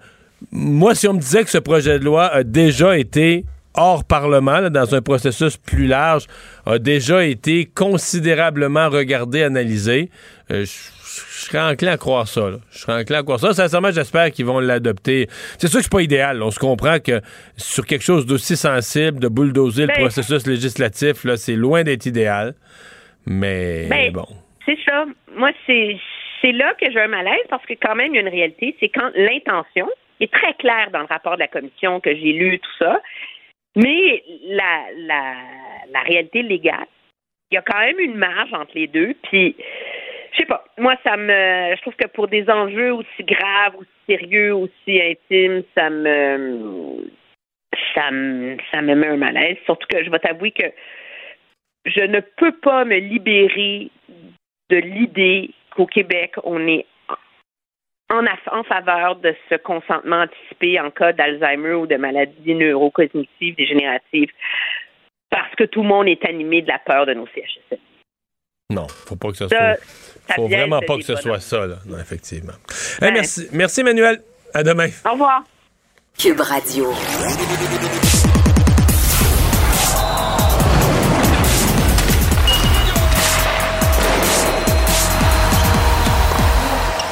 moi, si on me disait que ce projet de loi a déjà été hors Parlement, là, dans un processus plus large, a déjà été considérablement regardé, analysé, euh, je je serais enclin à croire ça. là. Je serais enclin à croire ça. Sincèrement, j'espère qu'ils vont l'adopter. C'est sûr que c'est pas idéal. On se comprend que sur quelque chose d'aussi sensible, de bulldozer le Ben- processus législatif, là, c'est loin d'être idéal. Mais Ben, bon. C'est ça. Moi, c'est c'est là que j'ai un malaise parce que quand même, il y a une réalité, c'est quand l'intention est très claire dans le rapport de la commission que j'ai lu, tout ça, mais la, la, la réalité légale, il y a quand même une marge entre les deux, puis je sais pas, moi, ça me, je trouve que pour des enjeux aussi graves, aussi sérieux, aussi intimes, ça me, ça me, ça me met un malaise, surtout que je vais t'avouer que je ne peux pas me libérer de l'idée qu'au Québec, on est en, faveur de ce consentement anticipé en cas d'Alzheimer ou de maladies neurocognitives dégénératives parce que tout le monde est animé de la peur de nos CHSLD. Non, faut pas que ce Ça, soit. ça Faut vraiment pas que ce soit ça, là. Non, effectivement. Hey, merci, merci, Emmanuel. À demain. Au revoir. Cube Radio.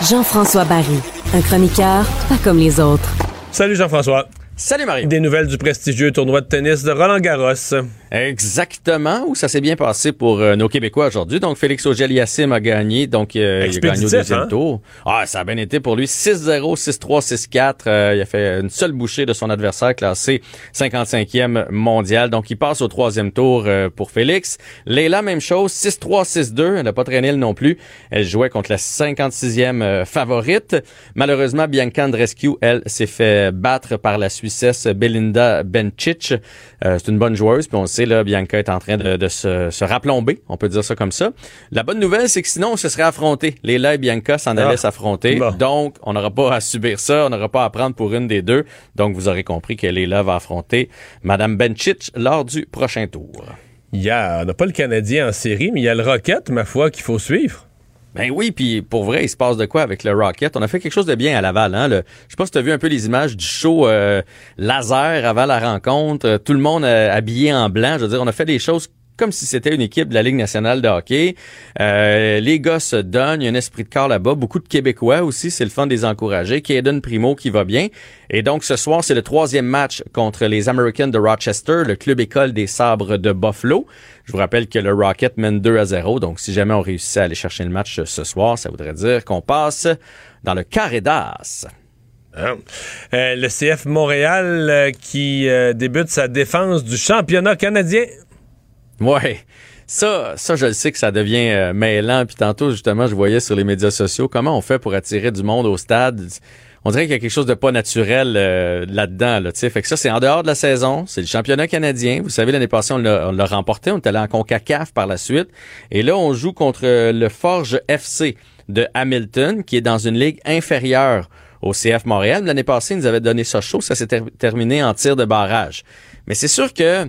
Jean-François Barry, un chroniqueur pas comme les autres. Salut Jean-François. Salut Marie. Des nouvelles du prestigieux tournoi de tennis de Roland Garros. Exactement, où ça s'est bien passé pour euh, nos Québécois aujourd'hui. Donc, Félix Auger-Aliassime a gagné. Donc, euh, il a gagné au deuxième hein? tour. Ah, ça a bien été pour lui. 6-0, 6-3, 6-4. Euh, il a fait une seule bouchée de son adversaire classé 55e mondial. Donc, il passe au troisième tour euh, pour Félix. Leila, même chose. 6-3, 6-2. Elle n'a pas traîné elle non plus. Elle jouait contre la 56e euh, favorite. Malheureusement, Bianca Andreescu, elle, s'est fait battre par la Suissesse Belinda Bencic. C'est une bonne joueuse, puis on le là, Bianca est en train de, de se, se raplomber, on peut dire ça comme ça. La bonne nouvelle, c'est que sinon, on se serait affronté. Leila et Bianca s'en allaient Ah. s'affronter. Bon. Donc, on n'aura pas à subir ça, on n'aura pas à prendre pour une des deux. Donc, vous aurez compris que Leila va affronter Madame Bencic lors du prochain tour. Il y a, on n'a pas le Canadien en série, mais il y a le Rocket, ma foi, qu'il faut suivre. Ben oui, puis pour vrai, il se passe de quoi avec le Rocket? On a fait quelque chose de bien à Laval. Hein? Le- je sais pas si tu as vu un peu les images du show euh, laser avant la rencontre. Euh, Tout le monde euh, habillé en blanc. Je veux dire, on a fait des choses comme si c'était une équipe de la Ligue nationale de hockey. Euh, les gars se donnent, il y a un esprit de corps là-bas. Beaucoup de Québécois aussi, c'est le fun des encourager. Kaden Primo qui va bien. Et donc ce soir, c'est le troisième match contre les Americans de Rochester, le club école des sabres de Buffalo. Je vous rappelle que le Rocket mène 2 à 0. Donc si jamais on réussit à aller chercher le match ce soir, ça voudrait dire qu'on passe dans le carré d'as. Hein? Euh, le CF Montréal euh, qui euh, débute sa défense du championnat canadien. Ouais. Ça, ça, je le sais que ça devient euh, mêlant. Puis tantôt, justement, je voyais sur les médias sociaux comment on fait pour attirer du monde au stade. On dirait qu'il y a quelque chose de pas naturel euh, là-dedans. Là, fait que ça, c'est en dehors de la saison. C'est le championnat canadien. Vous savez, l'année passée, on l'a remporté. On est allé en CONCACAF par la suite. Et là, on joue contre euh, le Forge FC de Hamilton, qui est dans une ligue inférieure au CF Montréal. L'année passée, ils nous avaient donné ça chaud. Ça s'est ter- terminé en tir de barrage. Mais c'est sûr que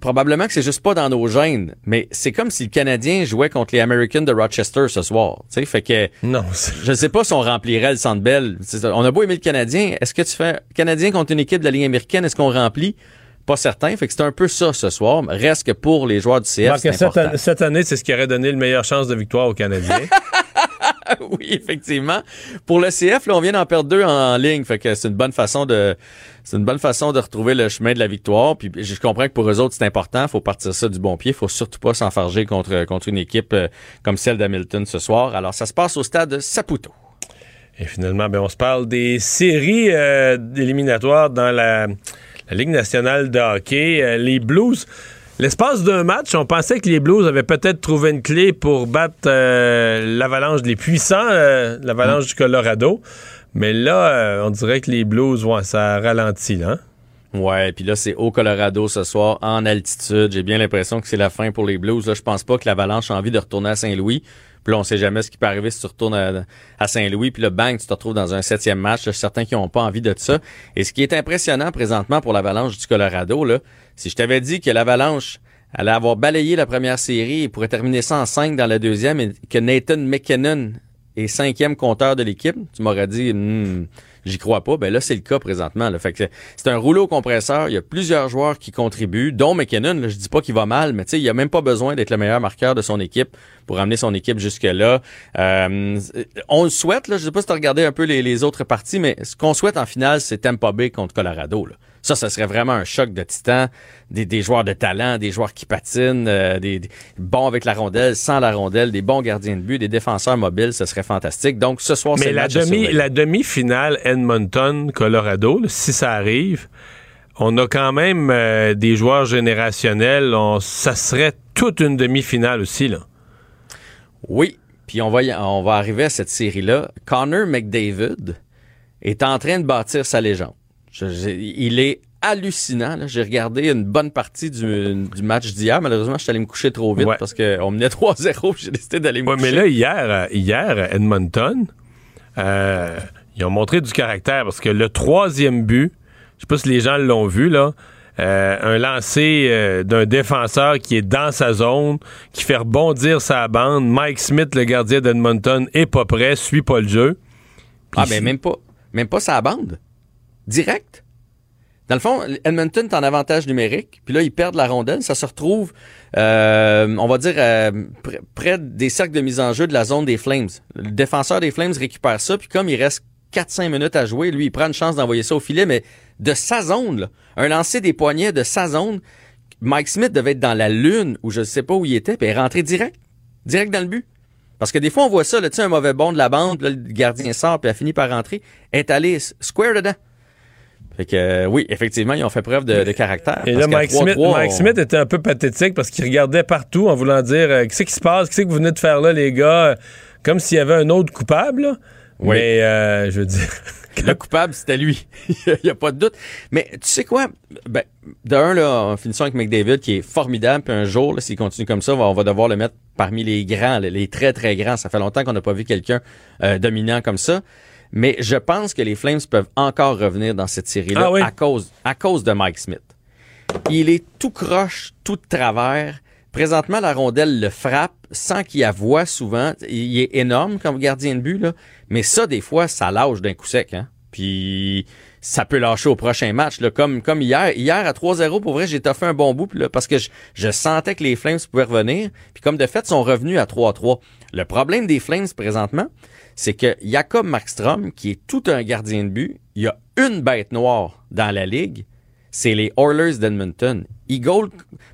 probablement que c'est juste pas dans nos gènes, mais c'est comme si le Canadien jouait contre les Americans de Rochester ce soir. Tu sais, fait que non, je sais pas si on remplirait le Centre Bell. On a beau aimer le Canadien, est-ce que tu fais Canadien contre une équipe de la Ligue américaine, est-ce qu'on remplit? Pas certain. Fait que c'est un peu ça ce soir. Reste que pour les joueurs du CF, que cette, an- cette année, c'est ce qui aurait donné le meilleure chance de victoire aux Canadiens. oui, effectivement. Pour le CF, on vient d'en perdre deux en ligne, c'est une bonne façon de c'est une bonne façon de retrouver le chemin de la victoire. Puis je comprends que pour eux autres, c'est important. Faut partir ça du bon pied. Faut surtout pas s'enfarger contre contre une équipe euh, comme celle d'Hamilton ce soir. Alors ça se passe au stade Saputo. Et finalement, ben, on se parle des séries euh, éliminatoires dans la, la Ligue nationale de hockey. Euh, les Blues, l'espace d'un match, on pensait que les Blues avaient peut-être trouvé une clé pour battre euh, l'avalanche, les puissants, euh, l'avalanche du Colorado. Mais là, euh, on dirait que les Blues, ouais, ça ralentit, là. hein? Ouais, puis là, c'est au Colorado ce soir, en altitude. J'ai bien l'impression que c'est la fin pour les Blues. Là, je pense pas que l'Avalanche a envie de retourner à Saint-Louis. Puis là, on sait jamais ce qui peut arriver si tu retournes à, Saint-Louis. Puis là, bang, tu te retrouves dans un septième match. Je suis certain qu'ils n'ont pas envie de ça. Et ce qui est impressionnant présentement pour l'Avalanche du Colorado, là, si je t'avais dit que l'Avalanche allait avoir balayé la première série et pourrait terminer ça en dans la deuxième et que Nathan McKinnon est cinquième compteur de l'équipe, tu m'aurais dit, hmm, j'y crois pas. Ben là, c'est le cas présentement. Là. Fait que c'est un rouleau compresseur. Il y a plusieurs joueurs qui contribuent, dont McKinnon. Là, je dis pas qu'il va mal, mais tu sais, il a même pas besoin d'être le meilleur marqueur de son équipe pour amener son équipe jusque-là. Euh, on le souhaite. Là, je sais pas si tu as regardé un peu les, autres parties, mais ce qu'on souhaite en finale, c'est Tampa Bay contre Colorado. Là. Ça, ça serait vraiment un choc de titan. Des, joueurs de talent, des joueurs qui patinent, euh, des, bons avec la rondelle, sans la rondelle, des bons gardiens de but, des défenseurs mobiles, ce serait fantastique. Donc, ce soir, c'est la demi, la demi-finale Edmonton-Colorado, si ça arrive, on a quand même euh, des joueurs générationnels. ça serait toute une demi-finale aussi, là. Oui. Puis on va, on va arriver à cette série-là. Connor McDavid est en train de bâtir sa légende il est hallucinant. J'ai regardé une bonne partie du, match d'hier. Malheureusement, je suis allé me coucher trop vite parce qu'on menait 3-0. J'ai décidé d'aller me coucher. Mais là, hier, hier Edmonton, euh, ils ont montré du caractère parce que le troisième but, je sais pas si les gens l'ont vu, là, euh, un lancer euh, d'un défenseur qui est dans sa zone, qui fait rebondir sa bande. Mike Smith, le gardien d'Edmonton, est pas prêt, suit pas le jeu. ah, ben même pas, même pas sa bande direct? Dans le fond, Edmonton est en avantage numérique, puis là, ils perdent la rondelle. Ça se retrouve, euh, on va dire, euh, près des cercles de mise en jeu de la zone des Flames. Le défenseur des Flames récupère ça, puis comme il reste 4-5 minutes à jouer, lui, il prend une chance d'envoyer ça au filet, mais de sa zone, un lancer des poignets de sa zone, Mike Smith devait être dans la lune, ou je ne sais pas où il était, puis il est rentré direct, direct dans le but. Parce que des fois, on voit ça, tu sais, un mauvais bond de la bande, là, le gardien sort, puis a fini par rentrer, est allé square dedans. Fait que euh, oui, effectivement, ils ont fait preuve de, caractère. Et là, Mike, Smith, était un peu pathétique parce qu'il regardait partout en voulant dire euh, qu'est-ce qui se passe, qu'est-ce que vous venez de faire là, les gars, comme s'il y avait un autre coupable. Oui. Mais euh, je veux dire. Le coupable, c'était lui. Il n'y a pas de doute. Mais tu sais quoi? Ben, d'un, là, en finissant avec McDavid, qui est formidable, puis un jour, s'il continue comme ça, on va devoir le mettre parmi les grands, les très, très grands. Ça fait longtemps qu'on n'a pas vu quelqu'un dominant comme ça. Mais je pense que les Flames peuvent encore revenir dans cette série-là ah à, cause, à cause de Mike Smith. Il est tout croche, tout de travers. Présentement, la rondelle le frappe sans qu'il y voix souvent. Il est énorme comme gardien de but, là. mais ça, des fois, ça lâche d'un coup sec. Hein? Puis ça peut lâcher au prochain match. Là, comme, comme hier. Hier, à 3-0, pour vrai, j'ai fait un bon bout là, parce que je, je, sentais que les Flames pouvaient revenir. Puis comme de fait, sont revenus à 3-3. Le problème des Flames présentement, c'est que Jacob Markstrom, qui est tout un gardien de but, il y a une bête noire dans la ligue, c'est les Oilers d'Edmonton. Ils goal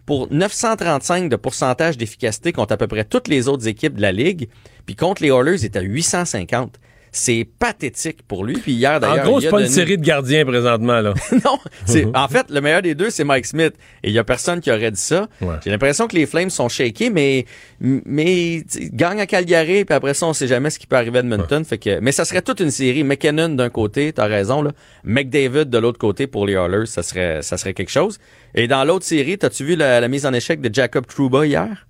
pour 935 de pourcentage d'efficacité contre à peu près toutes les autres équipes de la ligue, puis contre les Oilers, il est à 850. C'est pathétique pour lui. Puis hier, d'ailleurs. En gros, c'est pas une série de gardiens présentement, là. non. C'est, en fait, le meilleur des deux, c'est Mike Smith. Et il y a personne qui aurait dit ça. J'ai l'impression que les Flames sont shakés, mais, mais, gagnent à Calgary, puis après ça, on sait jamais ce qui peut arriver à Edmonton. Fait que, mais ça serait toute une série. McKinnon d'un côté, t'as raison, là. McDavid de l'autre côté pour les Oilers, ça serait, ça serait quelque chose. Et dans l'autre série, t'as-tu vu la, la mise en échec de Jacob Trouba hier?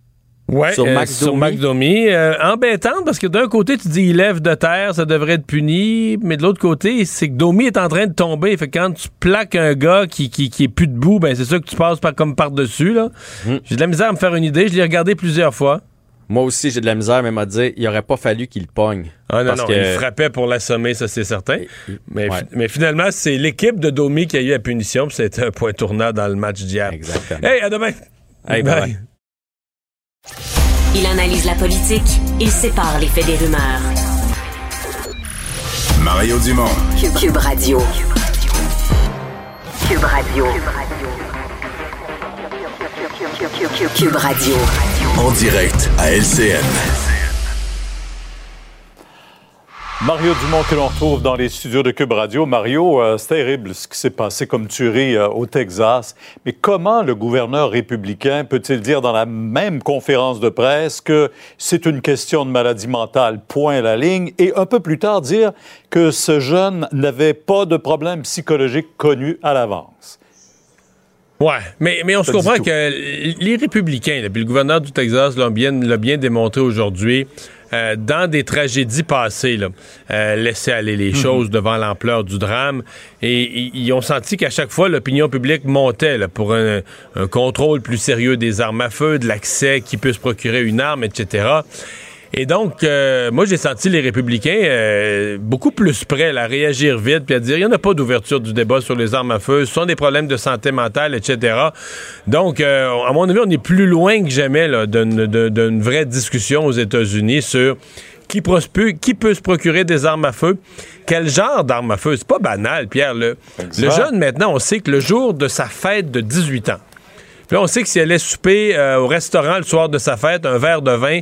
Ouais, sur, euh, Mac Domi. Euh, embêtante parce que d'un côté, tu dis il lève de terre, ça devrait être puni, mais de l'autre côté, c'est que Domi est en train de tomber. Fait que quand tu plaques un gars qui, qui, qui est plus debout, ben c'est ça que tu passes par, comme par-dessus. là. Hmm. J'ai de la misère à me faire une idée. Je l'ai regardé plusieurs fois. Moi aussi, j'ai de la misère, même à dire, il aurait pas fallu qu'il pogne. Ah non, non, il frappait pour l'assommer, ça c'est certain. Mais, mais finalement, c'est l'équipe de Domi qui a eu la punition, puis c'était un point tournant dans le match d'hier. Exactement. Hey, à demain! Hey, bye. Il analyse la politique, il sépare les faits des rumeurs. Mario Dumont. Cube, Radio. Cube Radio. Cube Radio. En direct à LCN. Mario Dumont que l'on retrouve dans les studios de Cube Radio. Mario, euh, c'est terrible ce qui s'est passé comme tuerie euh, au Texas. Mais comment le gouverneur républicain peut-il dire dans la même conférence de presse que c'est une question de maladie mentale, point la ligne, et un peu plus tard dire que ce jeune n'avait pas de problème psychologique connu à l'avance? Ouais, mais, mais on se comprend que les républicains, là, puis le gouverneur du Texas l'a bien, l'a bien démontré aujourd'hui, euh, dans des tragédies passées, là, euh, laisser aller les choses devant l'ampleur du drame. Et ils ont senti qu'à chaque fois, l'opinion publique montait là, pour un, un contrôle plus sérieux des armes à feu, de l'accès, qui peut se procurer une arme, etc. Et donc, euh, moi, j'ai senti les républicains euh, beaucoup plus prêts là, à réagir vite puis à dire il n'y en a pas d'ouverture du débat sur les armes à feu, ce sont des problèmes de santé mentale, etc. Donc, euh, à mon avis, on est plus loin que jamais d'une, vraie discussion aux États-Unis sur qui, peut se procurer des armes à feu, quel genre d'armes à feu? C'est pas banal, Pierre. Le, le jeune, maintenant, on sait que le jour de sa fête de 18 ans, puis là, on sait que si elle allait souper au restaurant le soir de sa fête, un verre de vin,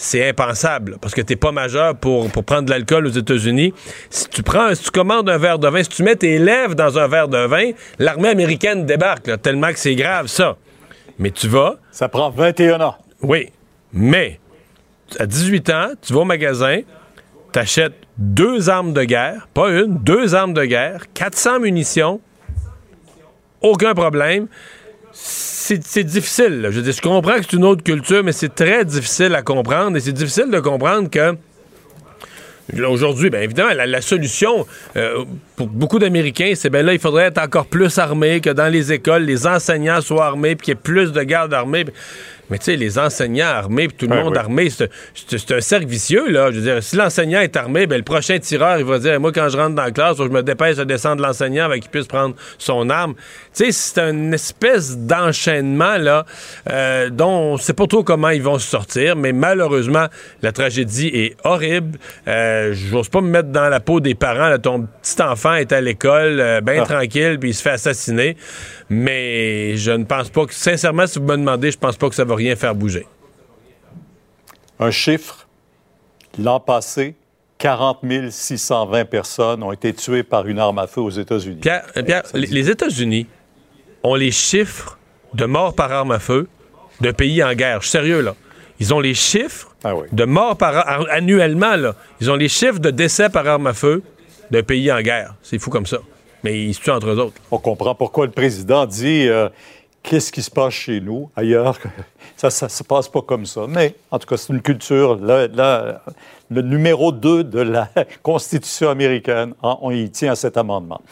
c'est impensable parce que t'es pas majeur pour, pour prendre de l'alcool aux États-Unis. Si tu prends, si tu commandes un verre de vin, si tu mets tes lèvres dans un verre de vin, l'armée américaine débarque, là, tellement que c'est grave ça. Mais tu vas. Ça prend 21 ans. Oui. Mais à 18 ans, tu vas au magasin, t'achètes deux armes de guerre, pas une, deux armes de guerre, 400 munitions, aucun problème. C'est difficile. Je dire, je comprends que c'est une autre culture, mais c'est très difficile à comprendre et c'est difficile de comprendre que Aujourd'hui, bien évidemment, la, solution euh, pour beaucoup d'Américains, c'est ben là, il faudrait être encore plus armé, que dans les écoles, les enseignants soient armés, puis qu'il y ait plus de gardes armés. Mais tu sais, les enseignants armés, puis tout le monde armé, c'est un cercle vicieux, là. Je veux dire, si l'enseignant est armé, ben le prochain tireur, il va dire, moi, quand je rentre dans la classe, faut que je me dépêche de descendre l'enseignant avec qu'il puisse prendre son arme. Tu sais, c'est une espèce d'enchaînement, là, euh, dont on sait pas trop comment ils vont se sortir, mais malheureusement, la tragédie est horrible. Euh, J'ose pas me mettre dans la peau des parents, là. Ton petit enfant est à l'école, euh, bien Ah. tranquille, puis il se fait assassiner. Mais je ne pense pas que, sincèrement, si vous me demandez, je pense pas que ça va rien faire bouger. Un chiffre, l'an passé, 40 620 personnes ont été tuées par une arme à feu aux États-Unis. Pierre, euh, Pierre, les, les États-Unis ont les chiffres de morts par arme à feu de pays en guerre. Je suis sérieux, là. Ils ont les chiffres Ah de morts par ar- annuellement, là. Ils ont les chiffres de décès par arme à feu d'un pays en guerre. C'est fou comme ça. Mais ils se tuent entre eux autres. On comprend pourquoi le président dit euh, qu'est-ce qui se passe chez nous, ailleurs? Ça ne se passe pas comme ça. Mais en tout cas, c'est une culture. le numéro 2 de la Constitution américaine, on y tient à cet amendement.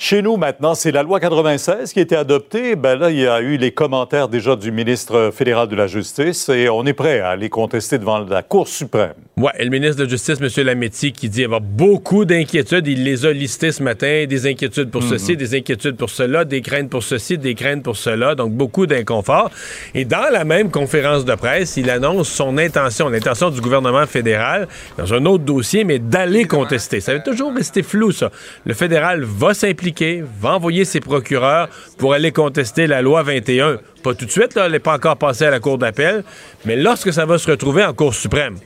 Chez nous, maintenant, c'est la loi 96 qui a été adoptée. Ben là, il y a eu les commentaires déjà du ministre fédéral de la Justice et on est prêt à les contester devant la Cour suprême. Et le ministre de la Justice, M. Lametti, qui dit avoir beaucoup d'inquiétudes. Il les a listées ce matin. Des inquiétudes pour ceci, des inquiétudes pour cela, des craintes pour ceci, des craintes pour cela. Donc, beaucoup d'inconfort. Et dans la même conférence de presse, il annonce son intention, l'intention du gouvernement fédéral, dans un autre dossier, mais d'aller contester. Ça va toujours rester flou, ça. Le fédéral va s'impliquer, va envoyer ses procureurs pour aller contester la loi 21. Pas tout de suite, là, elle n'est pas encore passée à la Cour d'appel, mais lorsque ça va se retrouver en Cour suprême.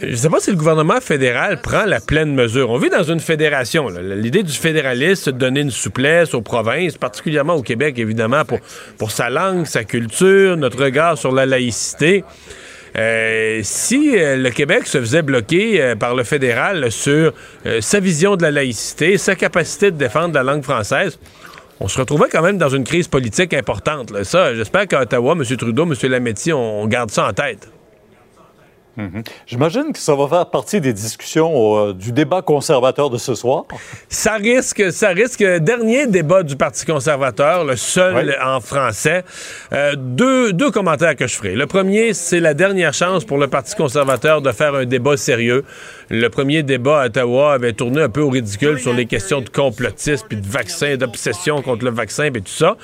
Je ne sais pas si le gouvernement fédéral prend la pleine mesure. On vit dans une fédération. L'idée du fédéralisme, c'est de donner une souplesse aux provinces, particulièrement au Québec, évidemment, pour, sa langue, sa culture, notre regard sur la laïcité. Euh, si euh, le Québec se faisait bloquer euh, par le fédéral sur euh, sa vision de la laïcité, sa capacité de défendre la langue française, on se retrouvait quand même dans une crise politique importante. Ça, j'espère qu'à Ottawa, M. Trudeau, M. Lametti, on garde ça en tête. Mhm. J'imagine que ça va faire partie des discussions euh, du débat conservateur de ce soir. Ça risque, ça risque. Dernier débat du Parti conservateur, le seul en français. Euh, deux, deux commentaires que je ferai. Le premier, c'est la dernière chance pour le Parti conservateur de faire un débat sérieux. Le premier débat à Ottawa avait tourné un peu au ridicule sur les questions de complotisme, puis de vaccin, d'obsession contre le vaccin, puis tout ça.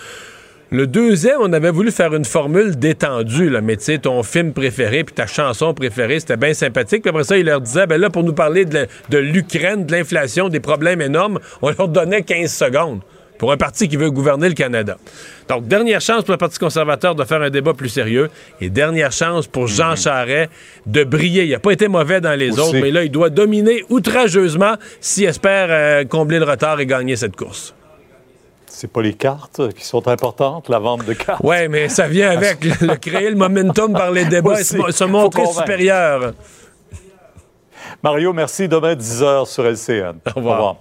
Le deuxième, on avait voulu faire une formule détendue, là, mais tu sais, ton film préféré puis ta chanson préférée, c'était bien sympathique. Puis après ça, il leur disait, ben là, pour nous parler de, l'Ukraine, de l'inflation, des problèmes énormes, on leur donnait 15 secondes pour un parti qui veut gouverner le Canada. Donc, dernière chance pour le Parti conservateur de faire un débat plus sérieux et dernière chance pour Jean Charest de briller. Il n'a pas été mauvais dans les Aussi. autres, mais là, il doit dominer outrageusement s'il espère euh, combler le retard et gagner cette course. C'est pas les cartes qui sont importantes, la vente de cartes? Ouais, mais ça vient avec le, le créer le momentum par les débats et se, montrer supérieur. Mario, merci. Demain, 10h sur LCN. Au revoir.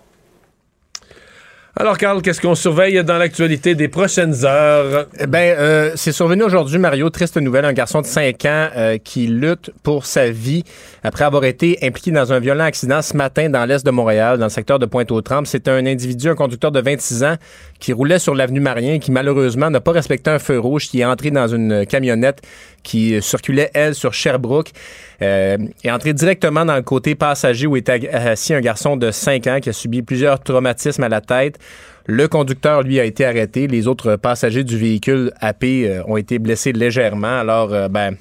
Alors, Carl, qu'est-ce qu'on surveille dans l'actualité des prochaines heures? Eh ben, euh, c'est survenu aujourd'hui, Mario. Triste nouvelle. Un garçon de 5 ans euh, qui lutte pour sa vie après avoir été impliqué dans un violent accident ce matin dans l'est de Montréal, dans le secteur de Pointe-aux-Trembles. C'est un individu, un conducteur de 26 ans qui roulait sur l'avenue Marien qui, malheureusement, n'a pas respecté un feu rouge, qui est entré dans une camionnette qui circulait, elle, sur Sherbrooke. Euh, est entré directement dans le côté passager où était assis un garçon de 5 ans qui a subi plusieurs traumatismes à la tête. Le conducteur, lui, a été arrêté. Les autres passagers du véhicule AP euh, ont été blessés légèrement. Alors, euh, ben,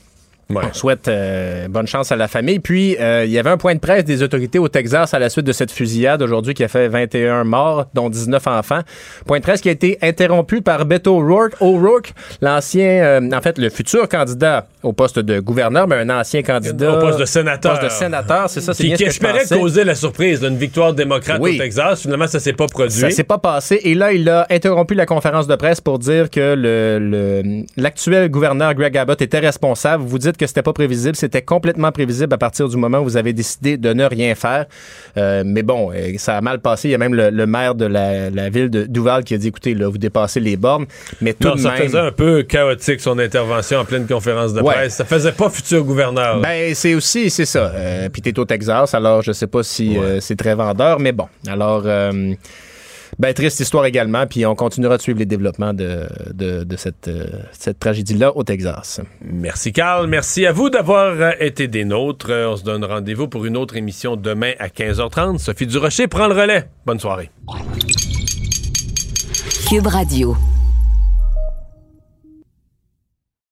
on souhaite euh, bonne chance à la famille. Puis, euh, il y avait un point de presse des autorités au Texas à la suite de cette fusillade aujourd'hui qui a fait 21 morts, dont 19 enfants. Point de presse qui a été interrompu par Beto O'Rourke, O'Rourke l'ancien, euh, en fait, le futur candidat au poste de gouverneur, mais un ancien candidat. Au poste de sénateur. Poste de sénateur, c'est ça, c'est Qui, bien qui ce que je espérait pensais. causer la surprise d'une victoire démocrate Oui. au Texas. Finalement, ça s'est pas produit. Ça s'est pas passé. Et là, il a interrompu la conférence de presse pour dire que le- le- l'actuel gouverneur Greg Abbott était responsable. Vous dites que c'était pas prévisible. C'était complètement prévisible à partir du moment où vous avez décidé de ne rien faire. Euh, mais bon, euh, ça a mal passé. Il y a même le, le maire de la, la ville de Duval qui a dit, écoutez, là, vous dépassez les bornes. Mais tout Non, de ça même... faisait un peu chaotique son intervention en pleine conférence de Ouais. presse. Ça faisait pas futur gouverneur. Ben, c'est aussi, c'est ça. Euh, Puis t'es au Texas, alors je sais pas si euh, c'est très vendeur, mais bon. Alors, ben, triste histoire également, puis on continuera de suivre les développements de, de, de cette, euh, cette tragédie-là au Texas. Merci Carl, merci à vous d'avoir euh, été des nôtres. Euh, On se donne rendez-vous pour une autre émission demain à 15h30. Sophie Durocher prend le relais. Bonne soirée. Cube Radio.